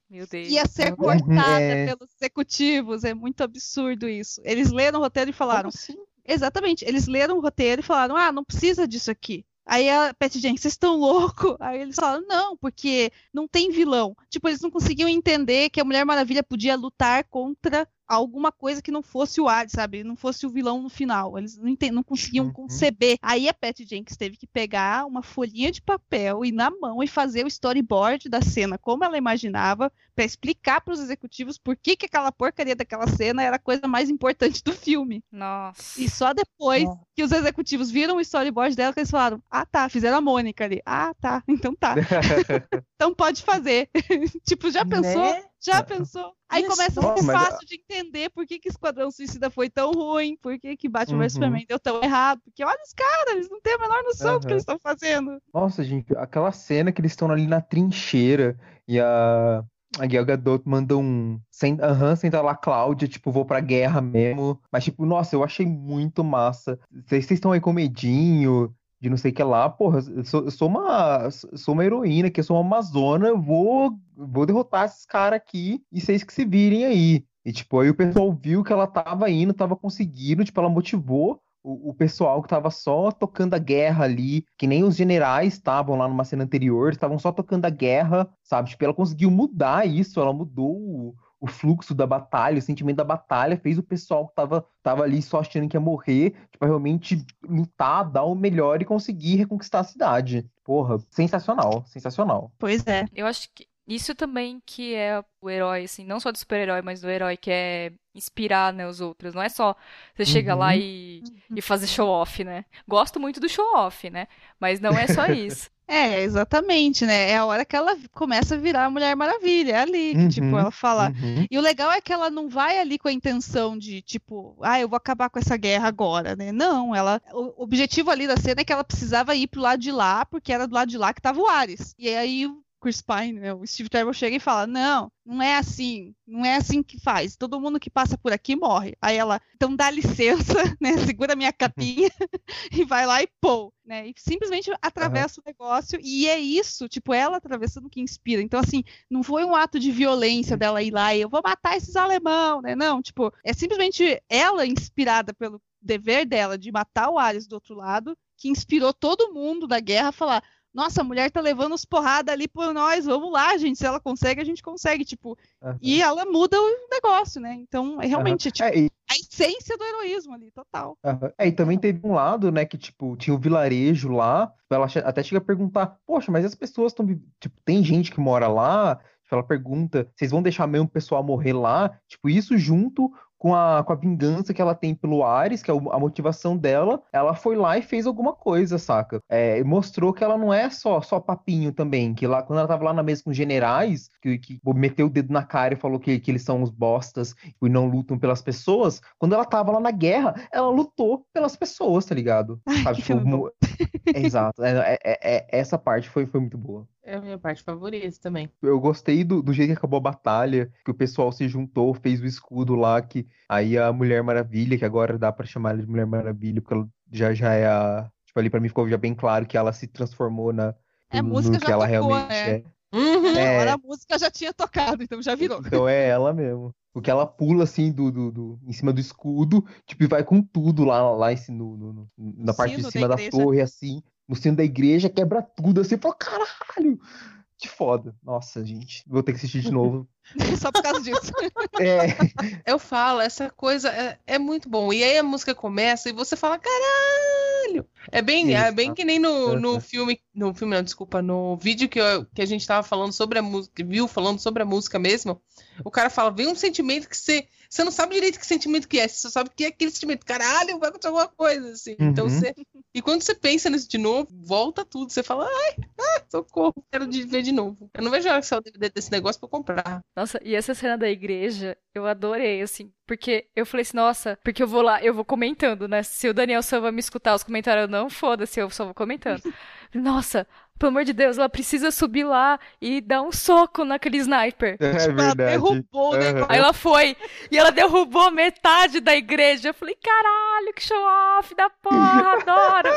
[SPEAKER 3] Meu Deus.
[SPEAKER 2] ia ser
[SPEAKER 1] Uhum,
[SPEAKER 2] cortada
[SPEAKER 5] é.
[SPEAKER 2] pelos executivos. É muito absurdo isso. Eles leram o roteiro e falaram:
[SPEAKER 1] Como assim?
[SPEAKER 2] Exatamente. Eles leram o roteiro e falaram: ah, não precisa disso aqui. Aí a Pat Jenkins, vocês estão loucos? Aí eles falaram: não, porque não tem vilão. Tipo, eles não conseguiam entender que a Mulher Maravilha podia lutar contra alguma coisa que não fosse o Hades, sabe? Não fosse o vilão no final. Eles não, não conseguiam
[SPEAKER 5] Uhum.
[SPEAKER 2] conceber. Aí a Pat Jenkins teve que pegar uma folhinha de papel e na mão e fazer o storyboard da cena como ela imaginava para explicar para os executivos por que, que aquela porcaria daquela cena era a coisa mais importante do filme.
[SPEAKER 3] Nossa.
[SPEAKER 2] E só depois
[SPEAKER 1] Nossa.
[SPEAKER 2] que os executivos viram o storyboard dela que eles falaram: Ah, tá, fizeram a Mônica ali. Ah, tá, [LAUGHS] então tá. [LAUGHS] Então pode fazer. [LAUGHS] tipo, já pensou?
[SPEAKER 1] Né?
[SPEAKER 2] Já pensou? Aí
[SPEAKER 1] Isso.
[SPEAKER 2] começa a ser
[SPEAKER 5] mas-
[SPEAKER 2] fácil de entender por que, que Esquadrão Suicida foi tão ruim, por que, que Batman vs
[SPEAKER 5] Uhum.
[SPEAKER 2] Superman deu tão errado. Porque olha os caras, eles não têm a menor noção do que eles estão fazendo.
[SPEAKER 5] Nossa, gente, aquela cena que eles estão ali na trincheira e a, a Gal Gadot manda um. Aham, senta lá, Cláudia, tipo, vou pra guerra mesmo. Mas, tipo, nossa, eu achei muito massa. Vocês vocês estão aí com medinho de não sei o que lá. Porra, eu sou, eu sou uma, sou uma heroína, que eu sou uma amazona, vou, vou derrotar esses caras aqui e vocês que se virem aí. E, tipo, aí o pessoal viu que ela tava indo, tava conseguindo, tipo, ela motivou o, o pessoal que tava só tocando a guerra ali, que nem os generais estavam lá numa cena anterior, estavam só tocando a guerra, sabe? Tipo, ela conseguiu mudar isso, ela mudou o, o fluxo da batalha, o sentimento da batalha, fez o pessoal que tava, tava ali só achando que ia morrer, tipo, realmente lutar, dar o melhor e conseguir reconquistar a cidade. Porra, sensacional, sensacional.
[SPEAKER 2] Pois é.
[SPEAKER 3] Eu acho que Isso também que é o herói, assim, não só do super-herói, mas do herói que é inspirar, né, os outros. Não é só você chega lá
[SPEAKER 4] Uhum.
[SPEAKER 3] e, e fazer show-off, né? Gosto muito do show-off, né? Mas não é só [LAUGHS] isso.
[SPEAKER 2] É, exatamente, né? É a hora que ela começa a virar a Mulher Maravilha, é ali, que, tipo,
[SPEAKER 5] Uhum,
[SPEAKER 2] ela fala.
[SPEAKER 5] Uhum.
[SPEAKER 2] E o legal é que ela não vai ali com a intenção de, tipo, ah, eu vou acabar com essa guerra agora, né? Não, ela. O objetivo ali da cena é que ela precisava ir pro lado de lá, porque era do lado de lá que tava o Ares. E aí Chris Pine, né, o Steve Trevor chega e fala: Não, não é assim, não é assim que faz. Todo mundo que passa por aqui morre. Aí ela, então dá licença, [LAUGHS] né? Segura minha capinha [LAUGHS] e vai lá e pô, né? E simplesmente atravessa o negócio. E é isso, tipo, ela atravessando que inspira. Então, assim, não foi um ato de violência dela ir lá e eu vou matar esses alemão, né? Não, tipo, é simplesmente ela inspirada pelo dever dela de matar o Ares do outro lado, que inspirou todo mundo da guerra a falar: nossa, a mulher tá levando os porrada ali por nós, vamos lá, gente. Se ela consegue, a gente consegue, tipo.
[SPEAKER 5] Aham.
[SPEAKER 2] E ela muda o negócio, né? Então, é realmente tipo,
[SPEAKER 5] É, e,
[SPEAKER 2] a essência do heroísmo ali, total.
[SPEAKER 5] aham. É, e também teve um lado, né, que, tipo, tinha o vilarejo lá, ela até chega a perguntar, poxa, mas as pessoas estão, tipo, tem gente que mora lá, Tipo, ela pergunta, vocês vão deixar mesmo o pessoal morrer lá? Tipo, isso junto com a, com a vingança que ela tem pelo Ares, que é a motivação dela, ela foi lá e fez alguma coisa, saca? É, e mostrou que ela não é só, só papinho também, que lá, quando ela tava lá na mesa com os generais, que, que meteu o dedo na cara e falou que, que eles são os bostas e não lutam pelas pessoas, quando ela tava lá na guerra, ela lutou pelas pessoas, tá ligado?
[SPEAKER 2] Ai,
[SPEAKER 5] Sabe,
[SPEAKER 2] que
[SPEAKER 5] tipo, [LAUGHS] é, exato. É, é- é- essa parte foi, foi muito boa.
[SPEAKER 1] É a minha parte favorita também.
[SPEAKER 5] Eu gostei do, do jeito que acabou a batalha, que o pessoal se juntou, fez o escudo lá, que aí a Mulher Maravilha, que agora dá pra chamar ela de Mulher Maravilha, porque ela já, já é a. Tipo, ali pra mim ficou já bem claro que ela se transformou na,
[SPEAKER 2] É, a música
[SPEAKER 5] no
[SPEAKER 2] já
[SPEAKER 5] que ela
[SPEAKER 2] tocou,
[SPEAKER 5] realmente
[SPEAKER 2] né?
[SPEAKER 5] é.
[SPEAKER 1] Uhum.
[SPEAKER 5] É.
[SPEAKER 2] Agora a música já tinha tocado, então já virou.
[SPEAKER 5] Então é ela mesmo. Porque ela pula assim do, do, do- em cima do escudo, tipo, e vai com tudo lá, lá em ci- no, no- na parte de
[SPEAKER 2] sino da
[SPEAKER 5] cima da,
[SPEAKER 2] igreja.
[SPEAKER 5] torre, assim, no sino da igreja, quebra tudo assim, fala, caralho! Que foda. Nossa, gente. Vou ter que assistir de [LAUGHS] novo.
[SPEAKER 2] Só por causa disso. [LAUGHS]
[SPEAKER 5] É,
[SPEAKER 1] Eu falo, essa coisa é, é muito bom. E aí a música começa e você fala, caralho! É bem, é bem que nem no, no filme. No filme, não, desculpa, no vídeo que, eu- que a gente tava falando sobre a música, viu, falando sobre a música mesmo. O cara fala, vem um sentimento que você. Você não sabe direito que sentimento que é, você só sabe que é aquele sentimento, caralho, vai acontecer alguma coisa, assim. Então
[SPEAKER 5] Uhum.
[SPEAKER 1] você. E quando você pensa nisso de novo, volta tudo. Você fala, ai, ah, socorro, quero ver de novo. Eu não vejo a hora que sair o DVD desse negócio pra eu comprar.
[SPEAKER 3] Nossa, e essa cena da igreja, eu adorei, assim, porque eu falei assim, nossa, porque eu vou lá, eu vou comentando, né? Se o Daniel Silva me escutar os comentários, não, foda-se, eu só vou comentando. Nossa, pelo amor de Deus, ela precisa subir lá e dar um soco naquele sniper.
[SPEAKER 5] é
[SPEAKER 2] Tipo, ela
[SPEAKER 5] verdade.
[SPEAKER 2] derrubou negócio.
[SPEAKER 3] Aí ela foi e ela derrubou metade da igreja. Eu falei, caralho, que show off da porra, adoro.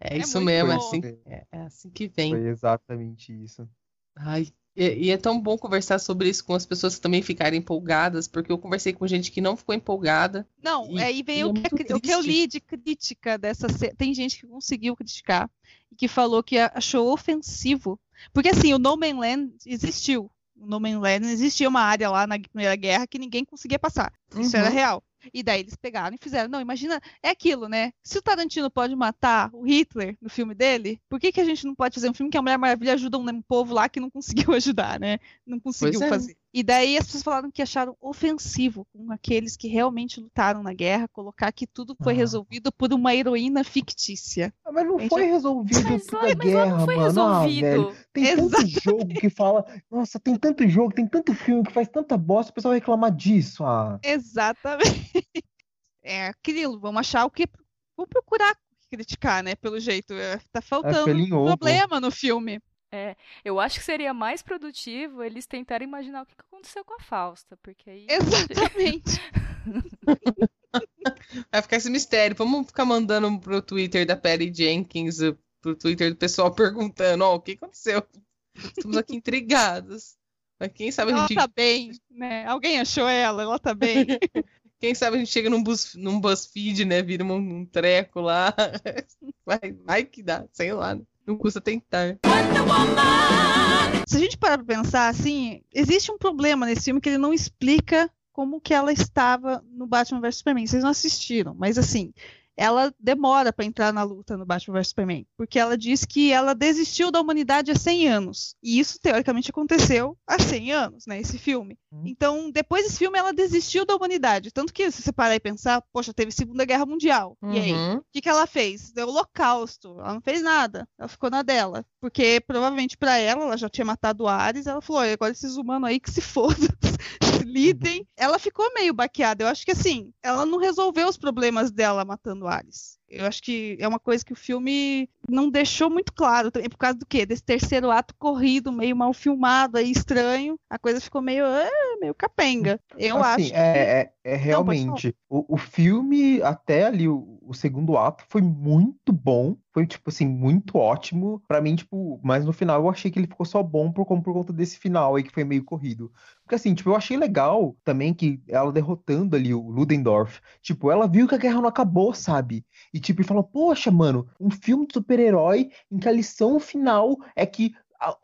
[SPEAKER 1] É,
[SPEAKER 2] É
[SPEAKER 1] isso
[SPEAKER 2] muito
[SPEAKER 1] mesmo, é assim, é, é assim que vem.
[SPEAKER 5] Foi exatamente isso.
[SPEAKER 1] Ai, e, e é tão bom conversar sobre isso com as pessoas que também ficarem empolgadas, porque eu conversei com gente que não ficou empolgada.
[SPEAKER 2] Não,
[SPEAKER 1] E-
[SPEAKER 2] aí vem
[SPEAKER 1] e é
[SPEAKER 2] o, que, cri- o que eu li de crítica dessa cena. Tem gente que conseguiu criticar e que falou que achou ofensivo. Porque assim, o No Man's Land existiu. O No Man's Land existia uma área lá na Primeira Guerra que ninguém conseguia passar. Isso era
[SPEAKER 1] Uhum.
[SPEAKER 2] real. E daí eles pegaram e fizeram. Não, imagina, é aquilo, né? Se o Tarantino pode matar o Hitler no filme dele, por que, que a gente não pode fazer um filme que a Mulher Maravilha ajuda um, um povo lá que não conseguiu [LAUGHS] ajudar, né? Não conseguiu
[SPEAKER 1] é.
[SPEAKER 2] fazer. E daí as pessoas falaram que acharam ofensivo com aqueles que realmente lutaram na guerra, colocar que tudo foi
[SPEAKER 5] Ah.
[SPEAKER 2] resolvido por uma heroína fictícia.
[SPEAKER 5] Ah, Mas não foi resolvido
[SPEAKER 3] Mas,
[SPEAKER 5] tudo a
[SPEAKER 3] mas lá
[SPEAKER 5] guerra,
[SPEAKER 3] não foi
[SPEAKER 5] mano. Ah, velho.
[SPEAKER 3] resolvido.
[SPEAKER 5] Tem tanto jogo que fala. Nossa, tem tanto jogo, tem tanto filme que faz tanta bosta, o pessoal vai reclamar disso. Ah.
[SPEAKER 2] Exatamente. [LAUGHS] É aquilo, vamos achar o que. Vamos procurar criticar, né? Pelo jeito. É, Tá faltando
[SPEAKER 5] filhinho
[SPEAKER 2] um problema no filme.
[SPEAKER 3] Eu acho que seria mais produtivo eles tentarem imaginar o que aconteceu com a Fausta, porque aí. [LAUGHS] [LAUGHS]
[SPEAKER 2] Exatamente.
[SPEAKER 1] Vai ficar esse mistério. Vamos ficar mandando pro Twitter da Patty Jenkins, pro Twitter do pessoal perguntando, ó, o que aconteceu? Estamos aqui intrigados. Mas quem sabe a
[SPEAKER 2] Ela
[SPEAKER 1] gente,
[SPEAKER 2] tá bem, né? Alguém achou ela, ela tá bem. [LAUGHS]
[SPEAKER 1] quem sabe a gente chega num, bus, num BuzzFeed, né? Vira um, um treco lá. Vai, vai que dá, sei lá. né? Não custa tentar.
[SPEAKER 2] Se a gente parar pra pensar, assim, existe um problema nesse filme que ele não explica como que ela estava no Batman vs Superman. Vocês não assistiram, mas assim, ela demora para entrar na luta no Batman vs Superman, porque ela diz que ela desistiu da humanidade há 100 anos. E isso teoricamente aconteceu há 100 anos, né, esse filme. Uhum. Então, depois desse filme ela desistiu da humanidade, tanto que se você parar e pensar, poxa, teve Segunda Guerra Mundial. Uhum. E aí, uhum. o que, que ela fez? Deu holocausto. Ela não fez nada. Ela ficou na dela, porque provavelmente para ela, ela já tinha matado o Ares, ela falou: agora esses humanos aí que se fodam, [LAUGHS] lidem. Uhum. Ela ficou meio baqueada. Eu acho que assim, ela não resolveu os problemas dela matando Ares. Eu acho que é uma coisa que o filme não deixou muito claro. Por causa do quê? Desse terceiro ato corrido, meio mal filmado, aí estranho. A coisa ficou meio, é, meio capenga. Eu
[SPEAKER 5] assim,
[SPEAKER 2] acho.
[SPEAKER 5] É, que... é, é realmente. Não, o, o filme, até ali, o, o segundo ato, foi muito bom. Foi, tipo assim, muito ótimo. para mim, tipo, mas no final eu achei que ele ficou só bom por, por conta desse final aí que foi meio corrido. Porque assim, tipo, eu achei legal também que ela derrotando ali o Ludendorff, tipo, ela viu que a guerra não acabou, sabe? E tipo, e falou, poxa, mano, um filme de super-herói em que a lição final é que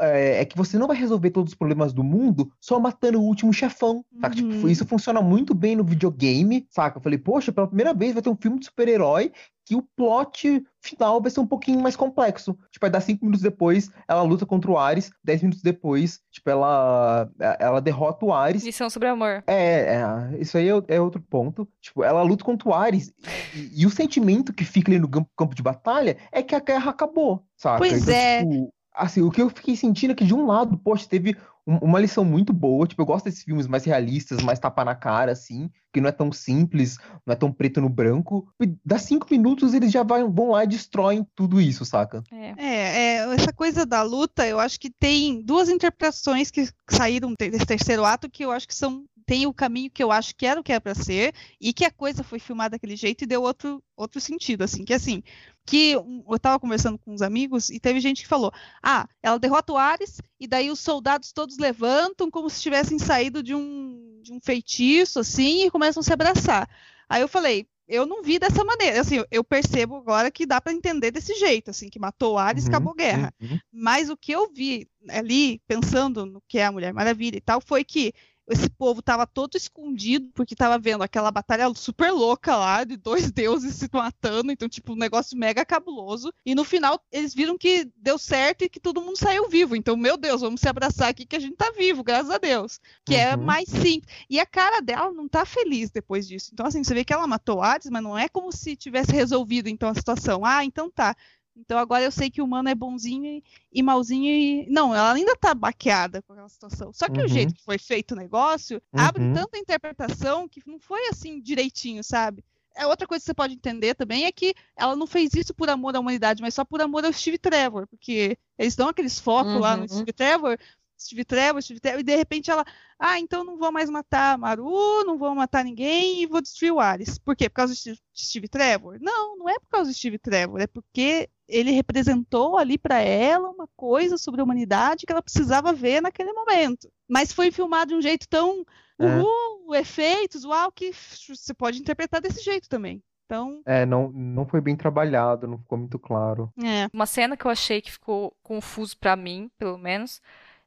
[SPEAKER 5] é, é, que você não vai resolver todos os problemas do mundo só matando o último chefão, saca? Tipo, uhum. Tipo, isso funciona muito bem no videogame, saca? Eu falei, poxa, pela primeira vez vai ter um filme de super-herói que o plot final vai ser um pouquinho mais complexo. Tipo, vai dar cinco minutos depois, ela luta contra o Ares, dez minutos depois, tipo, ela, ela derrota o Ares.
[SPEAKER 3] Lição sobre amor.
[SPEAKER 5] É, é isso aí é, é, outro ponto. Tipo, ela luta contra o Ares e, e, o sentimento que fica ali no campo, campo de batalha é que a guerra acabou, saca?
[SPEAKER 2] Pois então, é.
[SPEAKER 5] Tipo, assim, o que eu fiquei sentindo é que de um lado, poxa, teve uma lição muito boa. Tipo, eu gosto desses filmes mais realistas, mais tapa na cara, assim, que não é tão simples, não é tão preto no branco. E dá cinco minutos, eles já vai, vão lá e destroem tudo isso, saca?
[SPEAKER 2] É. é, é, essa coisa da luta, eu acho que tem duas interpretações que saíram desse terceiro ato que eu acho que são tem o caminho que eu acho que era o que era para ser e que a coisa foi filmada daquele jeito e deu outro, outro sentido, assim, que assim, que eu estava conversando com uns amigos e teve gente que falou, ah, ela derrota o Ares e daí os soldados todos levantam como se tivessem saído de um, de um feitiço, assim, e começam a se abraçar. Aí eu falei, eu não vi dessa maneira. Assim, eu percebo agora que dá para entender desse jeito, assim, que matou o Ares, uhum, acabou a guerra. Uhum. Mas o que eu vi ali, pensando no que é a Mulher Maravilha e tal, foi que esse povo tava todo escondido, porque tava vendo aquela batalha super louca lá, de dois [LAUGHS] deuses se matando, então, tipo, um negócio mega cabuloso. E no final, eles viram que deu certo e que todo mundo saiu vivo. Então, meu Deus, vamos se abraçar aqui que a gente tá vivo, graças a Deus. Que é uhum. é mais simples. E a cara dela não tá feliz depois disso. Então, assim, você vê que ela matou Hades, mas não é como se tivesse resolvido, então, a situação. Ah, então tá. Então agora eu sei que o humano é bonzinho e, e malzinho e. Não, ela ainda tá baqueada com aquela situação. Só que uhum. o jeito que foi feito o negócio uhum. abre tanta interpretação que não foi assim direitinho, sabe? É outra coisa que você pode entender também é que ela não fez isso por amor à humanidade, mas só por amor ao Steve Trevor, porque eles dão aqueles focos uhum. lá no uhum. Steve Trevor, Steve Trevor, Steve Trevor, e de repente ela, ah, então não vou mais matar Maru, não vou matar ninguém e vou destruir o Ares. Por quê? Por causa de Steve Trevor? Não, não é por causa de Steve Trevor, é porque ele representou ali para ela uma coisa sobre a humanidade que ela precisava ver naquele momento. Mas foi filmado de um jeito tão é. uhul, efeitos, uau, que você pode interpretar desse jeito também. Então...
[SPEAKER 5] É, não, não foi bem trabalhado, não ficou muito claro.
[SPEAKER 3] É. Uma cena que eu achei que ficou confuso para mim, pelo menos,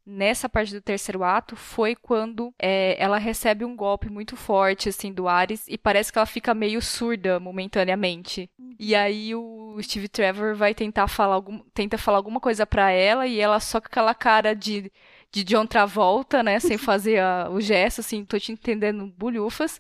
[SPEAKER 3] nessa parte do terceiro ato foi quando é, ela recebe um golpe muito forte assim do Ares e parece que ela fica meio surda momentaneamente. E aí o Steve Trevor vai tentar falar algum, tenta falar alguma coisa para ela e ela só com aquela cara de de John Travolta, né, sem [LAUGHS] fazer a, o gesto, assim, tô te entendendo, bulhufas.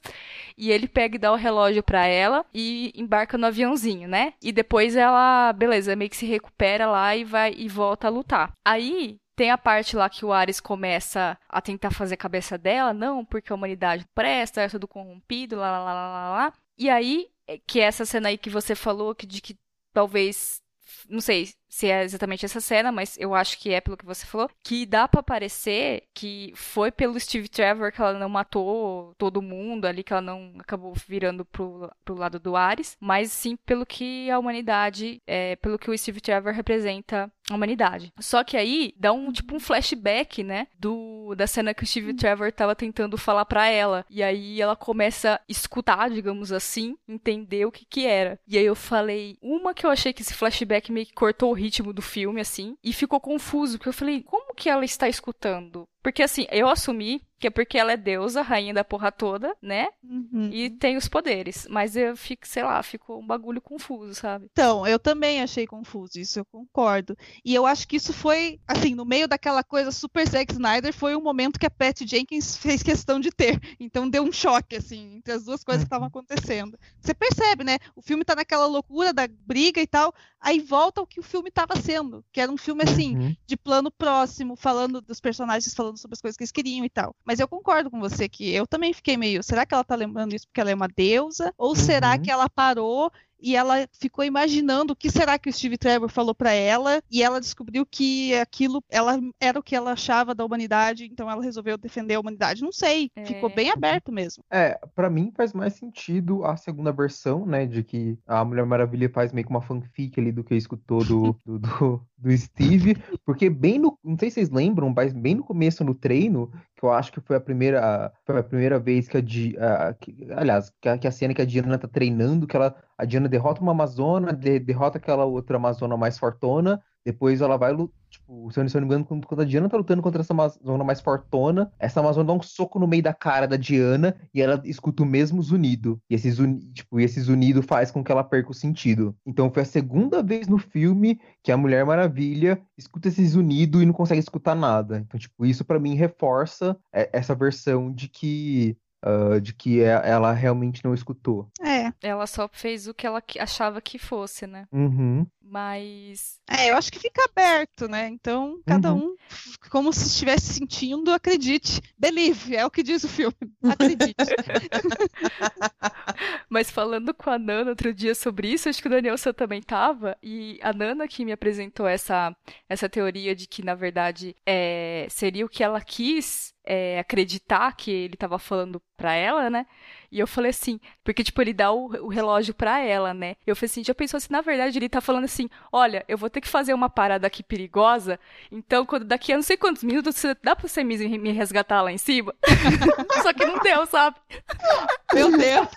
[SPEAKER 3] E ele pega e dá o relógio para ela e embarca no aviãozinho, né? E depois ela, beleza, meio que se recupera lá e vai e volta a lutar. Aí tem a parte lá que o Ares começa a tentar fazer a cabeça dela, não, porque a humanidade presta, é tudo corrompido, lá, lá, lá, lá, lá. E aí, é, que é essa cena aí que você falou, que, de que talvez, não sei se é exatamente essa cena, mas eu acho que é pelo que você falou, que dá para parecer que foi pelo Steve Trevor que ela não matou todo mundo ali, que ela não acabou virando pro, pro lado do Ares, mas sim pelo que a humanidade, é, pelo que o Steve Trevor representa a humanidade. Só que aí dá um tipo um flashback, né, do da cena que o Steve Trevor tava tentando falar para ela. E aí ela começa a escutar, digamos assim, entender o que que era. E aí eu falei, uma que eu achei que esse flashback meio que cortou o ritmo do filme assim, e ficou confuso, porque eu falei, como que ela está escutando? Porque assim, eu assumi que é porque ela é deusa, rainha da porra toda, né?
[SPEAKER 2] Uhum.
[SPEAKER 3] E tem os poderes. Mas eu fico, sei lá, ficou um bagulho confuso, sabe?
[SPEAKER 2] Então, eu também achei confuso, isso eu concordo. E eu acho que isso foi, assim, no meio daquela coisa super Zack Snyder, foi um momento que a Pat Jenkins fez questão de ter. Então deu um choque, assim, entre as duas coisas que estavam acontecendo. Você percebe, né? O filme tá naquela loucura da briga e tal, aí volta o que o filme estava sendo, que era um filme, assim,
[SPEAKER 5] Uhum.
[SPEAKER 2] de plano próximo, falando dos personagens, falando sobre as coisas que eles queriam e tal. Mas eu concordo com você que eu também fiquei meio, será que ela tá lembrando isso porque ela é uma deusa? Ou será
[SPEAKER 5] Uhum.
[SPEAKER 2] que ela parou e ela ficou imaginando o que será que o Steve Trevor falou pra ela e ela descobriu que aquilo ela era o que ela achava da humanidade, então ela resolveu defender a humanidade. Não sei,
[SPEAKER 3] É.
[SPEAKER 2] ficou bem aberto mesmo.
[SPEAKER 5] É, pra mim faz mais sentido a segunda versão, né? De que a Mulher Maravilha faz meio que uma fanfic ali do que escutou do, [LAUGHS] do, do, do Steve. Porque bem no. Não sei se vocês lembram, mas bem no começo no treino, que eu acho que foi a primeira, foi a primeira vez que a, a que- aliás, que a, que a cena que a Diana tá treinando, que ela, a Diana derrota uma Amazona, de- derrota aquela outra Amazona mais fortona, depois ela vai, lu- tipo, se eu não me engano, quando, a Diana tá lutando contra essa Amazona mais fortona, essa Amazona dá um soco no meio da cara da Diana e ela escuta o mesmo zunido. E esse, zuni, tipo, esse zunido faz com que ela perca o sentido. Então foi a segunda vez no filme que a Mulher Maravilha escuta esse zunido e não consegue escutar nada. Então, tipo, isso pra mim reforça é, essa versão de que ah, de que é- ela realmente não escutou.
[SPEAKER 2] É,
[SPEAKER 3] Ela só fez o que ela achava que fosse, né?
[SPEAKER 5] Uhum.
[SPEAKER 3] Mas.
[SPEAKER 2] é, eu acho que fica aberto, né? Então, cada um, como se estivesse sentindo, acredite. Believe, é o que diz o filme. [LAUGHS] Acredite.
[SPEAKER 3] Mas falando com a Nana outro dia sobre isso, acho que o Danielson também tava, e a Nana que me apresentou essa, essa teoria de que, na verdade, é, seria o que ela quis é, acreditar que ele tava falando pra ela, né? E eu falei assim, porque, tipo, ele dá o, o relógio pra ela, né? Eu falei assim, já pensou se na verdade ele tá falando assim, olha, eu vou ter que fazer uma parada aqui perigosa, então quando daqui a não sei quantos minutos, dá pra você me, me resgatar lá em cima? [LAUGHS] Só que não deu, sabe?
[SPEAKER 2] Meu Deus.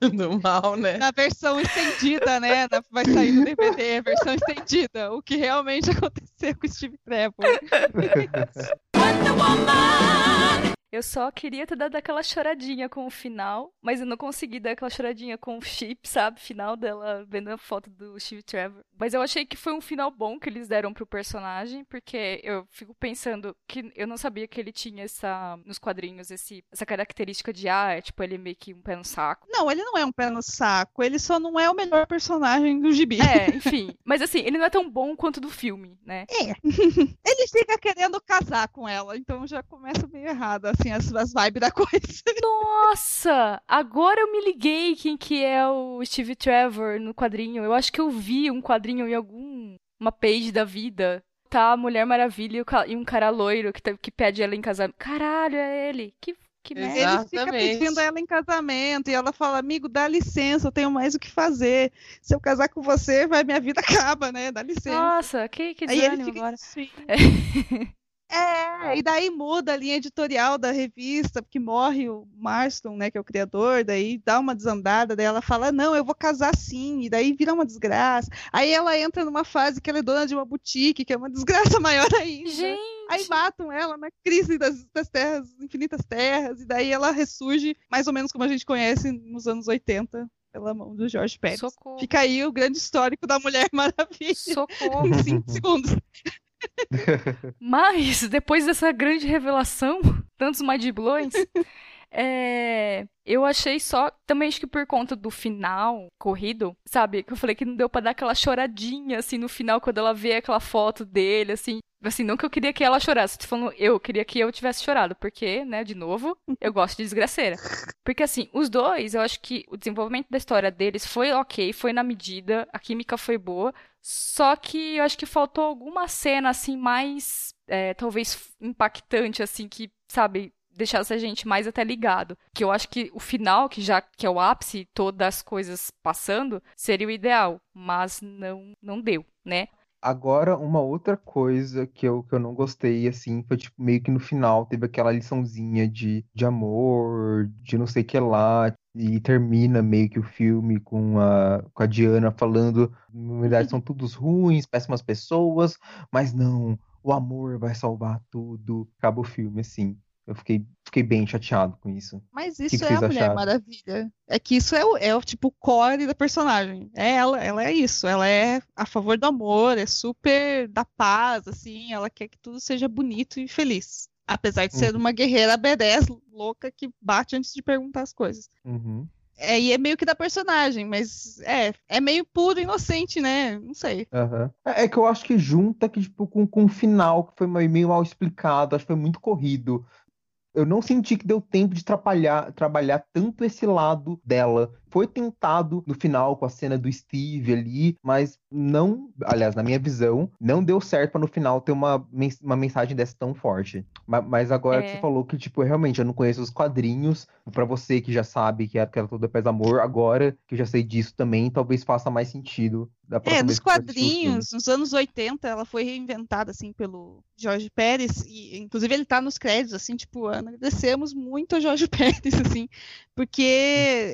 [SPEAKER 1] Do mal, né?
[SPEAKER 2] Na versão estendida, né? Na- vai sair no DVD, a versão estendida. O que realmente [LAUGHS] aconteceu com o Steve Trevor. [LAUGHS]
[SPEAKER 3] Eu só queria ter dado aquela choradinha com o final, mas eu não consegui dar aquela choradinha com o chip, sabe? Final dela vendo a foto do Steve Trevor. Mas eu achei que foi um final bom que eles deram pro personagem, porque eu fico pensando que eu não sabia que ele tinha essa, nos quadrinhos, esse, essa característica de, ah, é, tipo, ele é meio que um pé no saco.
[SPEAKER 2] Não, ele não é um pé no saco. Ele só não é o melhor personagem do gibi.
[SPEAKER 3] É, [LAUGHS] enfim. Mas assim, ele não é tão bom quanto do filme, né?
[SPEAKER 2] É. [LAUGHS] Ele fica querendo casar com ela, então já começa meio errado, assim, as, as vibes da [LAUGHS] coisa.
[SPEAKER 3] Nossa! Agora eu me liguei quem que é o Steve Trevor no quadrinho. Eu acho que eu vi um quadrinho em algum uma page da vida. Tá a Mulher Maravilha e e um cara loiro que, tá- que pede ela em casamento. Caralho, é ele. Que, que merda.
[SPEAKER 2] Ele fica pedindo ela em casamento e ela fala: Amigo, dá licença, eu tenho mais o que fazer. Se eu casar com você, vai, minha vida [LAUGHS] acaba, né? Dá licença.
[SPEAKER 3] Nossa, que, que
[SPEAKER 2] Aí ele
[SPEAKER 3] desânimo
[SPEAKER 2] fica
[SPEAKER 3] agora.
[SPEAKER 2] assim. É, [LAUGHS] e daí muda a linha editorial da revista, porque morre o Marston, né, que é o criador, daí dá uma desandada, daí ela fala, não, eu vou casar sim, e daí vira uma desgraça. Aí ela entra numa fase que ela é dona de uma boutique, que é uma desgraça [LAUGHS] maior ainda.
[SPEAKER 3] Gente,
[SPEAKER 2] Aí matam ela na crise das, das terras, infinitas terras, e daí ela ressurge, mais ou menos como a gente conhece nos anos 80, pela mão do George Pérez.
[SPEAKER 3] socorro.
[SPEAKER 2] Fica aí o grande histórico da Mulher Maravilha
[SPEAKER 3] Socorro.
[SPEAKER 2] em 5 segundos. [LAUGHS]
[SPEAKER 3] Mas, depois dessa grande revelação, [LAUGHS] tantos mind-blowings, é, eu achei só, também acho que por conta do final corrido, sabe? Que eu falei que não deu pra dar aquela choradinha, assim, no final, quando ela vê aquela foto dele, assim. Assim, não que eu queria que ela chorasse, tô falando, eu queria que eu tivesse chorado, porque, né, de novo, eu gosto de desgraceira. Porque, assim, os dois, eu acho que o desenvolvimento da história deles foi ok, foi na medida, a química foi boa, só que eu acho que faltou alguma cena, assim, mais, é, talvez impactante, assim, que, sabe, deixasse a gente mais até ligado. Que eu acho que o final, que já que é o ápice, todas as coisas passando, seria o ideal, mas não, não deu, né?
[SPEAKER 5] Agora, uma outra coisa que eu, que eu não gostei, assim, foi tipo, meio que no final teve aquela liçãozinha de, de amor, de não sei o que lá, e termina meio que o filme com a, com a Diana falando, na verdade são [LAUGHS] todos ruins, péssimas pessoas, mas não, o amor vai salvar tudo. Acaba o filme, assim. Eu fiquei, fiquei bem chateado com isso.
[SPEAKER 2] Mas
[SPEAKER 5] que
[SPEAKER 2] isso
[SPEAKER 5] que
[SPEAKER 2] é a
[SPEAKER 5] vocês
[SPEAKER 2] Mulher
[SPEAKER 5] acharam?
[SPEAKER 2] Maravilha. É que isso é o, é o tipo core da personagem. É ela, ela é isso. Ela é a favor do amor, é super da paz, assim. Ela quer que tudo seja bonito e feliz. Apesar de ser
[SPEAKER 5] Uhum.
[SPEAKER 2] uma guerreira badass louca que bate antes de perguntar as coisas.
[SPEAKER 5] Uhum.
[SPEAKER 2] É, e é meio que da personagem, mas é, é meio puro inocente, né? Não sei.
[SPEAKER 5] Aham. É, é que eu acho que junta que, tipo, com, com o final, que foi meio meio mal explicado, acho que foi muito corrido. Eu não senti que deu tempo de trabalhar, trabalhar tanto esse lado dela. Foi tentado no final com a cena do Steve ali, mas não, aliás, na minha visão, não deu certo para no final ter uma, uma mensagem dessa tão forte. Ma- Mas, agora que
[SPEAKER 3] É.
[SPEAKER 5] você falou que, tipo, realmente eu não conheço os quadrinhos, pra você que já sabe que era, que era toda paz amor, agora que eu já sei disso também, talvez faça mais sentido da
[SPEAKER 2] É, nos
[SPEAKER 5] que
[SPEAKER 2] quadrinhos, nos anos 80, ela foi reinventada, assim, pelo Jorge Pérez, e inclusive ele tá nos créditos, assim, tipo, agradecemos muito a Jorge [LAUGHS] Pérez, assim, porque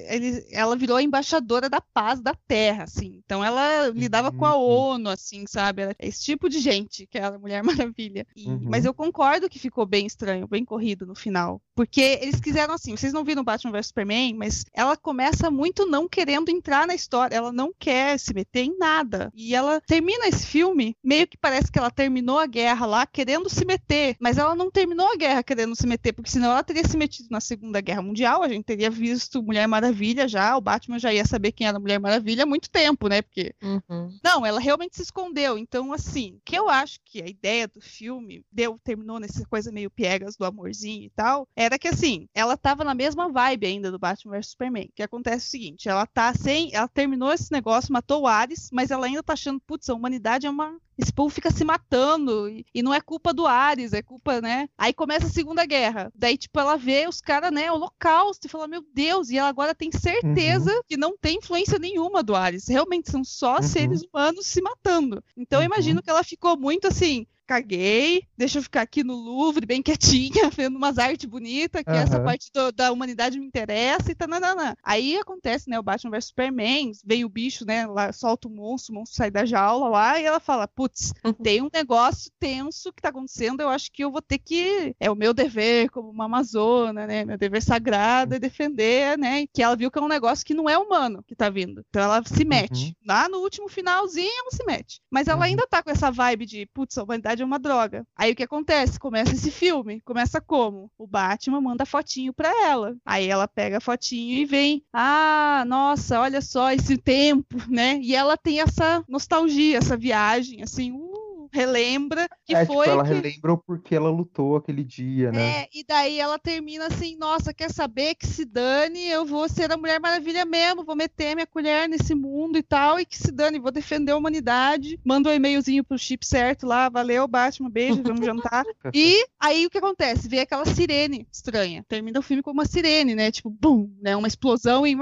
[SPEAKER 2] ele, ela virou a embaixadora da paz da Terra, assim, então ela lidava com a
[SPEAKER 5] Uhum.
[SPEAKER 2] ONU, assim, sabe, Era esse tipo de gente, que era a Mulher [LAUGHS] Maravilha, E-
[SPEAKER 5] Uhum.
[SPEAKER 2] mas eu concordo que ficou bem estranho, bem corrido no final, porque eles quiseram, assim, vocês não viram Batman vs Superman, mas ela começa muito não querendo entrar na história, ela não quer se meter em nada. E ela termina esse filme, meio que parece que ela terminou a guerra lá querendo se meter, mas ela não terminou a guerra querendo se meter, porque senão ela teria se metido na Segunda Guerra Mundial, a gente teria visto Mulher Maravilha já, o Batman já ia saber quem era a Mulher Maravilha há muito tempo, né? Porque
[SPEAKER 1] Uhum.
[SPEAKER 2] Não, ela realmente se escondeu. Então, assim, que eu acho que a ideia do filme deu, terminou nessa coisa meio piegas do amorzinho e tal, era que assim, ela tava na mesma vibe ainda do Batman vs Superman. Que acontece o seguinte, ela tá sem, ela terminou esse negócio, matou o Ares, mas ela ainda tá achando, putz, a humanidade é uma esse povo fica se matando e, e não é culpa do Ares, é culpa, né? Aí começa a Segunda Guerra. Daí, tipo, ela vê os caras, né, holocausto e fala, meu Deus, e ela agora tem certeza que não tem influência nenhuma do Ares. Realmente são só
[SPEAKER 5] Uhum.
[SPEAKER 2] seres humanos se matando. Então eu
[SPEAKER 5] Uhum.
[SPEAKER 2] imagino que ela ficou muito assim. Caguei, deixa eu ficar aqui no Louvre, bem quietinha, [LAUGHS] vendo umas artes bonitas, que essa
[SPEAKER 5] Aham.
[SPEAKER 2] parte do- da humanidade me interessa e tananana. Aí acontece, né, o Batman vs Superman, vem o bicho, né, lá, solta o monstro, o monstro sai da jaula lá, e ela fala, putz, tem um negócio tenso que tá acontecendo, eu acho que eu vou ter que, é o meu dever como uma amazona, né, meu dever sagrado é defender, né, que ela viu que é um negócio que não é humano que tá vindo. Então ela se mete. Lá no último finalzinho ela se mete. Mas ela
[SPEAKER 5] Uhum.
[SPEAKER 2] ainda tá com essa vibe de, putz, a humanidade é uma droga. Aí o que acontece? Começa esse filme. Começa como? O Batman manda fotinho pra ela. Aí ela pega a fotinho e vem, ah, nossa, olha só esse tempo, né? E ela tem essa nostalgia, essa viagem, assim, uh, relembra que
[SPEAKER 5] é,
[SPEAKER 2] foi
[SPEAKER 5] tipo, ela
[SPEAKER 2] que...
[SPEAKER 5] relembra o porquê ela lutou aquele dia, né?
[SPEAKER 2] É, e daí ela termina assim, nossa, quer saber que se dane, eu vou ser a Mulher Maravilha mesmo, vou meter minha colher nesse mundo e tal, e que se dane, vou defender a humanidade. Manda um e-mailzinho pro chip certo lá, valeu, Batman, beijo, vamos [LAUGHS] jantar. E aí o que acontece? Vê aquela sirene estranha. Termina o filme com uma sirene, né? Tipo, bum, né? Uma explosão e.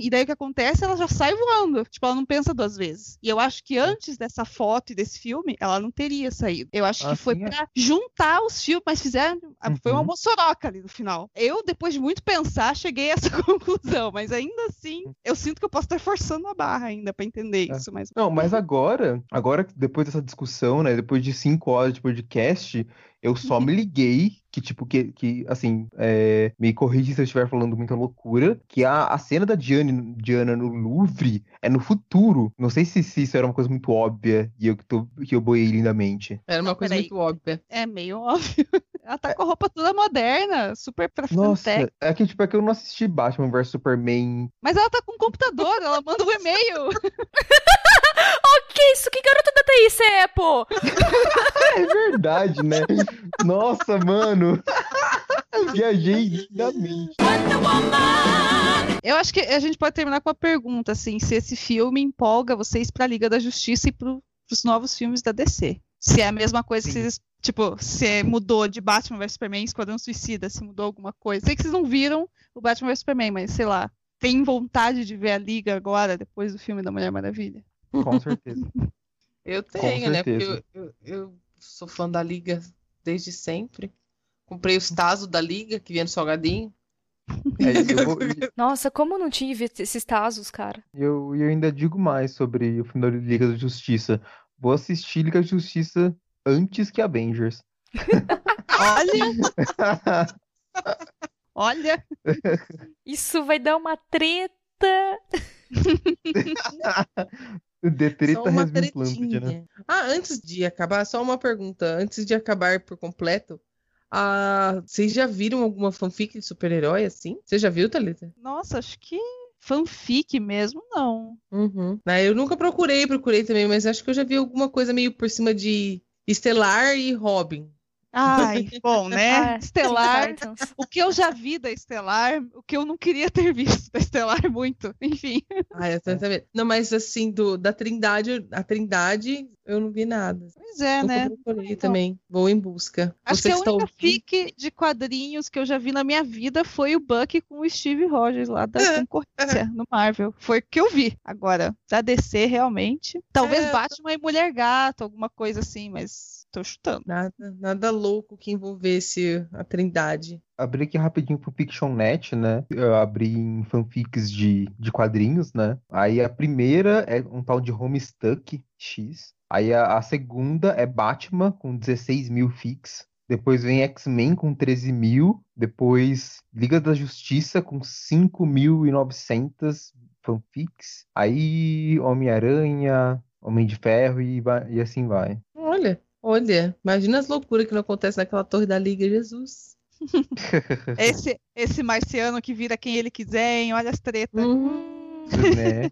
[SPEAKER 2] E daí o que acontece? Ela já sai voando. Tipo, ela não pensa duas vezes. E eu acho que antes dessa foto e desse filme, ela não teria saído. Eu acho
[SPEAKER 5] Ah,
[SPEAKER 2] que foi
[SPEAKER 5] sim, é.
[SPEAKER 2] pra juntar os filmes, mas fizeram. Foi uma
[SPEAKER 5] Uhum.
[SPEAKER 2] moçoroca ali no final. Eu, depois de muito pensar, cheguei a essa [LAUGHS] conclusão. Mas ainda assim, eu sinto que eu posso estar forçando a barra ainda pra entender
[SPEAKER 5] É.
[SPEAKER 2] isso. Mas
[SPEAKER 5] Não, mas agora, agora depois dessa discussão, né, depois de cinco horas de podcast, eu só me liguei que, tipo, que, que assim, é, me corrige se eu estiver falando muita loucura, que a, a cena da Diane, Diana no Louvre é no futuro. Não sei se, se isso era uma coisa muito óbvia e eu que, tô, que eu boiei lindamente.
[SPEAKER 1] Era uma
[SPEAKER 2] Não,
[SPEAKER 1] coisa
[SPEAKER 2] peraí.
[SPEAKER 1] muito óbvia.
[SPEAKER 2] é meio óbvio. [LAUGHS] Ela tá com a roupa toda moderna, super pra
[SPEAKER 5] Nossa, é que, tipo, é que eu não assisti Batman vs Superman.
[SPEAKER 2] Mas ela tá com um computador, ela manda um e-mail. [LAUGHS]
[SPEAKER 3] Que isso? Que garota da TI você é, pô? [LAUGHS]
[SPEAKER 5] É verdade, né? Nossa, mano. [LAUGHS] Eu viajei lindamente.
[SPEAKER 2] Eu acho que a gente pode terminar com uma pergunta, assim, se esse filme empolga vocês pra Liga da Justiça e pro, pros novos filmes da DC. Se é a mesma coisa que
[SPEAKER 5] Sim.
[SPEAKER 2] vocês, tipo, se mudou de Batman vs Superman, Esquadrão Suicida, se mudou alguma coisa. Sei que vocês não viram o Batman vs Superman, mas sei lá, tem vontade de ver a Liga agora, depois do filme da Mulher Maravilha?
[SPEAKER 5] Com certeza. [LAUGHS]
[SPEAKER 1] Eu tenho, né? Porque eu, eu, eu sou fã da Liga desde sempre. Comprei os Tazo da Liga, que vinha no salgadinho.
[SPEAKER 5] É, vou- [LAUGHS]
[SPEAKER 3] Nossa, como eu não tive esses tazos, cara?
[SPEAKER 5] eu, eu ainda digo mais sobre o filme da Liga da Justiça. Vou assistir Liga da Justiça antes que Avengers.
[SPEAKER 2] Olha, [LAUGHS] olha.
[SPEAKER 3] Isso vai dar uma treta. [LAUGHS]
[SPEAKER 1] Só
[SPEAKER 5] treta né?
[SPEAKER 1] tretinha. Ah, antes de acabar, só uma pergunta. Antes de acabar por completo, ah, vocês já viram alguma fanfic de super-herói assim? Você já viu, Thalita?
[SPEAKER 2] Nossa, acho que fanfic mesmo, não.
[SPEAKER 1] Uhum. Ah, eu nunca procurei, procurei também, mas acho que eu já vi alguma coisa meio por cima de Estelar e Robin.
[SPEAKER 2] Ai, bom, né? [LAUGHS]
[SPEAKER 3] Ah,
[SPEAKER 2] Estelar.
[SPEAKER 3] Titans.
[SPEAKER 2] O que eu já vi da Estelar, o que eu não queria ter visto da Estelar muito. Enfim.
[SPEAKER 1] Ah, eu tô também. Não, mas assim, do, da Trindade, a Trindade, eu não vi nada.
[SPEAKER 2] Pois é,
[SPEAKER 1] Nunca
[SPEAKER 2] né? Então.
[SPEAKER 1] também. Vou em busca.
[SPEAKER 2] Acho
[SPEAKER 1] Você
[SPEAKER 2] que a
[SPEAKER 1] está
[SPEAKER 2] única
[SPEAKER 1] ouvindo?
[SPEAKER 2] fic de quadrinhos que eu já vi na minha vida foi o Buck com o Steve Rogers lá da
[SPEAKER 1] É,
[SPEAKER 2] concorrência no Marvel. Foi o que eu vi. Agora, da DC realmente. Talvez
[SPEAKER 1] É,
[SPEAKER 2] Batman e Mulher Gato, alguma coisa assim, mas tô chutando.
[SPEAKER 1] Nada, nada louco que envolvesse a Trindade.
[SPEAKER 5] Abri aqui rapidinho pro Pictionnet, né? Eu abri em fanfics de, de quadrinhos, né? Aí a primeira é um tal de Homestuck X. Aí a, a segunda é Batman com 16 mil fics. Depois vem X-Men com 13 mil. Depois Liga da Justiça com 5.900 fanfics. Aí Homem-Aranha, Homem de Ferro e, vai- e assim vai.
[SPEAKER 1] Olha, olha, imagina as loucuras que não acontecem naquela torre da Liga, Jesus. [LAUGHS]
[SPEAKER 2] Esse, esse marciano que vira quem ele quiser, hein? Olha as tretas.
[SPEAKER 1] Uhum.
[SPEAKER 5] né?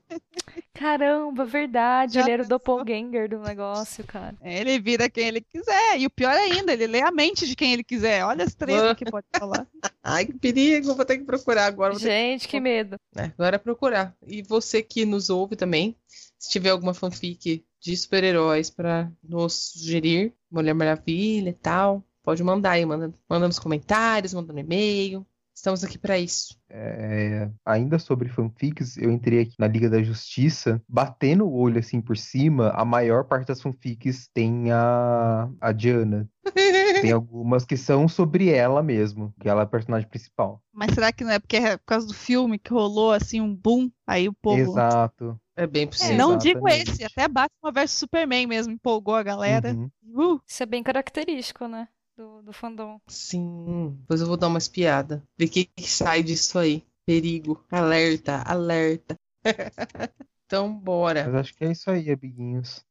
[SPEAKER 3] Caramba, verdade.
[SPEAKER 2] Já
[SPEAKER 3] Ele era o
[SPEAKER 2] pensou?
[SPEAKER 3] doppelganger do negócio, cara.
[SPEAKER 2] Ele vira quem ele quiser. E o pior ainda, ele lê a mente de quem ele quiser. Olha as tretas que pode falar. [LAUGHS]
[SPEAKER 1] Ai, que perigo, vou ter que procurar agora.
[SPEAKER 3] Gente, que medo.
[SPEAKER 1] É, agora é procurar. E você que nos ouve também, se tiver alguma fanfic de super-heróis pra nos sugerir, Mulher Maravilha e tal, pode mandar aí, manda, manda nos comentários, manda no e-mail. Estamos aqui pra isso.
[SPEAKER 5] É, ainda sobre fanfics, eu entrei aqui na Liga da Justiça, batendo o olho assim por cima, a maior parte das fanfics tem a, a Diana. [LAUGHS] Tem algumas que são sobre ela mesmo, que ela é a personagem principal.
[SPEAKER 2] Mas será que não é porque é por causa do filme que rolou assim um boom? Aí o povo.
[SPEAKER 5] Exato.
[SPEAKER 1] É bem
[SPEAKER 2] É,
[SPEAKER 1] possível.
[SPEAKER 2] não digo esse, até Batman vs Superman mesmo empolgou a galera.
[SPEAKER 5] Uhum.
[SPEAKER 2] Uh,
[SPEAKER 3] Isso é bem característico, né? Do, do fandom.
[SPEAKER 1] Sim, depois eu vou dar uma espiada. Ver o que, que sai disso aí. Perigo. Alerta, alerta. [LAUGHS] então, bora.
[SPEAKER 5] Mas acho que é isso aí, amiguinhos.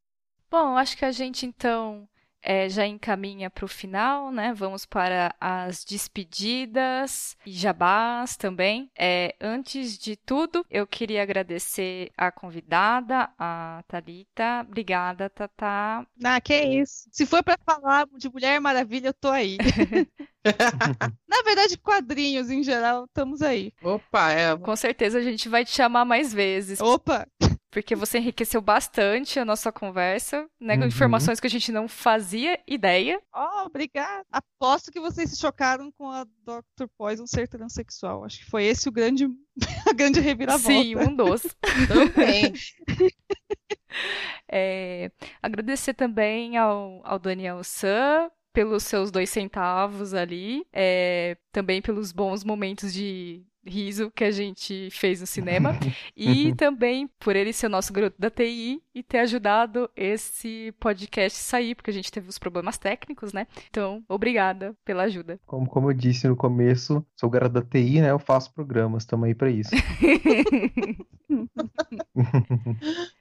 [SPEAKER 3] Bom, acho que a gente então eh, já encaminha para o final, né? Vamos para as despedidas e jabás também. Eh, antes de tudo, eu queria agradecer a convidada, a Thalita. Obrigada, Tatá.
[SPEAKER 2] ah, que isso. Se for pra falar de Mulher Maravilha, eu tô aí. [LAUGHS] Na verdade, quadrinhos em geral, estamos aí.
[SPEAKER 1] Opa, é.
[SPEAKER 3] Com certeza a gente vai te chamar mais vezes,
[SPEAKER 2] Opa!
[SPEAKER 3] Porque você enriqueceu bastante a nossa conversa, né? Com
[SPEAKER 5] Uhum.
[SPEAKER 3] informações que a gente não fazia ideia.
[SPEAKER 2] Oh, obrigada. Aposto que vocês se chocaram com a Dr. Poison ser transexual. Acho que foi esse o grande, [LAUGHS] a grande reviravolta.
[SPEAKER 3] Sim, um doce. [LAUGHS]
[SPEAKER 1] Também.
[SPEAKER 3] É, agradecer também ao, ao Daniel San pelos seus dois centavos ali, é, também pelos bons momentos de riso que a gente fez no cinema, [LAUGHS] e também por ele ser o nosso garoto da TI e ter ajudado esse podcast sair, porque a gente teve os problemas técnicos, né? Então, obrigada pela ajuda.
[SPEAKER 5] Como, como eu disse no começo, sou garoto da TI, né? Eu faço programas, estamos aí pra isso. [LAUGHS]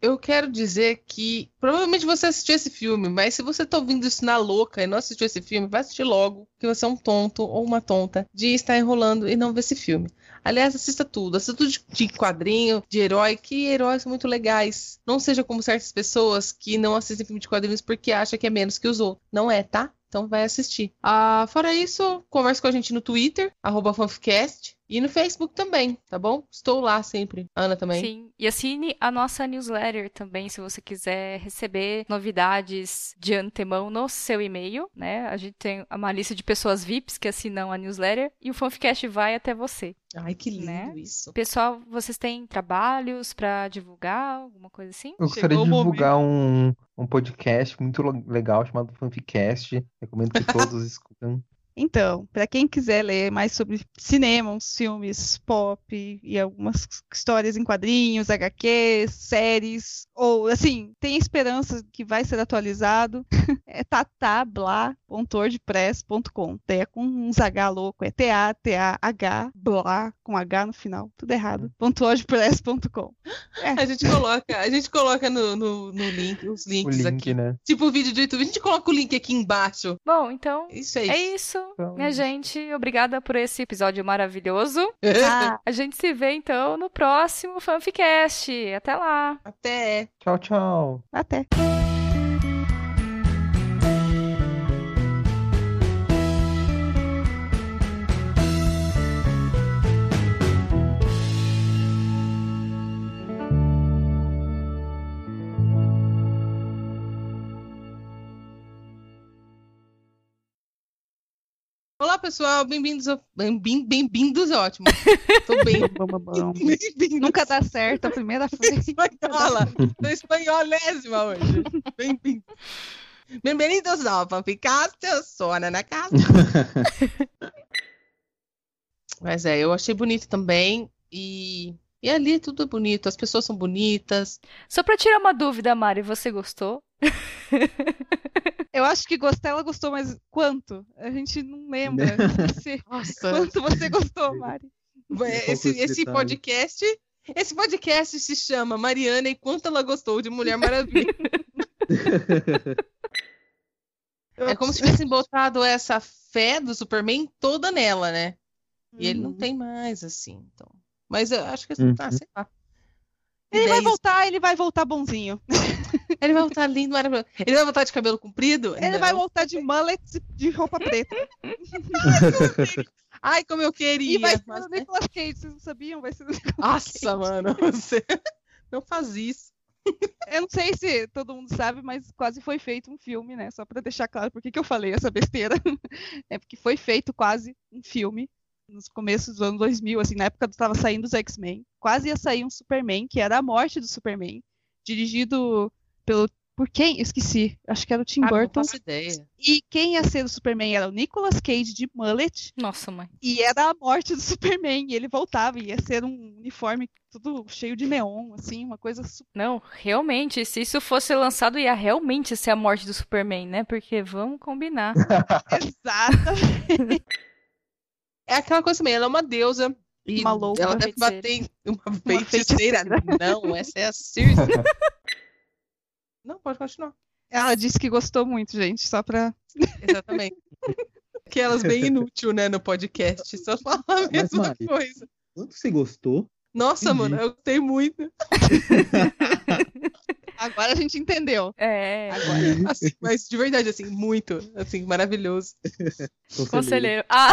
[SPEAKER 1] Eu quero dizer que provavelmente você assistiu esse filme, mas se você tá ouvindo isso na louca e não assistiu esse filme, vai assistir logo, que você é um tonto ou uma tonta de estar enrolando e não ver esse filme. Aliás, assista tudo, assista tudo de, quadrinho, de herói, que heróis são muito legais. Não seja como certas pessoas que não assistem filme de quadrinhos porque acham que é menos que os outros. Não é, tá? Então vai assistir. Ah, fora isso, converse com a gente no Twitter, arroba e no Facebook também, tá bom? Estou lá sempre. Ana também.
[SPEAKER 3] Sim, e assine a nossa newsletter também, se você quiser receber novidades de antemão no seu e-mail, né? A gente tem uma lista de pessoas VIPs que assinam a newsletter e o Fanficast vai até você.
[SPEAKER 1] Ai, que lindo
[SPEAKER 3] Né?
[SPEAKER 1] isso.
[SPEAKER 3] Pessoal, vocês têm trabalhos pra divulgar, alguma coisa assim?
[SPEAKER 5] Eu gostaria
[SPEAKER 2] Chegou
[SPEAKER 5] de
[SPEAKER 2] o
[SPEAKER 5] divulgar um, um podcast muito legal chamado Fanficast. Recomendo que todos [LAUGHS] escutem.
[SPEAKER 2] Então, para quem quiser ler mais sobre cinema, uns filmes pop e algumas histórias em quadrinhos, HQs, séries, ou assim, tem esperança que vai ser atualizado, [LAUGHS] é tatabla.wordpress.com. É com uns H louco, é T-A-T-A-H, blá, com H no final, tudo errado. .wordpress.com.
[SPEAKER 1] É. A gente coloca, a gente coloca no, no, no link, os links
[SPEAKER 5] link,
[SPEAKER 1] aqui.
[SPEAKER 5] Né?
[SPEAKER 1] Tipo o vídeo do YouTube, a gente coloca o link aqui embaixo.
[SPEAKER 3] Bom, então,
[SPEAKER 1] isso é isso.
[SPEAKER 3] É isso, então... minha gente. Obrigada por esse episódio maravilhoso. [LAUGHS]
[SPEAKER 2] Ah.
[SPEAKER 3] A gente se vê, então, no próximo Fanficast. Até lá.
[SPEAKER 1] Até.
[SPEAKER 5] Tchau, tchau.
[SPEAKER 2] Até.
[SPEAKER 1] Olá, pessoal, bem-vindos ao... Bem-vindos, é ótimo. Tô bem. [LAUGHS]
[SPEAKER 2] bem Nunca dá certo a primeira frase.
[SPEAKER 1] Espanhola. Tô espanholésima hoje. Bem-vindos. Bem-vindos ao Fanficast, eu sou a Ana Casa. [LAUGHS] Mas é, eu achei bonito também e... E ali tudo é bonito, as pessoas são bonitas.
[SPEAKER 3] Só pra tirar uma dúvida, Mari, você gostou? [LAUGHS]
[SPEAKER 2] Eu acho que gostar, ela gostou, mas quanto? A gente não lembra. [LAUGHS] Você...
[SPEAKER 1] Nossa.
[SPEAKER 2] Quanto você gostou, Mari?
[SPEAKER 1] Esse, esse podcast. Esse podcast se chama Mariana e quanto ela gostou de Mulher Maravilha. [LAUGHS] é como se tivessem botado essa fé do Superman toda nela, né? E uhum. ele não tem mais, assim. Então. Mas eu acho que, uhum. ah, sei lá.
[SPEAKER 2] Ele vai voltar, ele vai voltar bonzinho. [LAUGHS]
[SPEAKER 1] Ele vai voltar lindo, maravilhoso. Ele vai voltar de cabelo comprido?
[SPEAKER 2] Ele
[SPEAKER 1] Não.
[SPEAKER 2] vai voltar de mullet de roupa preta.
[SPEAKER 1] Ai, como eu queria.
[SPEAKER 2] E vai ser mas, o Nicolas Cage, vocês não sabiam? Vai ser o Nicolas
[SPEAKER 1] Nossa, mano, você [LAUGHS] não faz isso.
[SPEAKER 2] Eu não sei se todo mundo sabe, mas quase foi feito um filme, né? Só pra deixar claro por que, que eu falei essa besteira. [LAUGHS] É porque foi feito quase um filme nos começos dos anos 2000, assim, na época estava saindo os X-Men. Quase ia sair um Superman, que era a morte do Superman, dirigido pelo por quem? Esqueci. Acho que era o Tim
[SPEAKER 1] ah,
[SPEAKER 2] Burton.
[SPEAKER 1] Não faço ideia.
[SPEAKER 2] E quem ia ser o Superman era o Nicolas Cage de mullet.
[SPEAKER 3] Nossa, mãe.
[SPEAKER 2] E era a morte do Superman. E ele voltava. Ia ser um uniforme tudo cheio de neon, assim, uma coisa super...
[SPEAKER 3] Não, realmente, se isso fosse lançado, ia realmente ser a morte do Superman, né? Porque vamos combinar. [LAUGHS]
[SPEAKER 2] Exatamente.
[SPEAKER 1] É aquela coisa também, ela é uma deusa. E
[SPEAKER 2] uma louca
[SPEAKER 1] ela deve
[SPEAKER 3] feiticeira.
[SPEAKER 1] bater em uma [LAUGHS]
[SPEAKER 2] Uma
[SPEAKER 1] feiticeira. Não, essa é a Circe. [LAUGHS] Não, pode continuar.
[SPEAKER 2] Ela disse que gostou muito, gente, só pra. [LAUGHS]
[SPEAKER 1] Exatamente. que elas bem inútil, né, no podcast. Só falar a mesma
[SPEAKER 4] Mari,
[SPEAKER 1] coisa.
[SPEAKER 4] Quanto você gostou?
[SPEAKER 1] Nossa,
[SPEAKER 4] Entendi.
[SPEAKER 1] mano, eu gostei muito.
[SPEAKER 2] Agora a gente entendeu.
[SPEAKER 3] É,
[SPEAKER 2] Agora.
[SPEAKER 1] Assim, mas de verdade, assim, muito. Assim, maravilhoso.
[SPEAKER 3] conselheiro. [LAUGHS] Ah,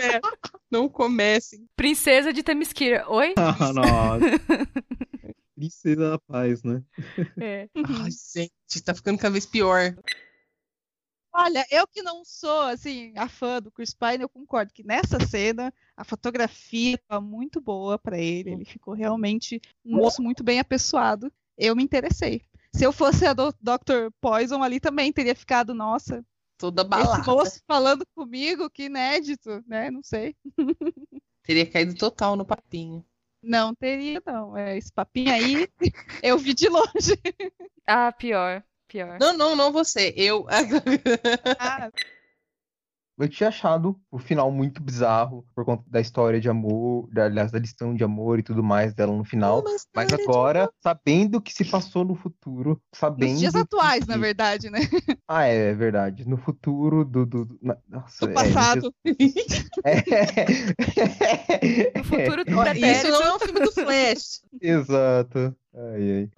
[SPEAKER 1] É, não comecem.
[SPEAKER 3] princesa de Themyscira. Oi?
[SPEAKER 4] Ah, [LAUGHS] nossa. Princesa da paz, né?
[SPEAKER 3] É.
[SPEAKER 1] Ai, gente, tá ficando cada vez pior.
[SPEAKER 2] Olha, eu que não sou, assim, a fã do Chris Pine, eu concordo que nessa cena a fotografia estava muito boa para ele. Ele ficou realmente um moço muito bem apessoado. Eu me interessei. Se eu fosse a do Dr. Poison ali também teria ficado, nossa,
[SPEAKER 1] Toda
[SPEAKER 2] esse
[SPEAKER 1] balada.
[SPEAKER 2] moço falando comigo, que inédito, né? Não sei. [LAUGHS]
[SPEAKER 1] Teria caído total no papinho.
[SPEAKER 2] Não teria, não. É, esse papinho aí, eu vi de longe.
[SPEAKER 3] Ah, pior. Pior.
[SPEAKER 1] Não, não, não você. Eu. [LAUGHS]
[SPEAKER 2] Ah,
[SPEAKER 5] Eu tinha achado o final muito bizarro por conta da história de amor, da, aliás, da lição de amor e tudo mais dela no final.
[SPEAKER 1] Uma
[SPEAKER 5] Mas agora, sabendo o que se passou no futuro, sabendo.
[SPEAKER 2] nos dias atuais,
[SPEAKER 5] que-
[SPEAKER 2] na verdade, né?
[SPEAKER 5] Ah, é verdade. No futuro do. do, do- na- nossa,
[SPEAKER 2] Do
[SPEAKER 5] é,
[SPEAKER 2] passado.
[SPEAKER 5] é- [LAUGHS]
[SPEAKER 3] No futuro do.
[SPEAKER 1] Isso não é um filme do Flash.
[SPEAKER 5] Exato. Ai, ai.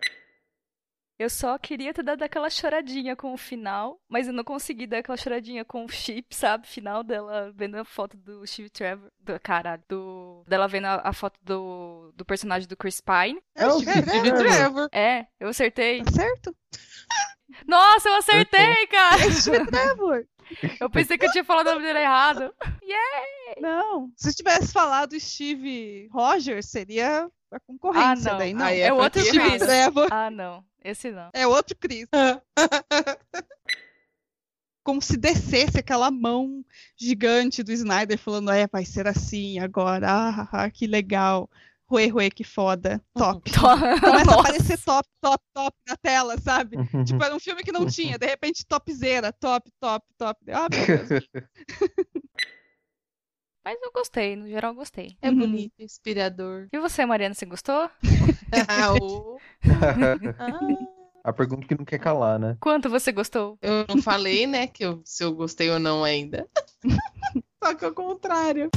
[SPEAKER 3] Eu só queria ter dado aquela choradinha com o final, mas eu não consegui dar aquela choradinha com o Chip, sabe? Final dela vendo a foto do Steve Trevor. Do, caralho, do, dela vendo a, a foto do, do personagem do Chris Pine.
[SPEAKER 5] É o
[SPEAKER 2] Steve
[SPEAKER 5] Steve Trevor.
[SPEAKER 1] Trevor.
[SPEAKER 3] É, eu acertei.
[SPEAKER 2] Tá certo?
[SPEAKER 3] Nossa, eu acertei, cara!
[SPEAKER 2] Steve Trevor.
[SPEAKER 3] Eu pensei que eu tinha falado a maneira errada.
[SPEAKER 2] Não. Se tivesse falado Steve Rogers, seria a
[SPEAKER 3] Ah,
[SPEAKER 2] concorrência
[SPEAKER 3] não.
[SPEAKER 2] daí. Não.
[SPEAKER 1] Aí
[SPEAKER 3] É
[SPEAKER 1] é
[SPEAKER 3] outro
[SPEAKER 2] Steve. Trevor
[SPEAKER 3] Ah, não. Esse não.
[SPEAKER 2] é outro Chris. [LAUGHS] Com se descesse aquela mão gigante do Snyder falando, é, vai ser assim agora, ah, ah, que legal. Ruê, ruê, que foda. [LAUGHS] Top. Começa a
[SPEAKER 3] Nossa.
[SPEAKER 2] aparecer top, top, top na tela, sabe? [LAUGHS] Tipo, era um filme que não tinha, de repente topzera, top, top, top. Ah, meu Deus.
[SPEAKER 3] Mas eu gostei, no geral eu gostei.
[SPEAKER 1] É
[SPEAKER 2] Uhum.
[SPEAKER 1] bonito, inspirador.
[SPEAKER 3] E você, Mariana, você gostou? [LAUGHS]
[SPEAKER 1] Ah, o- Ah, [LAUGHS]
[SPEAKER 5] A pergunta que não quer calar, né?
[SPEAKER 3] Quanto você gostou?
[SPEAKER 1] eu não falei, né, que eu, se eu gostei ou não ainda. [LAUGHS] Só que ao contrário.